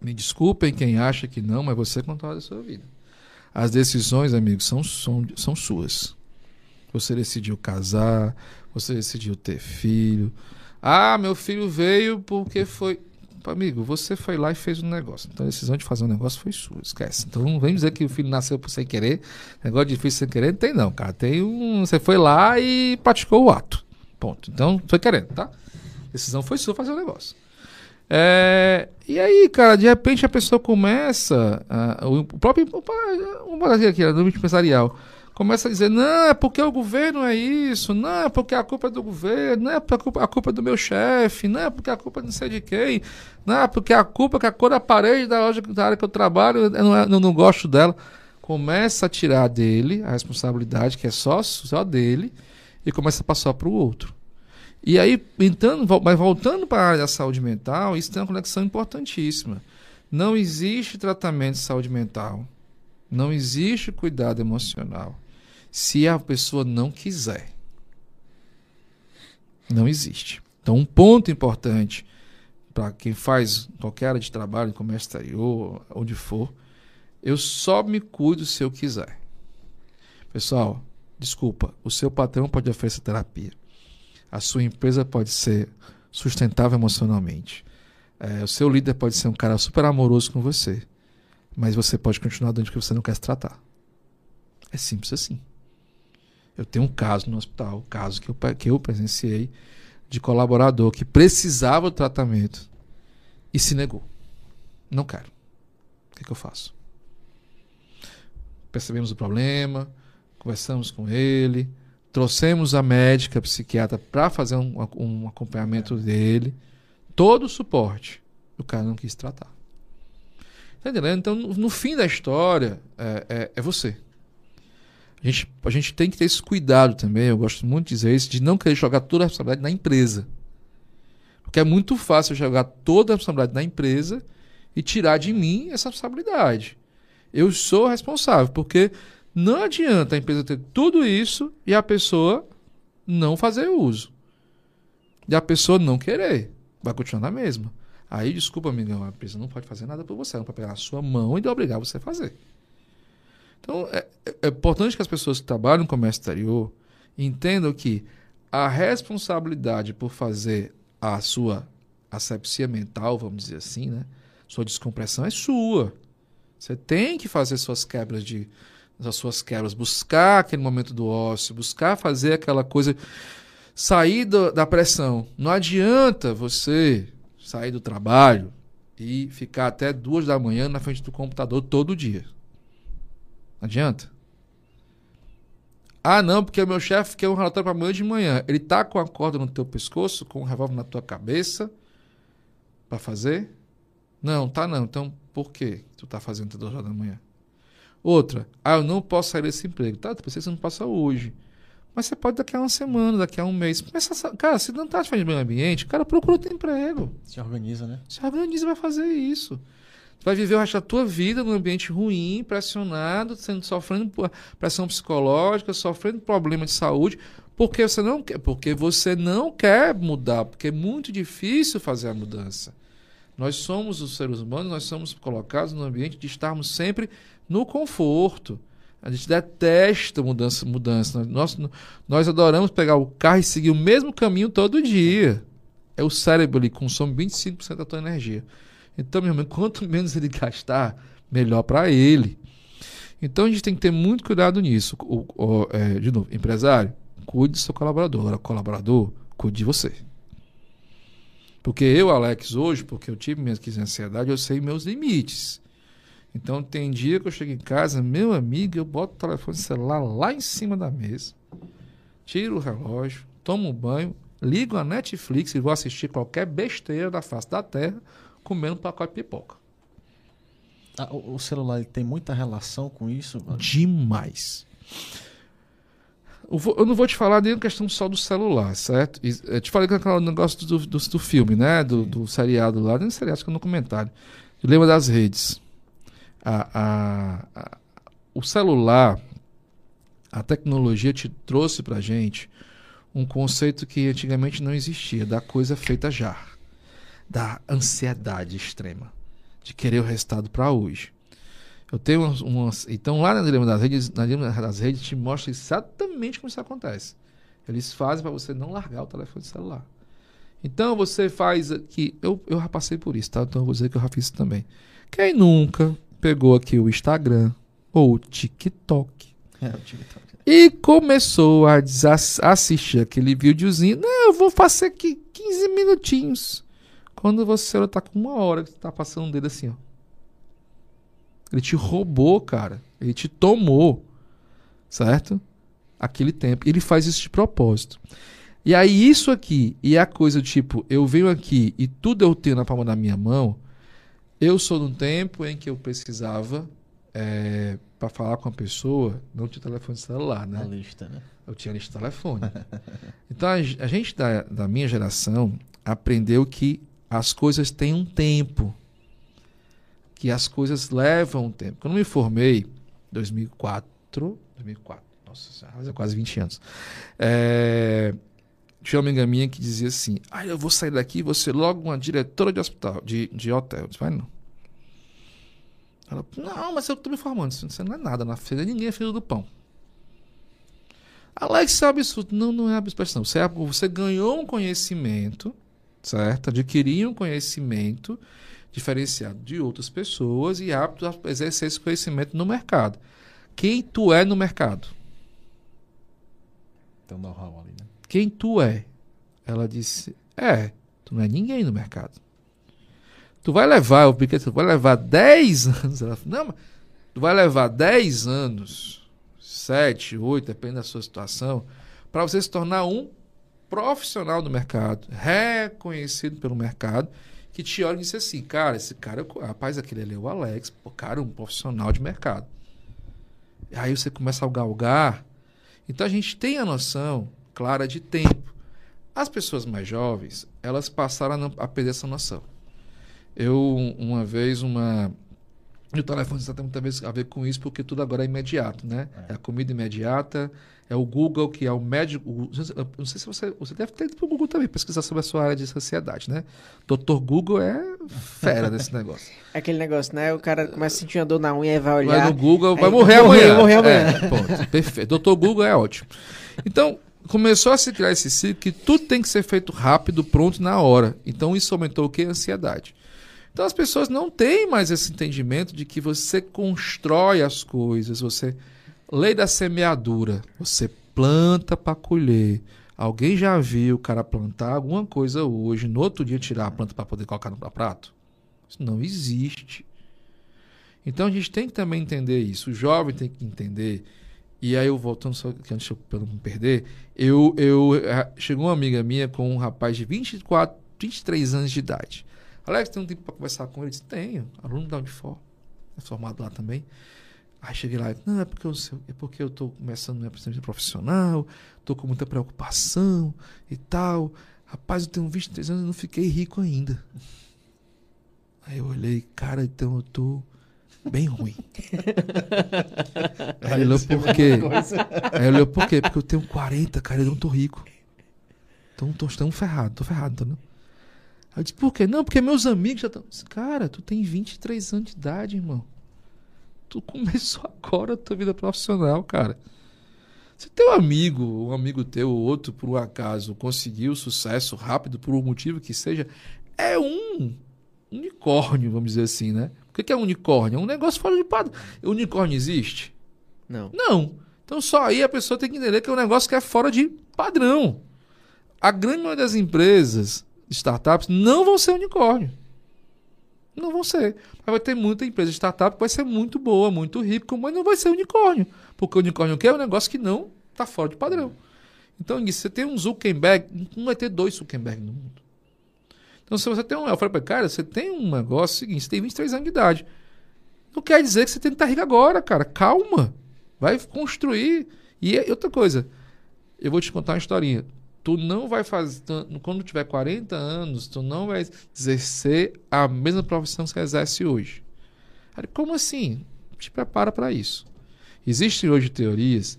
Me desculpem quem acha que não, mas você controla a sua vida. As decisões, amigos, são, são, são suas. Você decidiu casar, você decidiu ter filho. Ah, meu filho veio porque foi. Amigo, você foi lá e fez um negócio. Então a decisão de fazer um negócio foi sua, esquece. Então não vem dizer que o filho nasceu por sem querer. Negócio difícil sem querer, não tem não, cara. Tem um. Você foi lá e praticou o ato. Ponto. Então, foi querendo, tá? A decisão foi sua fazer o negócio. É, e aí, cara, de repente a pessoa começa. ah, o próprio. Vamos fazer aqui, no âmbito empresarial. Começa a dizer, não, é porque o governo é isso, não, é porque a culpa é do governo, não é porque a culpa, a culpa é do meu chefe, não é porque a culpa é não sei de quem, não é porque a culpa é que a cor da parede da loja da área que eu trabalho, eu não, eu não gosto dela. Começa a tirar dele a responsabilidade, que é só, só dele, e começa a passar para o outro. E aí, entrando, mas voltando para a área da saúde mental, isso tem uma conexão importantíssima. Não existe tratamento de saúde mental, não existe cuidado emocional, se a pessoa não quiser. Não existe. Então, um ponto importante para quem faz qualquer área de trabalho, comércio exterior, onde for, eu só me cuido se eu quiser. Pessoal, desculpa, o seu patrão pode oferecer terapia. A sua empresa pode ser sustentável emocionalmente. É, o seu líder pode ser um cara super amoroso com você. Mas você pode continuar dando porque você não quer se tratar. É simples assim. Eu tenho um caso no hospital, um caso que eu, que eu presenciei, de colaborador que precisava do tratamento e se negou. Não quero. O que, que eu faço? Percebemos o problema, conversamos com ele, trouxemos a médica, a psiquiatra para fazer um, um acompanhamento dele, todo o suporte. O cara não quis tratar. Tá entendendo? Então, no, no fim da história, é, é, é você. A gente, a gente tem que ter esse cuidado também, eu gosto muito de dizer isso, de não querer jogar toda a responsabilidade na empresa. Porque é muito fácil jogar toda a responsabilidade na empresa e tirar de mim essa responsabilidade. Eu sou responsável, porque Não adianta a empresa ter tudo isso e a pessoa não fazer uso. E a pessoa não querer. Vai continuar na mesma. Aí, desculpa, amigão, a empresa não pode fazer nada por você. Ela pode pegar a sua mão e obrigar você a fazer. Então, é, é importante que as pessoas que trabalham no comércio exterior entendam que a responsabilidade por fazer a sua asepsia mental, vamos dizer assim, né? Sua descompressão é sua. Você tem que fazer suas quebras de as suas quebras, buscar aquele momento do ócio, buscar fazer aquela coisa sair do, da pressão. Não adianta você sair do trabalho e ficar até duas da manhã na frente do computador todo dia. Não adianta. Ah, não, porque o meu chefe quer um relatório para amanhã de manhã. Ele tá com a corda no teu pescoço, com um revólver na tua cabeça para fazer? Não, tá não. Então, por que tu tá fazendo até duas horas da manhã? Outra, ah, eu não posso sair desse emprego. Tá, depois você não passa hoje. Mas você pode daqui a uma semana, daqui a um mês. Mas, cara, se não tá fazendo meio ambiente, cara, procura outro emprego. Se organiza, né? Se organiza vai fazer isso. Tu vai viver o resto da tua vida num ambiente ruim, pressionado, sendo, sofrendo pressão psicológica, sofrendo problema de saúde, porque você não quer, porque você não quer mudar, porque é muito difícil fazer a mudança. Nós somos os seres humanos, nós somos colocados no ambiente de estarmos sempre no conforto. A gente detesta mudança, mudança. Nós, nós adoramos pegar o carro e seguir o mesmo caminho todo dia. É o cérebro ali consome 25% da tua energia. Então, meu irmão, quanto menos ele gastar, melhor para ele. Então a gente tem que ter muito cuidado nisso. O, o, é, de novo, empresário, cuide do seu colaborador. Agora, colaborador, cuide de você. Porque eu, Alex, hoje, porque eu tive minha crise de ansiedade, eu sei meus limites. Então tem dia que eu chego em casa, meu amigo, eu boto o telefone celular lá em cima da mesa, tiro o relógio, tomo um banho, ligo a Netflix e vou assistir qualquer besteira da face da terra comendo um pacote de pipoca. Ah, o, celular tem muita relação com isso? Mano? Demais. Eu, vou, eu, não vou te falar nem questão só do celular, certo? Eu te falei que aquele negócio do, do, do filme, né? Do, do seriado lá, nem seriado, acho que no comentário. Lembra das redes a, a, a, o celular, a tecnologia te trouxe para gente um conceito que antigamente não existia, da coisa feita já, da ansiedade extrema, de querer o resultado para hoje. Eu tenho umas, umas, então lá na dilema das redes, na dilema das redes te mostra exatamente como isso acontece. Eles fazem para você não largar o telefone celular. Então você faz aqui, eu, eu já passei por isso, tá? Então eu vou dizer que eu já fiz isso também. Quem nunca pegou aqui o Instagram ou o TikTok. É, o TikTok. E começou a assistir aquele videozinho. Não, eu vou fazer aqui 15 minutinhos. Quando você está com uma hora que você tá passando um dedo assim, ó. Ele te roubou, cara. Ele te tomou. Certo? Aquele tempo. Ele faz isso de propósito. E aí, isso aqui, e a coisa tipo, eu venho aqui e tudo eu tenho na palma da minha mão, eu sou num tempo em que eu precisava, é, para falar com a pessoa, não tinha telefone celular, né? A lista, né? Eu tinha lista de telefone. então a, a gente da, da minha geração aprendeu que as coisas têm um tempo. Que as coisas levam um tempo. Quando eu me formei, 2004, 2004, nossa é quase 20 anos. É, tinha uma amiga minha que dizia assim: Ah, eu vou sair daqui e vou ser logo uma diretora de hospital, de, de hotel. Eu disse, vai não. Ela, não, mas eu tô me formando. Isso não é nada. Na feira ninguém é filho do pão. Alex, isso é absurdo. Não, não é absurdo. Você, é, você ganhou um conhecimento, certo? Adquiriu um conhecimento diferenciado de outras pessoas e apto a exercer esse conhecimento no mercado. Quem tu é no mercado? Tem um know-how ali, né? Quem tu é? Ela disse: É, tu não é ninguém no mercado. Tu vai levar, eu brinquei, tu vai levar 10 anos. Ela falou, não, mas tu vai levar 10 anos, 7, 8, depende da sua situação, para você se tornar um profissional do mercado, reconhecido pelo mercado, que te olha e diz assim, cara, esse cara, rapaz, aquele ali é o Alex, pô, cara, um profissional de mercado. Aí você começa a galgar. Então a gente tem a noção clara de tempo. As pessoas mais jovens, elas passaram a, a perder essa noção. Eu, uma vez, uma, E o telefone está muita vez a ver com isso, porque tudo agora é imediato, né? É, a comida imediata, é o Google, que é o médico. o- não sei se você. Você deve ter ido pro Google também, pesquisar sobre a sua área de sociedade, né? Doutor Google é fera nesse negócio. É aquele negócio, né? O cara começa a sentir uma dor na unha e vai Vai olhar. no Google, vai morrer amanhã. morreu amanhã. É, ponto. Perfeito. Doutor Google é ótimo. Então, começou a se criar esse ciclo que tudo tem que ser feito rápido, pronto, na hora. Então, isso aumentou o que? A ansiedade. Então, as pessoas não têm mais esse entendimento de que você constrói as coisas, você. Lei da semeadura. Você planta para colher. Alguém já viu o cara plantar alguma coisa hoje, no outro dia tirar a planta para poder colocar no prato? Isso não existe. Então a gente tem que também entender isso. O jovem tem que entender. E aí eu voltando só que antes eu não me perder, eu, eu eh, chegou uma amiga minha com um rapaz de 24, 23 anos de idade. Alex, tem um tempo para conversar com ele? Eu disse, tenho. Aluno da Unifor. É formado lá também. Aí cheguei lá, não, é porque eu, é porque eu tô começando minha vida profissional, tô com muita preocupação e tal. Rapaz, eu tenho 23 anos e não fiquei rico ainda. Aí eu olhei, cara, então eu tô bem ruim. Aí ele olhou por quê? Aí ele olhou por quê? Porque eu tenho 40, cara, eu não tô rico. Então tô, tô ferrado, tô ferrado, entendeu? Aí eu disse, por quê? Não, porque meus amigos já estão. Cara, tu tem 23 anos de idade, irmão. Tu começou agora a tua vida profissional, cara. Se teu amigo, um amigo teu ou outro, por um acaso, conseguiu sucesso rápido, por um motivo que seja, é um unicórnio, vamos dizer assim, né? O que é um unicórnio? É um negócio fora de padrão. O unicórnio existe? Não. Não. Então só aí a pessoa tem que entender que é um negócio que é fora de padrão. A grande maioria das empresas, startups, não vão ser unicórnio. Não vão ser. Mas vai ter muita empresa de startup que vai ser muito boa, muito rica, mas não vai ser unicórnio. Porque o unicórnio que é um negócio que não está fora de padrão. Então, você tem um Zuckerberg, não vai ter dois Zuckerberg no mundo. Então, se você tem um. Eu falei ele, cara, você tem um negócio seguinte, você tem 23 anos de idade. Não quer dizer que você tem que estar rico agora, cara. Calma. Vai construir. E outra coisa, eu vou te contar uma historinha. Tu não vai fazer. tu- Quando tiver 40 anos, tu não vai exercer a mesma profissão que você exerce hoje. Aí, como assim? Te prepara para isso. Existem hoje teorias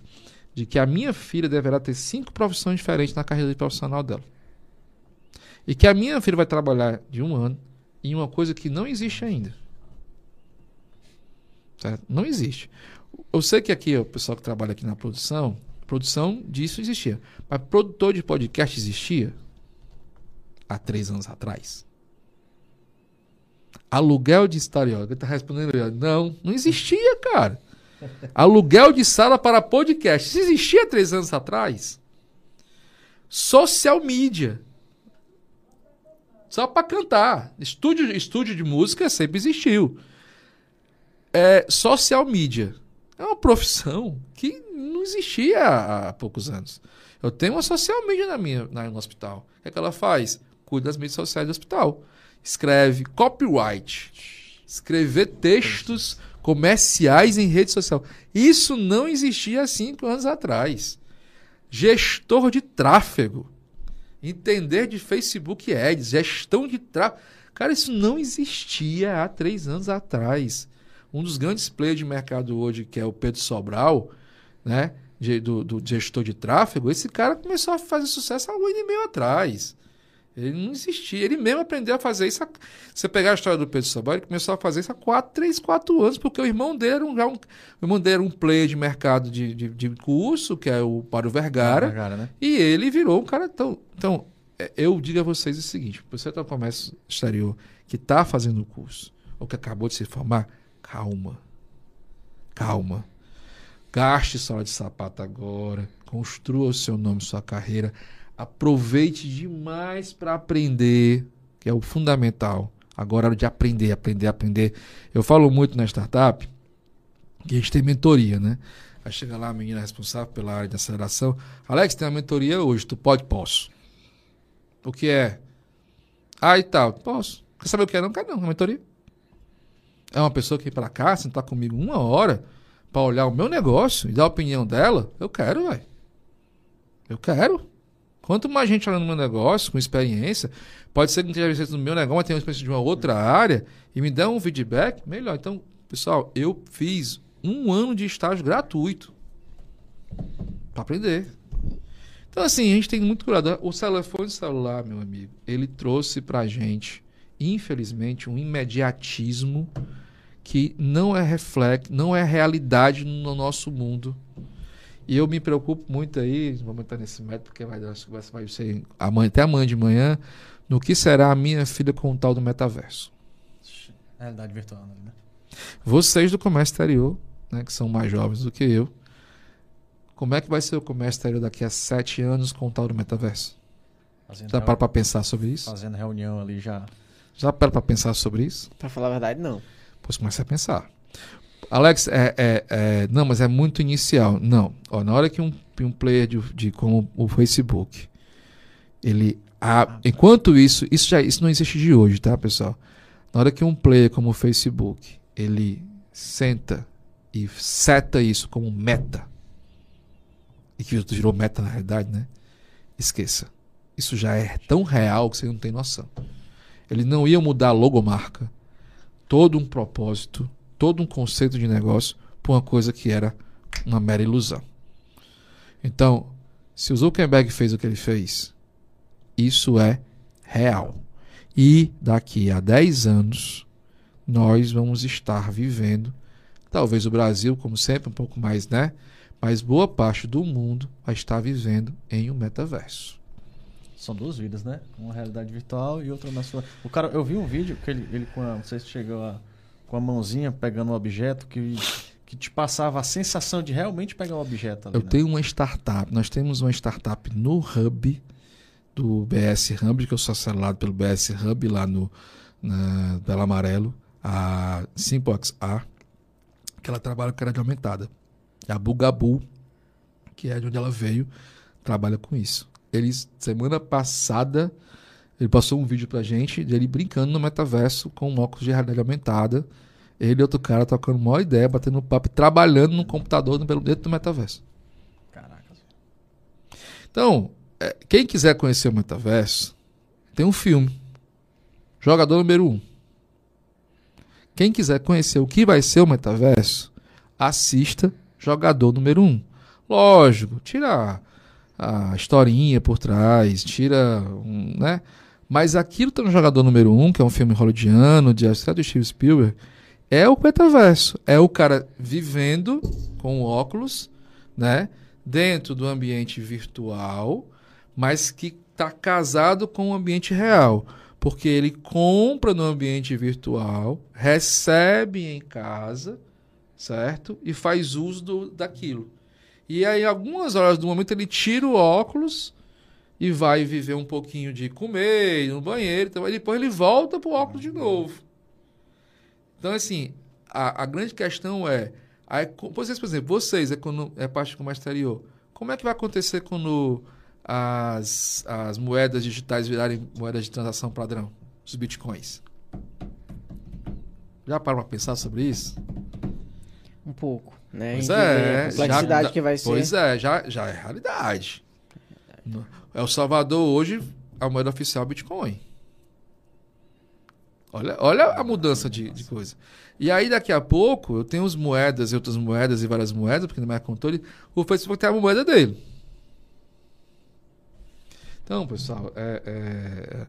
de que a minha filha deverá ter cinco profissões diferentes na carreira profissional dela. E que a minha filha vai trabalhar de um ano em uma coisa que não existe ainda. Certo? Não existe. Eu sei que aqui, o pessoal que trabalha aqui na produção, produção disso existia. Mas produtor de podcast existia há três anos atrás. Aluguel de estaríoca. Ele tá respondendo Não, não existia, cara. Aluguel de sala para podcast. Isso existia há três anos atrás. Social media. Só para cantar. Estúdio, estúdio de música sempre existiu. É, social media. É uma profissão que não existia há, há poucos anos. Eu tenho uma social media na minha, na, no hospital. O que, é que ela faz? Cuida das mídias sociais do hospital. Escreve copyright. Escrever textos comerciais em rede social. Isso não existia há cinco anos atrás. Gestor de tráfego. Entender de Facebook Ads, gestão de tráfego. Cara, isso não existia há três anos atrás. Um dos grandes players de mercado hoje, que é o Pedro Sobral, né? de- do, do gestor de tráfego, esse cara começou a fazer sucesso há um ano e meio atrás. Ele não existia. Ele mesmo aprendeu a fazer isso. há- Você pegar a história do Pedro Sobral, ele começou a fazer isso há 4, 3, 4 anos, porque o irmão dele era um, já um, o irmão dele era um player de mercado de, de, de curso, que é o Mário Vergara. Vergara, né? E ele virou um cara tão. Então, é, eu digo a vocês o seguinte: você está no comércio exterior que está fazendo o curso, ou que acabou de se formar, calma. Calma. Gaste sola de sapato agora. Construa o seu nome, sua carreira. Aproveite demais para aprender, que é o fundamental. Agora é de aprender, aprender, aprender. Eu falo muito na startup que a gente tem mentoria, né? Aí chega lá a menina responsável pela área de aceleração. Alex, tem uma mentoria hoje, tu pode? Posso. O que é? Ah, e tal. Posso. Quer saber o que é? Não quero não, uma mentoria. É uma pessoa que vem pra cá, sentar comigo uma hora pra olhar o meu negócio e dar a opinião dela. Eu quero, velho. Eu quero. Quanto mais gente olhando no meu negócio, com experiência, pode ser que não tenha experiência no meu negócio, mas tenha experiência de uma outra área e me dê um feedback, melhor. Então, Pessoal, eu fiz um ano de estágio gratuito para aprender. Então, assim, a gente tem muito cuidado. O telefone celular, meu amigo, ele trouxe pra gente, infelizmente, um imediatismo que não é reflexo, não é realidade no nosso mundo. E eu me preocupo muito aí, vamos entrar nesse método, porque vai, vai ser amanhã, até amanhã de manhã, no que será a minha filha com o tal do metaverso. Realidade virtual, né? Vocês do comércio exterior, né, que são mais jovens do que eu, como é que vai ser o comércio exterior daqui a sete anos com o tal do metaverso? Fazendo Já para para pensar sobre isso? Fazendo reunião ali já. Já para para pensar sobre isso? Pra falar a verdade, não. Pois comece a pensar. Alex, é, é- é- não, mas é muito inicial. Não. Ó, na hora que um, um player de, de como o Facebook, ele. a- enquanto isso, isso já isso não existe de hoje, tá, pessoal? Na hora que um player como o Facebook, ele senta e seta isso como meta, e que virou meta na realidade, né? Esqueça. Isso já é tão real que você não tem noção. Ele não ia mudar a logomarca, todo um propósito, todo um conceito de negócio por uma coisa que era uma mera ilusão. Então, se o Zuckerberg fez o que ele fez, isso é real. E daqui a 10 anos, nós vamos estar vivendo, talvez o Brasil, como sempre, um pouco mais, né? Mas boa parte do mundo vai estar vivendo em um metaverso. São duas vidas, né? Uma realidade virtual e outra na sua. O cara, eu vi um vídeo que ele, ele com a, não sei se chegou a, com a mãozinha pegando um objeto que, que te passava a sensação de realmente pegar o objeto ali. Eu né? tenho uma startup, nós temos uma startup no Hub do BS Hub, que eu sou acelado pelo BS Hub lá no na Bela Amarelo, a Simpox A, que ela trabalha com crédito aumentada. A Bugabu, que é de onde ela veio, trabalha com isso. Eles, semana passada, ele passou um vídeo pra gente dele brincando no metaverso com um óculos de realidade aumentada. Ele e outro cara trocando uma ideia, batendo papo, trabalhando no computador dentro do metaverso. Caraca. Então, é, quem quiser conhecer o metaverso, tem um filme. Jogador número 1. Um. Quem quiser conhecer o que vai ser o metaverso, assista Jogador número 1. Um. Lógico, tira a, historinha por trás, tira, um, né? Mas aquilo tá no Jogador número 1, um, que é um filme hollywoodiano, de é do Steve Spielberg, é o metaverso. É o cara vivendo com óculos, né? Dentro do ambiente virtual, mas que está casado com o ambiente real. Porque ele compra no ambiente virtual, recebe em casa, certo? E faz uso do, daquilo. E aí, algumas horas do momento, ele tira o óculos e vai viver um pouquinho de comer, no banheiro, então, depois ele volta pro óculos de novo. Então, assim, a, a grande questão é, a vocês, por exemplo, vocês, é, é parte do comércio exterior, como é que vai acontecer quando as, as moedas digitais virarem moedas de transação padrão, os bitcoins? Já pararam para pensar sobre isso? Um pouco, né? Pois é, a complexidade já- que vai ser. Pois é, já, já é realidade. No- El Salvador hoje, a moeda oficial é Bitcoin. Olha, olha a mudança de, de coisa. E aí, daqui a pouco, eu tenho as moedas e outras moedas e várias moedas, porque no meu controle, o Facebook tem a moeda dele. Então, pessoal, é, é,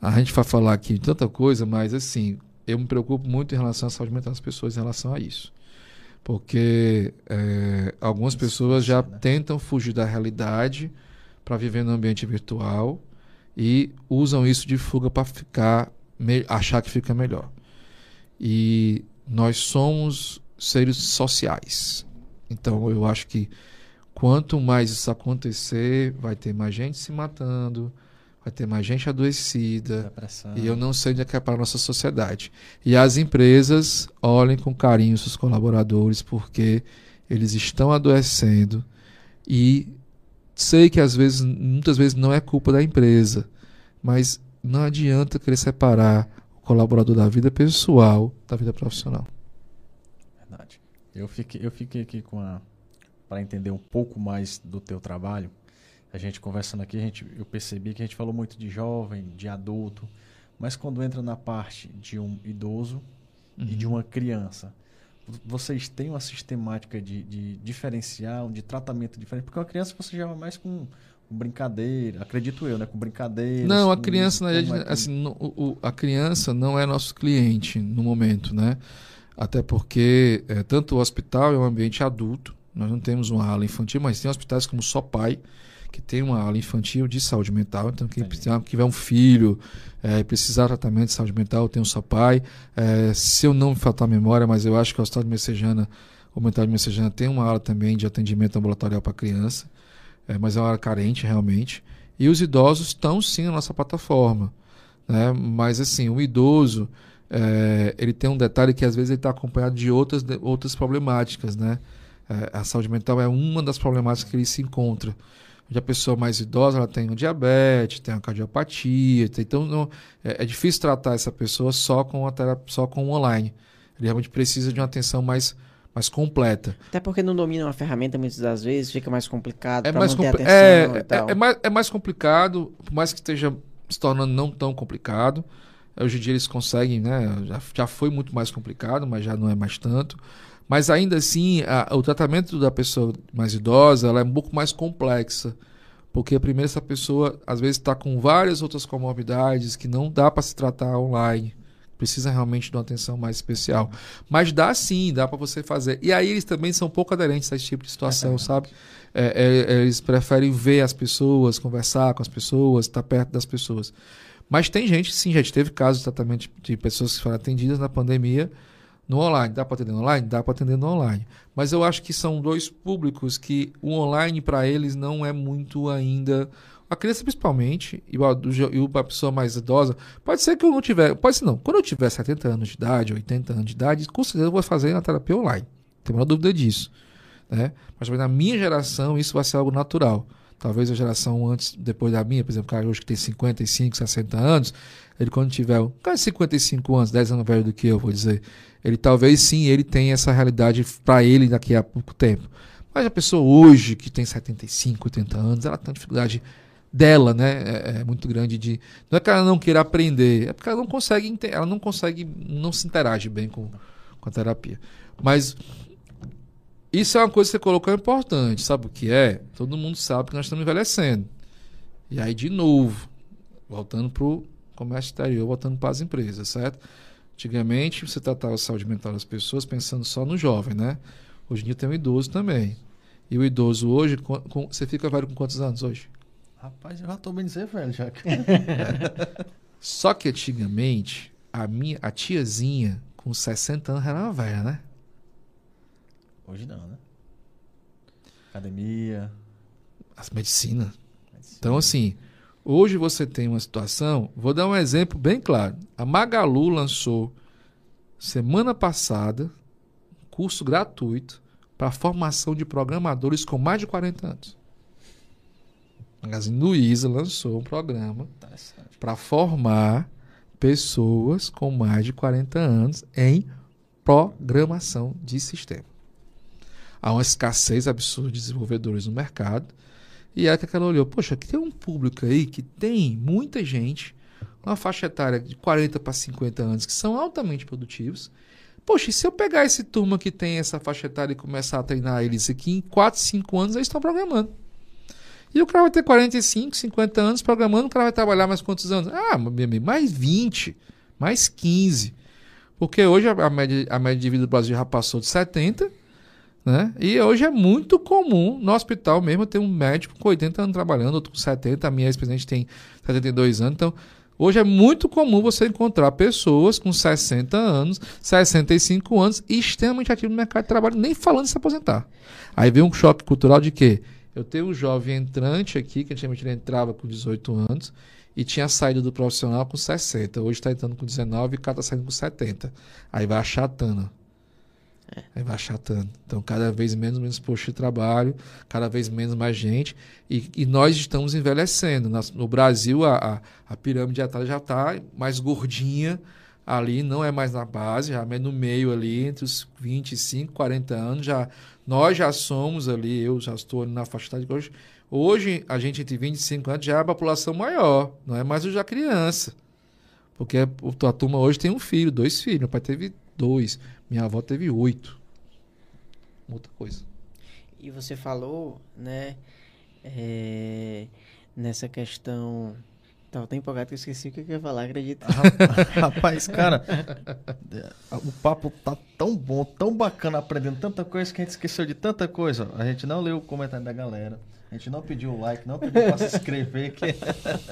a gente vai falar aqui de tanta coisa, mas assim, eu me preocupo muito em relação à saúde mental das pessoas em relação a isso. Porque é, algumas pessoas já né? tentam fugir da realidade para viver no ambiente virtual e usam isso de fuga para ficar achar que fica melhor. E nós somos seres sociais. Então eu acho que quanto mais isso acontecer, vai ter mais gente se matando, vai ter mais gente adoecida, Depressão. e eu não sei onde é que é para a nossa sociedade. E as empresas olhem com carinho seus colaboradores, porque eles estão adoecendo. E sei que às vezes, muitas vezes não é culpa da empresa, mas não adianta querer separar o colaborador da vida pessoal da vida profissional. Verdade. Eu fiquei, eu fiquei aqui com a. Para entender um pouco mais do teu trabalho, a gente conversando aqui, a gente, eu percebi que a gente falou muito de jovem, de adulto, mas quando entra na parte de um idoso e de uma criança, vocês têm uma sistemática de, de diferencial, de tratamento diferente? Porque uma criança você já vai mais com, com brincadeira, acredito eu, né? Com brincadeira. Não, a criança, na verdade, é assim, no, o, a criança não é nosso cliente no momento, né? Até porque é, tanto o hospital é um ambiente adulto, nós não temos uma ala infantil, mas tem hospitais como Só Pai, que tem uma ala infantil de saúde mental. Então, quem tiver um filho, é, precisar de tratamento de saúde mental, tem o Só Pai. É, se eu não me faltar a memória, mas eu acho que o Hospital de Messejana, o Mental de Messejana tem uma ala também de atendimento ambulatorial para criança, é, mas é uma área carente realmente. E os idosos estão sim na nossa plataforma. Né? Mas assim, o idoso é, ele tem um detalhe que às vezes ele está acompanhado de outras, de outras problemáticas, né? É, a saúde mental é uma das problemáticas que ele se encontra. Onde a pessoa mais idosa ela tem um diabetes, tem uma cardiopatia, tem, então não, é, é, difícil tratar essa pessoa só com a terapia, só com o online. Ele realmente precisa de uma atenção mais mais completa. Até porque não domina uma ferramenta muitas das vezes, fica mais complicado é para mais manter compli- atenção é, e tal. é, é mais, é mais complicado, por mais que esteja se tornando não tão complicado. Hoje em dia eles conseguem, né? Já, já foi muito mais complicado, mas já não é mais tanto. Mas ainda assim, a- o tratamento da pessoa mais idosa é um pouco mais complexa. Porque primeiro essa pessoa às vezes está com várias outras comorbidades que não dá para se tratar online. Precisa realmente de uma atenção mais especial. Mas dá sim, dá para você fazer. E aí eles também são pouco aderentes a esse tipo de situação, sabe? É, é, eles preferem ver as pessoas, conversar com as pessoas, estar perto das pessoas. Mas tem gente, sim, gente teve casos de tratamento de pessoas que foram atendidas na pandemia no online. Dá para atender no online? Dá para atender no online. Mas eu acho que são dois públicos que o online para eles não é muito ainda. A criança principalmente, e a pessoa mais idosa, pode ser que eu não tiver, pode ser não, quando eu tiver 70 anos de idade, 80 anos de idade, com certeza eu vou fazer a terapia online. Não tenho a menor dúvida disso. Né? Mas na minha geração isso vai ser algo natural. Talvez a geração antes, depois da minha, por exemplo, o cara hoje que tem 55, 60 anos, ele quando tiver cara de 55 anos, 10 anos velho do que eu, vou dizer, ele talvez sim, ele tenha essa realidade para ele daqui a pouco tempo. Mas a pessoa hoje que tem 75, 80 anos, ela tem uma dificuldade dela, né, é, é muito grande de não é que ela não queira aprender, é porque ela não consegue, ela não consegue, não se interage bem com, com a terapia. Mas isso é uma coisa que você colocou importante, sabe o que é? Todo mundo sabe que nós estamos envelhecendo. E aí, de novo, voltando para o comércio exterior, voltando para as empresas, certo? Antigamente, você tratava a saúde mental das pessoas pensando só no jovem, né? Hoje em dia tem o idoso também. E o idoso hoje, com- com- você fica velho com quantos anos hoje? Rapaz, eu já tô bem dizer, velho, já que... Só que antigamente, a minha a tiazinha com 60 anos era uma velha, né? Hoje não, né? Academia. As medicinas. Então, assim, hoje você tem uma situação. Vou dar um exemplo bem claro. A Magalu lançou semana passada um curso gratuito para formação de programadores com mais de 40 anos. A Magazine Luiza lançou um programa para formar pessoas com mais de 40 anos em programação de sistema. Há uma escassez absurda de desenvolvedores no mercado. E é que ela olhou, poxa, aqui tem um público aí que tem muita gente, uma faixa etária de 40 para 50 anos, que são altamente produtivos. Poxa, e se eu pegar esse turma que tem essa faixa etária e começar a treinar eles aqui, em 4, 5 anos eles estão programando. E o cara vai ter 45, 50 anos programando, o cara vai trabalhar mais quantos anos? Ah, meu amigo, mais 20, mais 15. Porque hoje a, média, a média de vida do Brasil já passou de 70, né? E hoje é muito comum no hospital mesmo ter um médico com 80 anos trabalhando, outro com 70, a minha ex-presidente tem 72 anos. Então, hoje é muito comum você encontrar pessoas com 60 anos, 65 anos extremamente ativos no mercado de trabalho, nem falando de se aposentar. Aí vem um choque cultural de quê? Eu tenho um jovem entrante aqui, que antigamente ele entrava com 18 anos e tinha saído do profissional com 60. Hoje está entrando com 19 e o cara está saindo com 70. Aí vai achatando. Aí vai achatando. Então, cada vez menos, menos posto de trabalho, cada vez menos mais gente. E, e nós estamos envelhecendo. No Brasil, a, a, a pirâmide etária já está mais gordinha ali, não é mais na base, já é no meio ali, entre os 25, 40 anos. Já, nós já somos ali, eu já estou na faixa de hoje. Hoje, a gente entre 25 anos já é a população maior, não é mais o já criança. Porque a tua turma hoje tem um filho, dois filhos. Meu pai teve dois. Minha avó teve oito. Outra coisa. E você falou, né, é, nessa questão. Tava tão empolgado que eu esqueci o que eu ia falar, acredita? Rapaz, cara, o papo tá tão bom, tão bacana, aprendendo tanta coisa que a gente esqueceu de tanta coisa. A gente não leu o comentário da galera, a gente não pediu o like, não pediu pra se inscrever, que...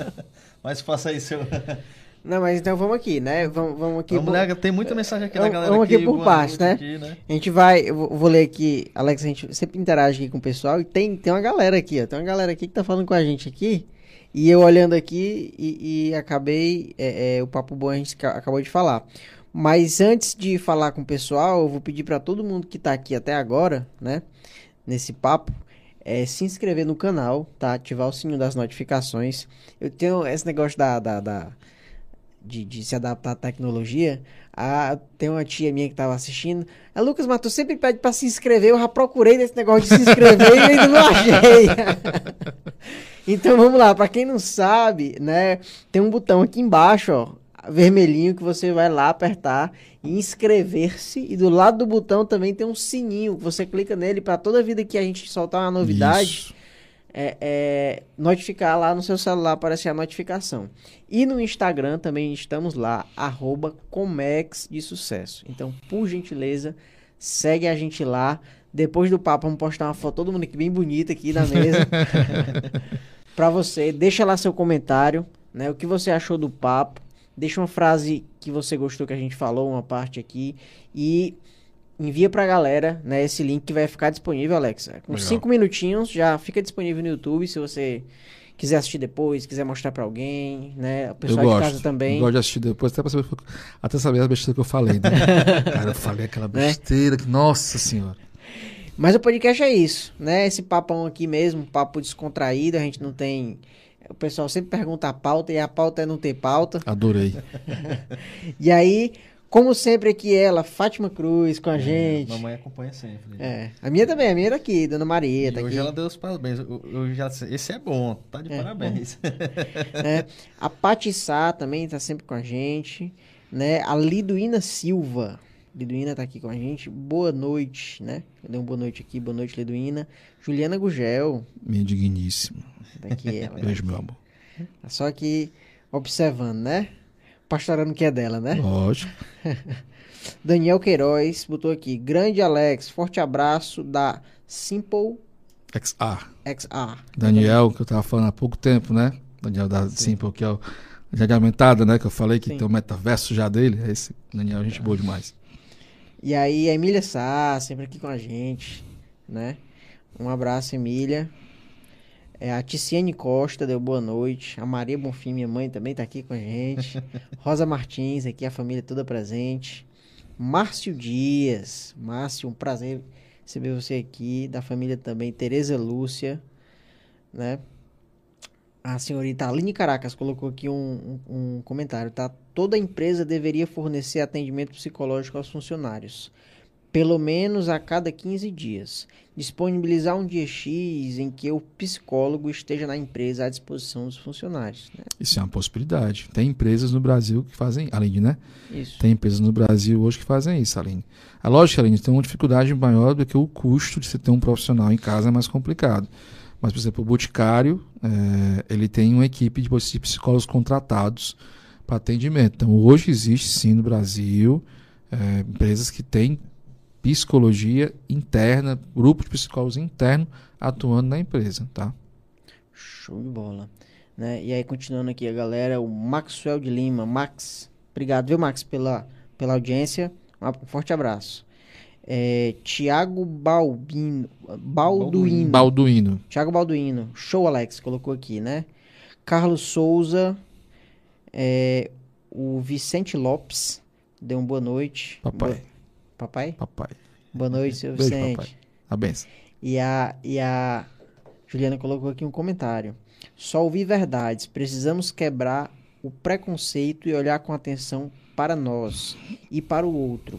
mas faça aí seu... Não, mas então vamos aqui, né? Vamos, vamos aqui. Vamos por- tem muita mensagem aqui da galera vamos aqui por boa partes, noite né? aqui, né? A gente vai, eu vou ler aqui, Alex, a gente sempre interage aqui com o pessoal e tem, tem uma galera aqui, ó. Tem uma galera aqui que tá falando com a gente aqui. E eu olhando aqui e, e acabei, é, é, o papo bom a gente ca- acabou de falar. Mas antes de falar com o pessoal, eu vou pedir para todo mundo que tá aqui até agora, né, nesse papo, é, se inscrever no canal, tá? Ativar o sininho das notificações. Eu tenho esse negócio da, da, da- de, de se adaptar à tecnologia. Ah, tem uma tia minha que tava assistindo. A Lucas, mas tu sempre pede pra se inscrever. Eu já procurei nesse negócio de se inscrever e ainda não achei. então vamos lá, pra quem não sabe, né? Tem um botão aqui embaixo, ó, vermelhinho, que você vai lá apertar e inscrever-se. E do lado do botão também tem um sininho. que Você clica nele pra toda vida que a gente soltar uma novidade Isso. É, é, notificar lá no seu celular, aparecer a notificação. E no Instagram também estamos lá, arroba Comex de Sucesso. Então, por gentileza, segue a gente lá. Depois do papo, vamos postar uma foto, todo mundo aqui bem bonita aqui na mesa. pra você, deixa lá seu comentário, né? O que você achou do papo. Deixa uma frase que você gostou que a gente falou, uma parte aqui. E envia pra galera, né? Esse link que vai ficar disponível, Alexa. Com Legal. cinco minutinhos já fica disponível no YouTube. Se você quiser assistir depois, quiser mostrar pra alguém, né? O Eu pessoal de gosto. casa também. Eu gosto de assistir depois, até, pra saber, até saber as besteiras que eu falei, né? Cara, eu falei aquela Né? besteira que, nossa senhora. Mas o podcast é isso, né? Esse papão aqui mesmo, papo descontraído, a gente não tem. O pessoal sempre pergunta a pauta e a pauta é não ter pauta. Adorei. E aí, como sempre aqui ela, Fátima Cruz com a gente. Mamãe acompanha sempre. É, a minha também, a minha é daqui, Dona Maria, E tá hoje aqui. ela deu os parabéns. Eu, eu já esse é bom, tá de É. parabéns. né? A Pati Sá também tá sempre com a gente, né? A Liduína Silva. Liduína tá aqui com a gente. Boa noite, né? Eu dei uma boa noite aqui. Boa noite, Liduína. Juliana Gugel. Minha digníssima. Tá aqui ela. Beijo, meu amor. Tá Só aqui observando, né? Pastorando que é dela, né? Lógico. Daniel Queiroz botou aqui. Grande Alex, forte abraço da Simple XR. XR. Daniel, que eu tava falando há pouco tempo, né? Daniel da Simple, que é o de aumentada, né? Que eu falei que Sim. tem o metaverso já dele. É Esse Daniel, gente boa demais. E aí, a Emília Sá, sempre aqui com a gente, né? Um abraço, Emília. É, a Ticiane Costa deu boa noite. A Maria Bonfim, minha mãe, também tá aqui com a gente. Rosa Martins, aqui, a família toda presente. Márcio Dias. Márcio, um prazer receber você aqui. Da família também. Tereza Lúcia, né? A senhorita Aline Caracas colocou aqui um, um- um comentário, tá? Toda empresa deveria fornecer atendimento psicológico aos funcionários, pelo menos a cada 15 dias. Disponibilizar um dia X em que o psicólogo esteja na empresa à disposição dos funcionários. né? Isso é uma possibilidade. Tem empresas no Brasil que fazem, Aline, né? Isso. Tem empresas no Brasil hoje que fazem isso, Aline. A lógica, Aline, tem uma dificuldade maior do que o custo de você ter um profissional em casa é mais complicado. Mas, por exemplo, o Boticário, eh, ele tem uma equipe de de psicólogos contratados para atendimento. Então, hoje existe sim no Brasil eh, empresas que têm psicologia interna, grupo de psicólogos interno atuando na empresa, tá? Show de bola. Né? E aí, continuando aqui, a galera, o Maxwell de Lima. Max, obrigado, viu, Max, pela, pela audiência. Um forte abraço. É, Tiago Balbino, Balduino. Balduino. Tiago Balduino. Show, Alex, colocou aqui, né? Carlos Souza. é, o Vicente Lopes. Deu uma boa noite. Papai. Boa- Papai? Papai. Boa noite, seu Beijo, Vicente. papai. A benção. E a, e a Juliana colocou aqui um comentário. Só ouvir verdades. Precisamos quebrar o preconceito e olhar com atenção para nós e para o outro.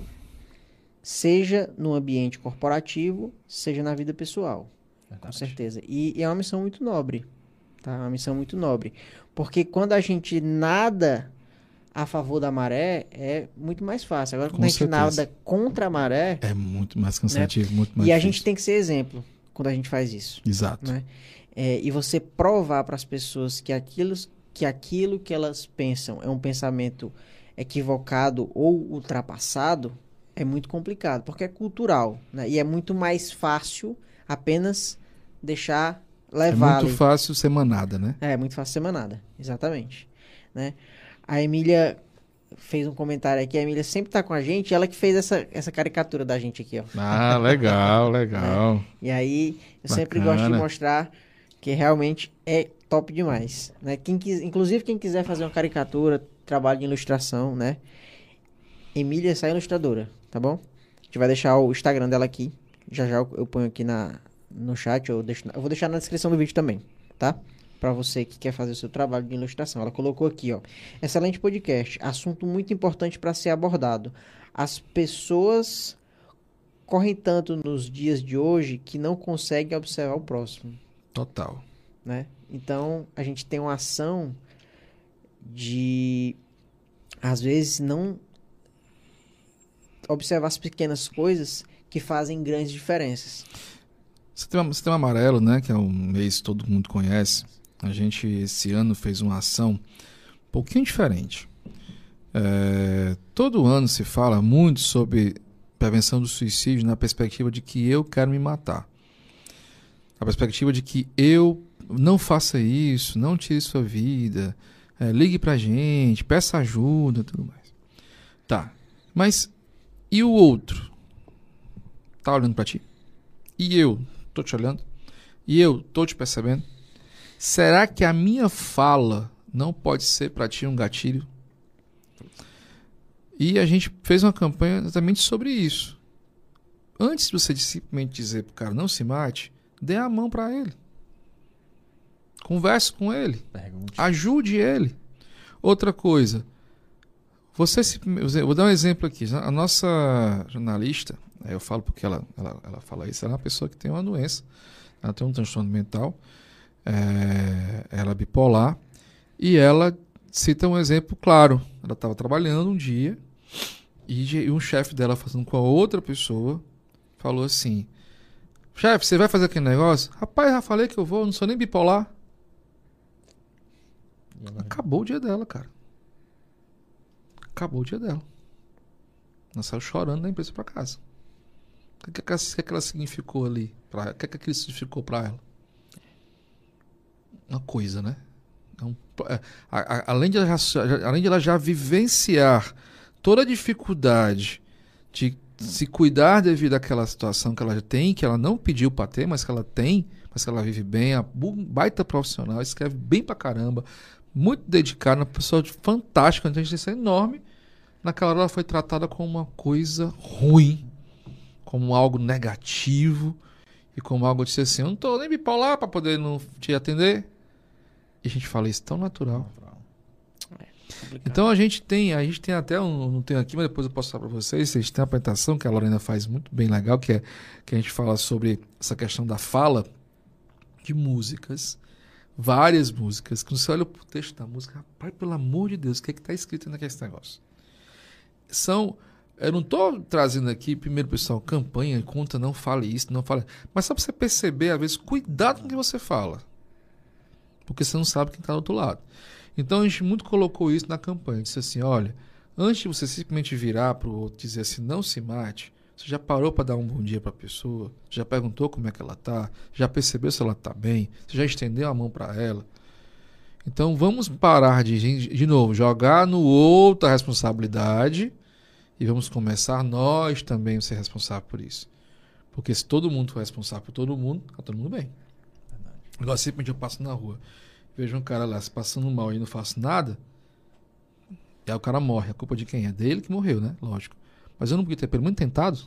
Seja no ambiente corporativo, seja na vida pessoal. Com certeza. E, e é uma missão muito nobre. Tá? É uma missão muito nobre. Porque quando a gente nada a favor da maré, é muito mais fácil. Agora, Com quando a gente certeza. nada contra a maré, É muito mais cansativo, muito mais e a difícil. gente tem que ser exemplo quando a gente faz isso. Exato. né? É, e você provar para as pessoas que aquilo, que aquilo que elas pensam é um pensamento equivocado ou ultrapassado é muito complicado, porque é cultural, né? E é muito mais fácil apenas deixar É levar muito ali. fácil ser manada, né? É, muito fácil ser manada, exatamente. Né? A Emília fez um comentário aqui, a Emília sempre tá com a gente, ela que fez essa, essa caricatura da gente aqui, ó. Ah, legal, legal. E aí, eu sempre gosto de Bacana. mostrar que realmente é top demais, né? Quem quis, inclusive quem quiser fazer uma caricatura, trabalho de ilustração, né? Emília Sá Ilustradora, tá bom? A gente vai deixar o Instagram dela aqui. Já já eu, eu ponho aqui na, no chat, eu, deixo, eu vou deixar na descrição do vídeo também, tá? Pra você que quer fazer o seu trabalho de ilustração. Ela colocou aqui, ó. Excelente podcast. Assunto muito importante para ser abordado. As pessoas correm tanto nos dias de hoje que não conseguem observar o próximo, Total. né? Então, a gente tem uma ação de às vezes não observar as pequenas coisas que fazem grandes diferenças. Setembro, Setembro Amarelo, né, que é um mês que todo mundo conhece, a gente esse ano fez uma ação um pouquinho diferente. É, todo ano se fala muito sobre prevenção do suicídio na perspectiva de que eu quero me matar. A perspectiva de que eu não faça isso, não tire sua vida, é, ligue pra gente, peça ajuda, tudo mais. Tá, mas e o outro? Tá olhando pra ti? E eu tô te olhando? E eu tô te percebendo? Será que a minha fala não pode ser para ti um gatilho? E a gente fez uma campanha exatamente sobre isso. Antes de você simplesmente dizer pro cara não se mate, dê a mão para ele. Converse com ele. Pergunte. Ajude ele. Outra coisa, você se, vou dar um exemplo aqui. A nossa jornalista, eu falo porque ela, ela, ela fala isso, ela é uma pessoa que tem uma doença, ela tem um transtorno mental, é, ela é bipolar, e ela cita um exemplo claro. Ela estava trabalhando um dia e, um chefe dela fazendo com a outra pessoa falou assim: Chefe, você vai fazer aquele negócio? Rapaz, já falei que eu vou, não sou nem bipolar. Acabou o dia dela, cara. Acabou o dia dela. Ela saiu chorando da empresa pra casa. O que, que, ela- o que, que ela significou ali? Pra, o que, que aquilo significou pra ela? Uma coisa, né? É é, a- a- além, de ela já, além de ela já vivenciar toda a dificuldade de se cuidar devido àquela situação que ela tem, que ela não pediu pra ter, mas que ela tem, mas que ela vive bem, bu- baita profissional, escreve bem pra caramba, muito dedicada, uma pessoa fantástica, uma inteligência enorme. Naquela hora ela foi tratada como uma coisa ruim, como algo negativo e como algo de ser assim, eu não tô nem bipolar para poder não te atender. E a gente fala isso tão natural. Então a gente tem, a gente tem até um, não tenho aqui, mas depois eu posso falar para vocês, a gente tem uma apresentação que a Lorena faz muito bem legal, que é que a gente fala sobre essa questão da fala de músicas, várias músicas, que você olha pro texto da música, rapaz, pelo amor de Deus, o que é que tá escrito naquele negócio? São eu não tô trazendo aqui, primeiro, pessoal, campanha, conta, não fale isso, não fale. Mas só pra você perceber, às vezes, cuidado com o que você fala. Porque você não sabe quem tá do outro lado. Então a gente muito colocou isso na campanha. Disse assim: olha, antes de você simplesmente virar pro outro e dizer assim, não se mate, você já parou para dar um bom dia para a pessoa? Já perguntou como é que ela tá? Já percebeu se ela tá bem? Você já estendeu a mão para ela? Então vamos parar de, de novo, jogar no outro a responsabilidade e vamos começar nós também a ser responsáveis por isso. Porque se todo mundo for responsável por todo mundo, tá todo mundo bem. Agora, simplesmente eu passo na rua, vejo um cara lá se passando mal e não faço nada, e aí o cara morre. A culpa de quem? É dele que morreu, né? Lógico. Mas eu não podia ter pelo menos tentado.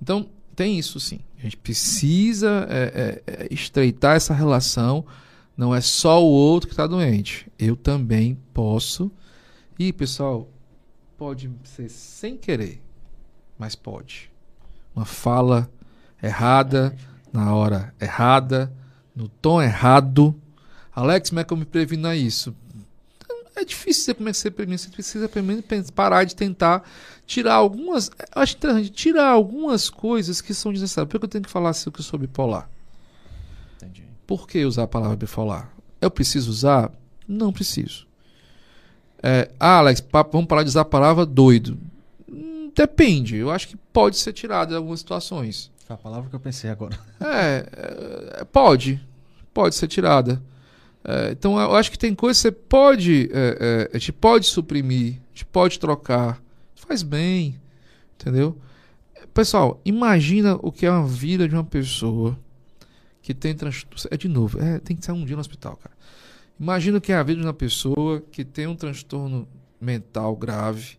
Então, tem isso sim. A gente precisa é, é, é, estreitar essa relação. Não é só o outro que está doente. Eu também posso. E, pessoal, pode ser sem querer, mas pode. Uma fala errada, na hora errada, no tom errado. Alex, como é que eu me previno a isso? É difícil dizer como é que você. Você precisa pen- parar de tentar tirar algumas. eu Acho interessante tirar algumas coisas que são desnecessárias. Por que eu tenho que falar assim que eu sou bipolar? Entendi. Por que usar a palavra bipolar? Eu preciso usar? Não preciso. É, ah, Alex, vamos parar de usar a palavra doido. Hum, Depende. Eu acho que pode ser tirado em algumas situações. Foi a palavra que eu pensei agora. É, é, pode. Pode ser tirada. É, então eu acho que tem coisas que você pode. É, é, a gente pode suprimir, a gente pode trocar. Faz bem. Entendeu? Pessoal, imagina o que é uma vida de uma pessoa que tem transtorno. É de novo, é, tem que ser um dia no hospital, cara. Imagina o que é a vida de uma pessoa que tem um transtorno mental grave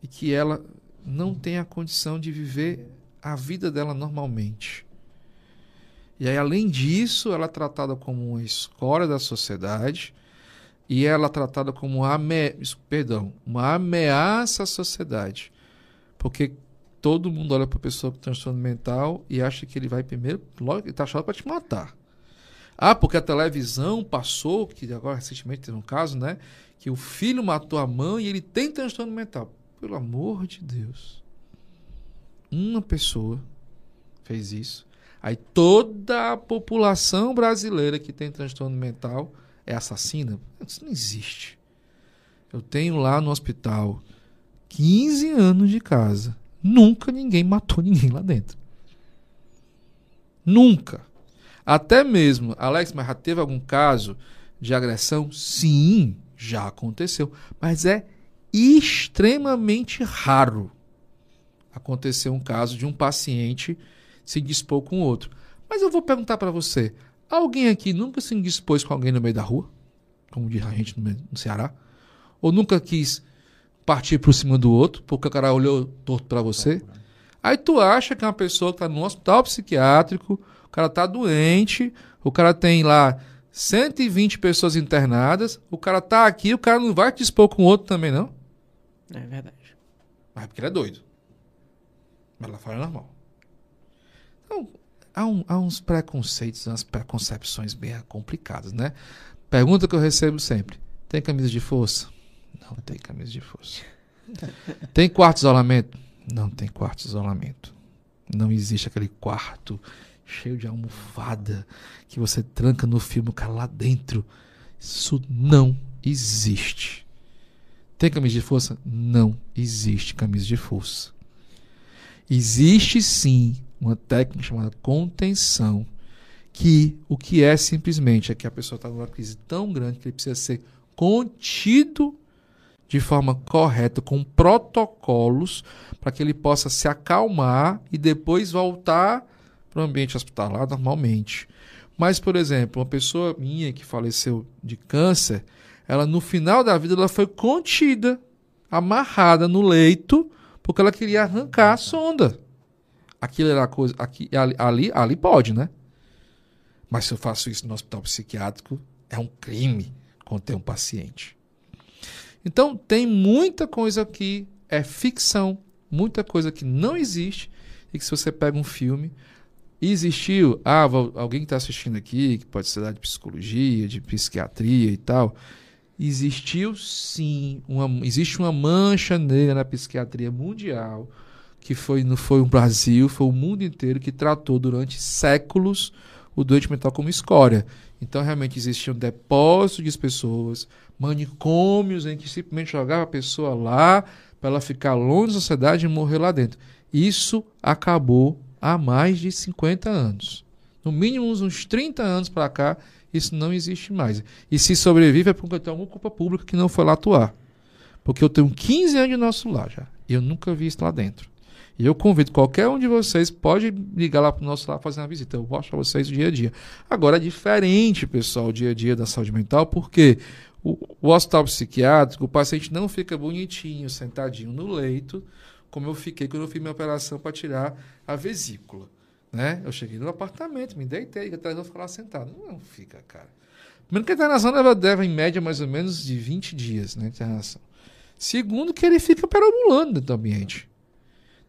e que ela não tem a condição de viver a vida dela normalmente. E aí, além disso, ela é tratada como uma escória da sociedade e ela é tratada como uma, ame... Perdão, uma ameaça à sociedade. Porque todo mundo olha para a pessoa com transtorno mental e acha que ele vai primeiro, logo, ele está achando para te matar. Ah, porque a televisão passou, que agora recentemente teve um caso, né? Que o filho matou a mãe e ele tem transtorno mental. Pelo amor de Deus. Uma pessoa fez isso. Aí toda a população brasileira que tem transtorno mental é assassina? Isso não existe. Eu tenho lá no hospital 15 anos de casa. Nunca ninguém matou ninguém lá dentro. Nunca. Até mesmo, Alex, mas já teve algum caso de agressão? Sim, já aconteceu. Mas é extremamente raro acontecer um caso de um paciente se dispor com outro. Mas eu vou perguntar para você: alguém aqui nunca se indispôs com alguém no meio da rua? Como diz a gente no, Ceará? Ou nunca quis partir por cima do outro porque o cara olhou torto para você? Aí tu acha que é uma pessoa que tá no hospital psiquiátrico, o cara tá doente, o cara tem lá 120 pessoas internadas, o cara tá aqui, o cara não vai te dispor com o outro também, não? É verdade. Mas é porque ele é doido. Fora é normal. Então, há, um- há uns preconceitos, umas preconcepções bem complicadas, né? Pergunta que eu recebo sempre: tem camisa de força? Não tem camisa de força. tem quarto de isolamento? Não tem quarto de isolamento. Não existe aquele quarto cheio de almofada que você tranca no filme o cara lá dentro. Isso não existe. Tem camisa de força? Não existe camisa de força. Existe sim uma técnica chamada contenção, que o que é simplesmente é que a pessoa está numa crise tão grande que ele precisa ser contido de forma correta, com protocolos, para que ele possa se acalmar e depois voltar para o ambiente hospitalar normalmente. Mas, por exemplo, uma pessoa minha que faleceu de câncer, ela no final da vida ela foi contida, amarrada no leito, porque ela queria arrancar a sonda. Aquilo era coisa. Aqui, ali, ali, pode, né? Mas se eu faço isso no hospital psiquiátrico, é um crime conter um paciente. Então, tem muita coisa que é ficção, muita coisa que não existe, e que se você pega um filme, existiu, ah, alguém que está assistindo aqui, que pode ser da de psicologia, de psiquiatria e tal, existiu sim, uma, existe uma mancha negra na psiquiatria mundial, que foi, não foi o Brasil, foi o mundo inteiro que tratou durante séculos o doente mental como escória. Então, realmente existiam depósitos de pessoas, manicômios em que simplesmente jogava a pessoa lá para ela ficar longe da sociedade e morrer lá dentro. Isso acabou há mais de 50 anos. No mínimo uns 30 anos para cá, isso não existe mais. E se sobrevive é porque tem alguma culpa pública que não foi lá atuar. Porque eu tenho 15 anos de nosso lar já. E eu nunca vi isso lá dentro. E eu convido qualquer um de vocês, pode ligar lá para o nosso lar fazer uma visita. Eu mostro para vocês o dia a dia. Agora é diferente, pessoal, o dia a dia da saúde mental, porque o, o hospital psiquiátrico, o paciente não fica bonitinho, sentadinho no leito, como eu fiquei quando eu fiz minha operação para tirar a vesícula. Né? Eu cheguei no apartamento, me deitei, atrás eu ficar lá sentado. Não fica, cara. Primeiro que a internação leva, leva, em média, mais ou menos de 20 dias, né? Internação. Segundo, que ele fica perambulando dentro do ambiente.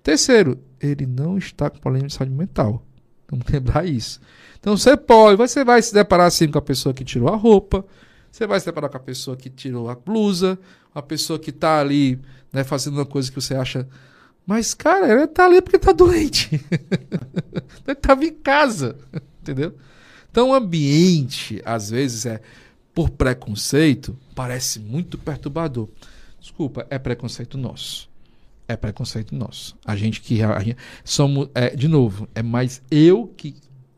Terceiro, ele não está com problema de saúde mental. Vamos lembrar isso. Então você pode, você vai se deparar assim com a pessoa que tirou a roupa, Você vai se deparar com a pessoa que tirou a blusa, uma pessoa que tá ali, né, fazendo uma coisa que você acha. Mas, cara, ela tá ali porque tá doente. ele tava em casa. Entendeu? Então, o ambiente, às vezes, é por preconceito, parece muito perturbador. Desculpa, é preconceito nosso. É preconceito nosso. A gente que. A somos. É, de novo, é mais eu que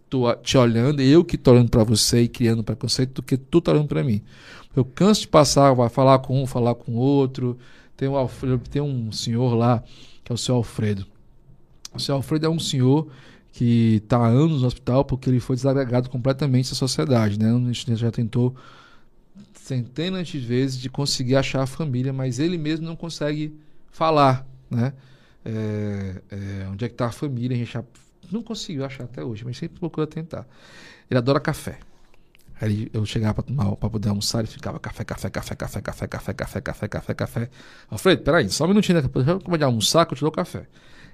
tô te olhando, eu que tô olhando para você e criando preconceito do que tu tá olhando para mim. Eu canso de passar, vai falar com um, falar com outro. Tem, Alfredo, tem um senhor lá, que é o seu Alfredo. O seu Alfredo é um senhor que está há anos no hospital porque ele foi desagregado completamente da sociedade. Né? A gente já tentou centenas de vezes de conseguir achar a família, mas ele mesmo não consegue falar. Né? É, é, onde é que está a família? A gente já não conseguiu achar até hoje, mas sempre procura tentar. Ele adora café. Aí eu chegava para tomar para poder almoçar, ele ficava café, café, café, café, café, café, café, café, café, café. Alfredo, peraí, só um minutinho, né? Depois eu de almoçar que eu te dou café.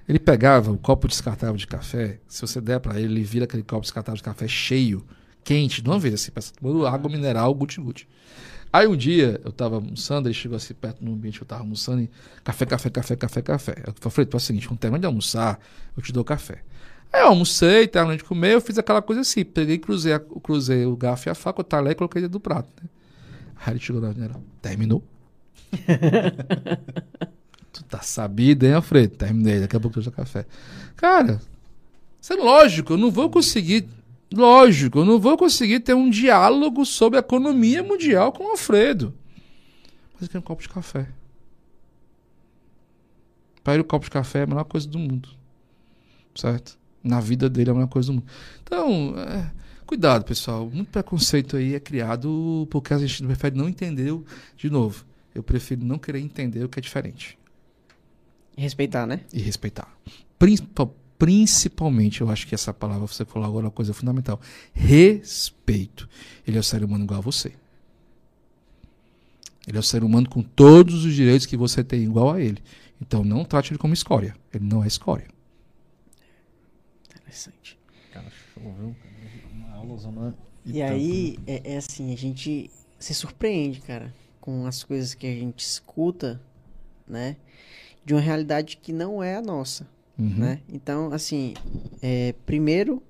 Ele pegava o copo descartável de café, se você der para ele, ele vira aquele copo descartável de café cheio, quente, de uma vez, assim, tomando água mineral, guti-guti. Aí um dia eu tava almoçando, ele chegou assim perto no ambiente que eu tava almoçando e café, café, café, café, café. Eu falei, é o seguinte, quando terminar de almoçar, eu te dou café. Aí eu almocei, terminei de comer, eu fiz aquela coisa assim, peguei, cruzei, cruzei o garfo e a faca, o talher e coloquei dentro do prato. Né? Aí ele chegou na janela, terminou? Tu tá sabido, hein, Alfredo? Terminei, daqui a pouco eu já café. Cara, isso é lógico, eu não vou conseguir. Lógico, eu não vou conseguir ter um diálogo sobre a economia mundial com o Alfredo. Mas eu quero um copo de café. Para ele, o copo de café é a melhor coisa do mundo. Certo? Na vida dele é a melhor coisa do mundo. Então, é, cuidado, pessoal. Muito preconceito aí é criado porque a gente prefere não entender. De novo, eu prefiro não querer entender o que é diferente. Respeitar, né? E respeitar. Principal, principalmente, eu acho que essa palavra você falou agora é uma coisa fundamental. Respeito. Ele é o ser humano igual a você. Ele é o ser humano com todos os direitos que você tem igual a ele. Então não trate ele como escória. Ele não é escória. Interessante. Cara, show, viu? Uma aula zona e, e aí, é, é assim, a gente se surpreende, cara, com as coisas que a gente escuta, né? de uma realidade que não é a nossa, uhum. né? Então, assim, é, primeiro,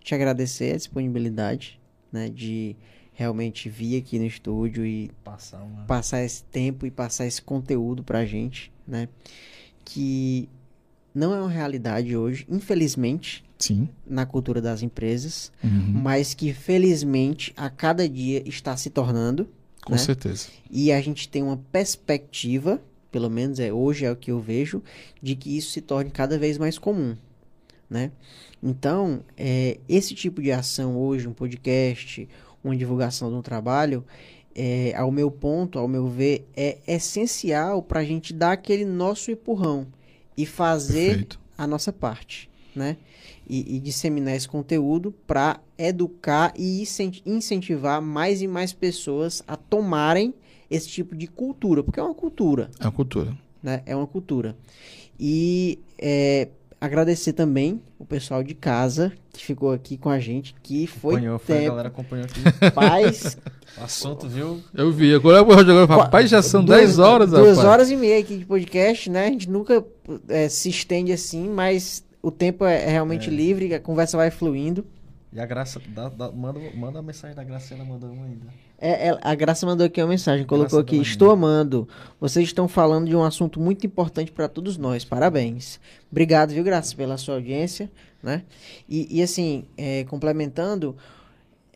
te agradecer a disponibilidade, né? De realmente vir aqui no estúdio e passar, uma... passar esse tempo e passar esse conteúdo pra gente, né? Que não é uma realidade hoje, infelizmente, Sim. na cultura das empresas, uhum. mas que felizmente a cada dia está se tornando. Com né? certeza. E a gente tem uma perspectiva pelo menos é hoje é o que eu vejo, de que isso se torne cada vez mais comum, né? Então, é, esse tipo de ação hoje, um podcast, uma divulgação de um trabalho, é, ao meu ponto, ao meu ver, é essencial para a gente dar aquele nosso empurrão e fazer Perfeito. a nossa parte, né? E, e disseminar esse conteúdo para educar e incentivar mais e mais pessoas a tomarem esse tipo de cultura, porque é uma cultura. É uma cultura. Né? É uma cultura. E é, agradecer também o pessoal de casa que ficou aqui com a gente, que foi acompanhou, foi, a galera acompanhou aqui. Paz. o assunto, viu? Eu vi. Agora eu jogar. Rapaz, já são 10 horas, Duas rapaz. horas e meia aqui de podcast, né? A gente nunca é, se estende assim, mas o tempo é, é realmente é. livre, a conversa vai fluindo. E a Graça, dá, dá, manda, manda a mensagem da Graciela, manda uma ainda. É, é, a Graça mandou aqui uma mensagem, colocou aqui: Estou amando. Vocês estão falando de um assunto muito importante para todos nós. Parabéns. Obrigado, viu, Graça, pela sua audiência. Né? E, e assim, é, complementando,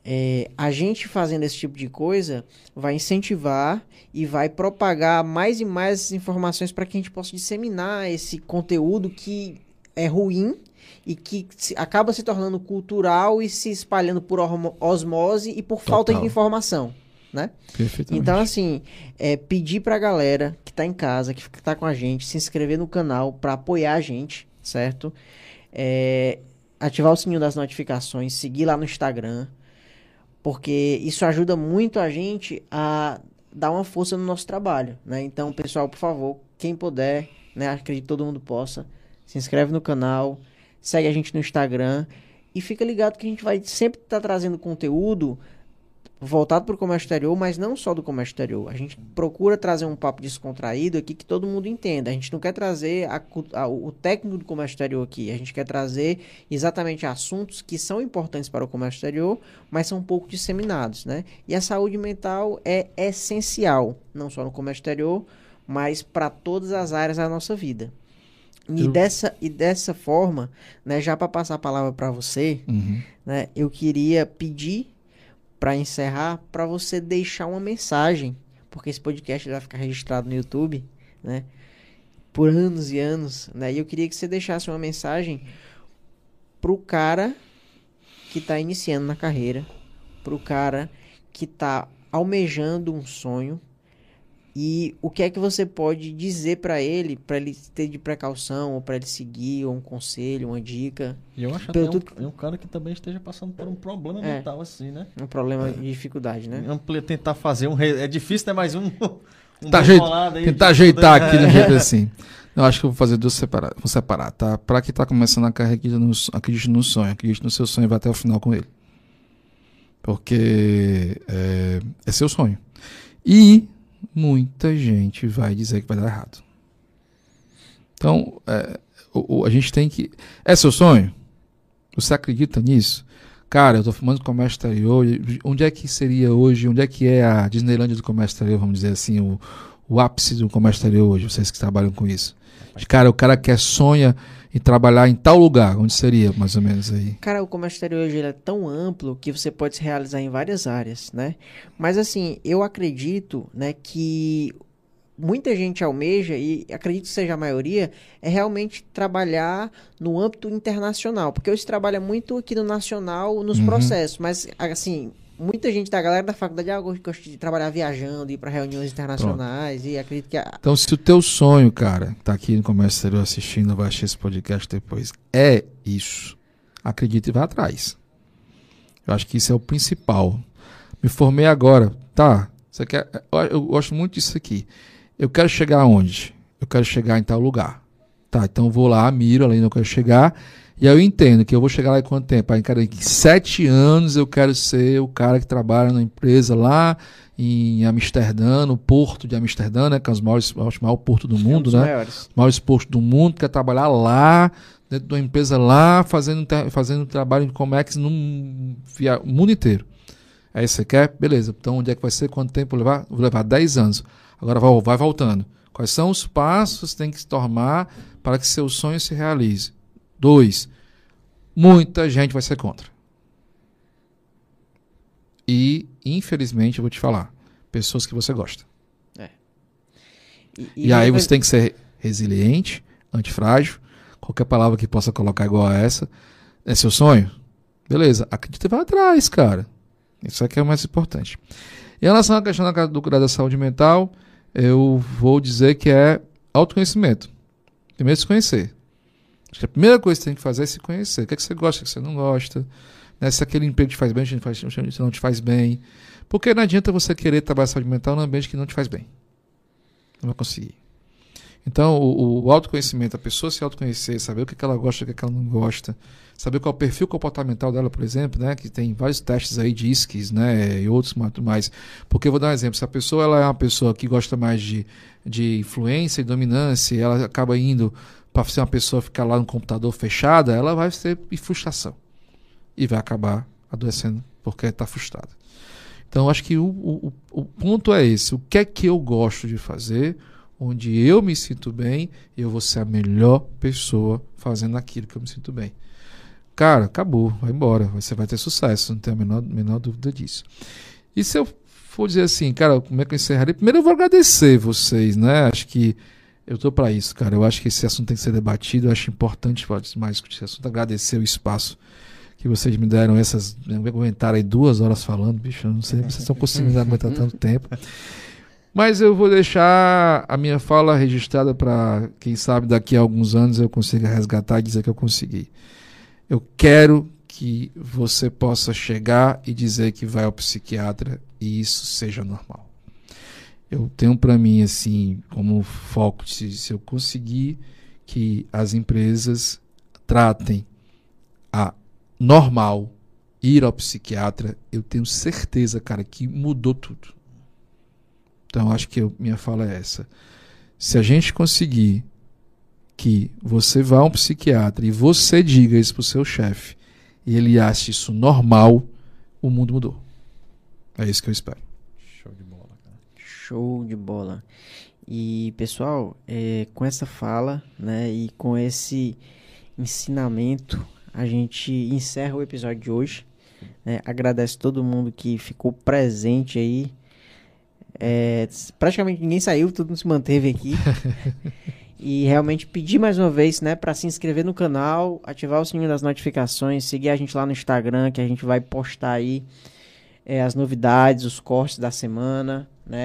é, a gente fazendo esse tipo de coisa vai incentivar e vai propagar mais e mais informações para que a gente possa disseminar esse conteúdo que é ruim e que se, acaba se tornando cultural e se espalhando por osmose e por Total. falta de informação, né? Então, assim, é, pedir pra galera que tá em casa, que tá com a gente, se inscrever no canal para apoiar a gente, certo? É, ativar o sininho das notificações, seguir lá no Instagram, porque isso ajuda muito a gente a dar uma força no nosso trabalho, né? Então, pessoal, por favor, quem puder, né? Acredito que todo mundo possa, se inscreve no canal, segue a gente no Instagram e fica ligado que a gente vai sempre estar tá trazendo conteúdo voltado para o comércio exterior, mas não só do comércio exterior. A gente procura trazer um papo descontraído aqui que todo mundo entenda. A gente não quer trazer a, a, o técnico do comércio exterior aqui. A gente quer trazer exatamente assuntos que são importantes para o comércio exterior, mas são pouco disseminados, né? E a saúde mental é essencial, não só no comércio exterior, mas para todas as áreas da nossa vida. E, eu... dessa, e dessa forma, né, já para passar a palavra para você, uhum. né, eu queria pedir para encerrar, para você deixar uma mensagem, porque esse podcast vai ficar registrado no YouTube, né? Por anos e anos, né? E eu queria que você deixasse uma mensagem pro cara que está iniciando na carreira, pro cara que está almejando um sonho, e o que é que você pode dizer para ele, para ele ter de precaução, ou para ele seguir, ou um conselho, uma dica? E eu acho até tudo... um, é um cara que também esteja passando por um problema é, mental assim, né? Um problema é. de dificuldade, né? tentar fazer um... É difícil, né? Mais um... um tá jeito, tentar ajeitar aqui de um jeito assim. Eu acho que eu vou fazer duas separadas. Vou separar, tá? Para quem tá começando a carreira, acredite no, acredite no sonho. Acredite no seu sonho e vai até o final com ele. Porque é, é seu sonho. E muita gente vai dizer que vai dar errado. Então, é, o, o, a gente tem que. É seu sonho? Você acredita nisso? Cara, eu estou filmando comércio exterior. Onde é que seria hoje? Onde é que é a Disneylandia do comércio exterior, vamos dizer assim, o, o ápice do comércio exterior hoje, vocês que trabalham com isso? Cara, o cara que sonha e trabalhar em tal lugar, onde seria mais ou menos aí? Cara, o comércio exterior hoje é tão amplo que você pode se realizar em várias áreas, né? Mas assim, eu acredito, né, que muita gente almeja, e acredito que seja a maioria, é realmente trabalhar no âmbito internacional. Porque hoje trabalha muito aqui no nacional, nos uhum. processos, mas assim, muita gente da galera da faculdade ah, gosta de trabalhar viajando, ir para reuniões internacionais Pronto. e acredito que. A... Então, se o teu sonho, cara, tá aqui no Comércio Exterior assistindo, vai assistir esse podcast depois, é isso. Acredita e vai atrás. Eu acho que isso é o principal. Me formei agora, tá? Você quer? Eu gosto muito disso aqui. Eu quero chegar aonde? Eu quero chegar em tal lugar. Tá, então vou lá, miro ali onde eu quero chegar e aí eu entendo que eu vou chegar lá em quanto tempo? Aí, cara, em sete anos eu quero ser o cara que trabalha na empresa lá em Amsterdã, no porto de Amsterdã, né? Que é o maior porto do mundo, né? Maiores. maiores portos do mundo, quer trabalhar lá, dentro de uma empresa lá, fazendo, fazendo trabalho de Comex no mundo inteiro. Aí você quer? Beleza. Então onde é que vai ser? Quanto tempo levar? Vou levar 10 anos. Agora vai, vai voltando. Quais são os passos que tem que se tomar para que seu sonho se realize? Dois, muita gente vai ser contra. E, infelizmente, eu vou te falar, pessoas que você gosta. É. E, e, e aí você tem que ser resiliente, antifrágil, qualquer palavra que possa colocar igual a essa. É seu sonho? Beleza, acredita e vai atrás, cara. Isso aqui é o mais importante. Em relação à questão da, do, da saúde mental, eu vou dizer que é autoconhecimento. Primeiro se conhecer. Acho que a primeira coisa que você tem que fazer é se conhecer. O que, é que você gosta, o que você não gosta. Né? Se aquele emprego te faz bem, se não te faz bem. Porque não adianta você querer trabalhar saúde mental num ambiente que não te faz bem. Não vai conseguir. Então, o, o autoconhecimento, a pessoa se autoconhecer, saber o que, que ela gosta, o que, que ela não gosta, saber qual é o perfil comportamental dela, por exemplo, né, que tem vários testes aí de ISKs, né, e outros mais. Porque eu vou dar um exemplo, se a pessoa ela é uma pessoa que gosta mais de, de influência e dominância, ela acaba indo para ser uma pessoa ficar lá no computador fechada, ela vai ter frustração. E vai acabar adoecendo porque está frustrada. Então, acho que o, o, o ponto é esse. O que é que eu gosto de fazer, onde eu me sinto bem, eu vou ser a melhor pessoa fazendo aquilo que eu me sinto bem. Cara, acabou, vai embora, você vai ter sucesso, não tenho a menor, menor dúvida disso. E se eu for dizer assim, cara, como é que eu encerraria? Primeiro eu vou agradecer vocês, né? Acho que eu tô para isso, cara. Eu acho que esse assunto tem que ser debatido. Eu acho importante mais discutir esse assunto. Agradecer o espaço que vocês me deram essas. Aguentaram aí duas horas falando, bicho. Eu não sei se vocês estão conseguindo aguentar tanto tempo. Mas eu vou deixar a minha fala registrada para quem sabe daqui a alguns anos eu consiga resgatar e dizer que eu consegui. Eu quero que você possa chegar e dizer que vai ao psiquiatra e isso seja normal eu tenho para mim assim como foco se, se eu conseguir que as empresas tratem a normal ir ao psiquiatra, eu tenho certeza, cara, que mudou tudo. Então, acho que eu, minha fala é essa. Se a gente conseguir que você vá a um psiquiatra e você diga isso pro seu chefe e ele ache isso normal, o mundo mudou. É isso que eu espero. Show de bola, cara. Show de bola. E pessoal, é, com essa fala, né, e com esse ensinamento, a gente encerra o episódio de hoje. né? agradece todo mundo que ficou presente aí. É, praticamente ninguém saiu, todo mundo se manteve aqui. e realmente pedir mais uma vez, né, para se inscrever no canal, ativar o sininho das notificações, seguir a gente lá no Instagram, que a gente vai postar aí é, as novidades, os cortes da semana,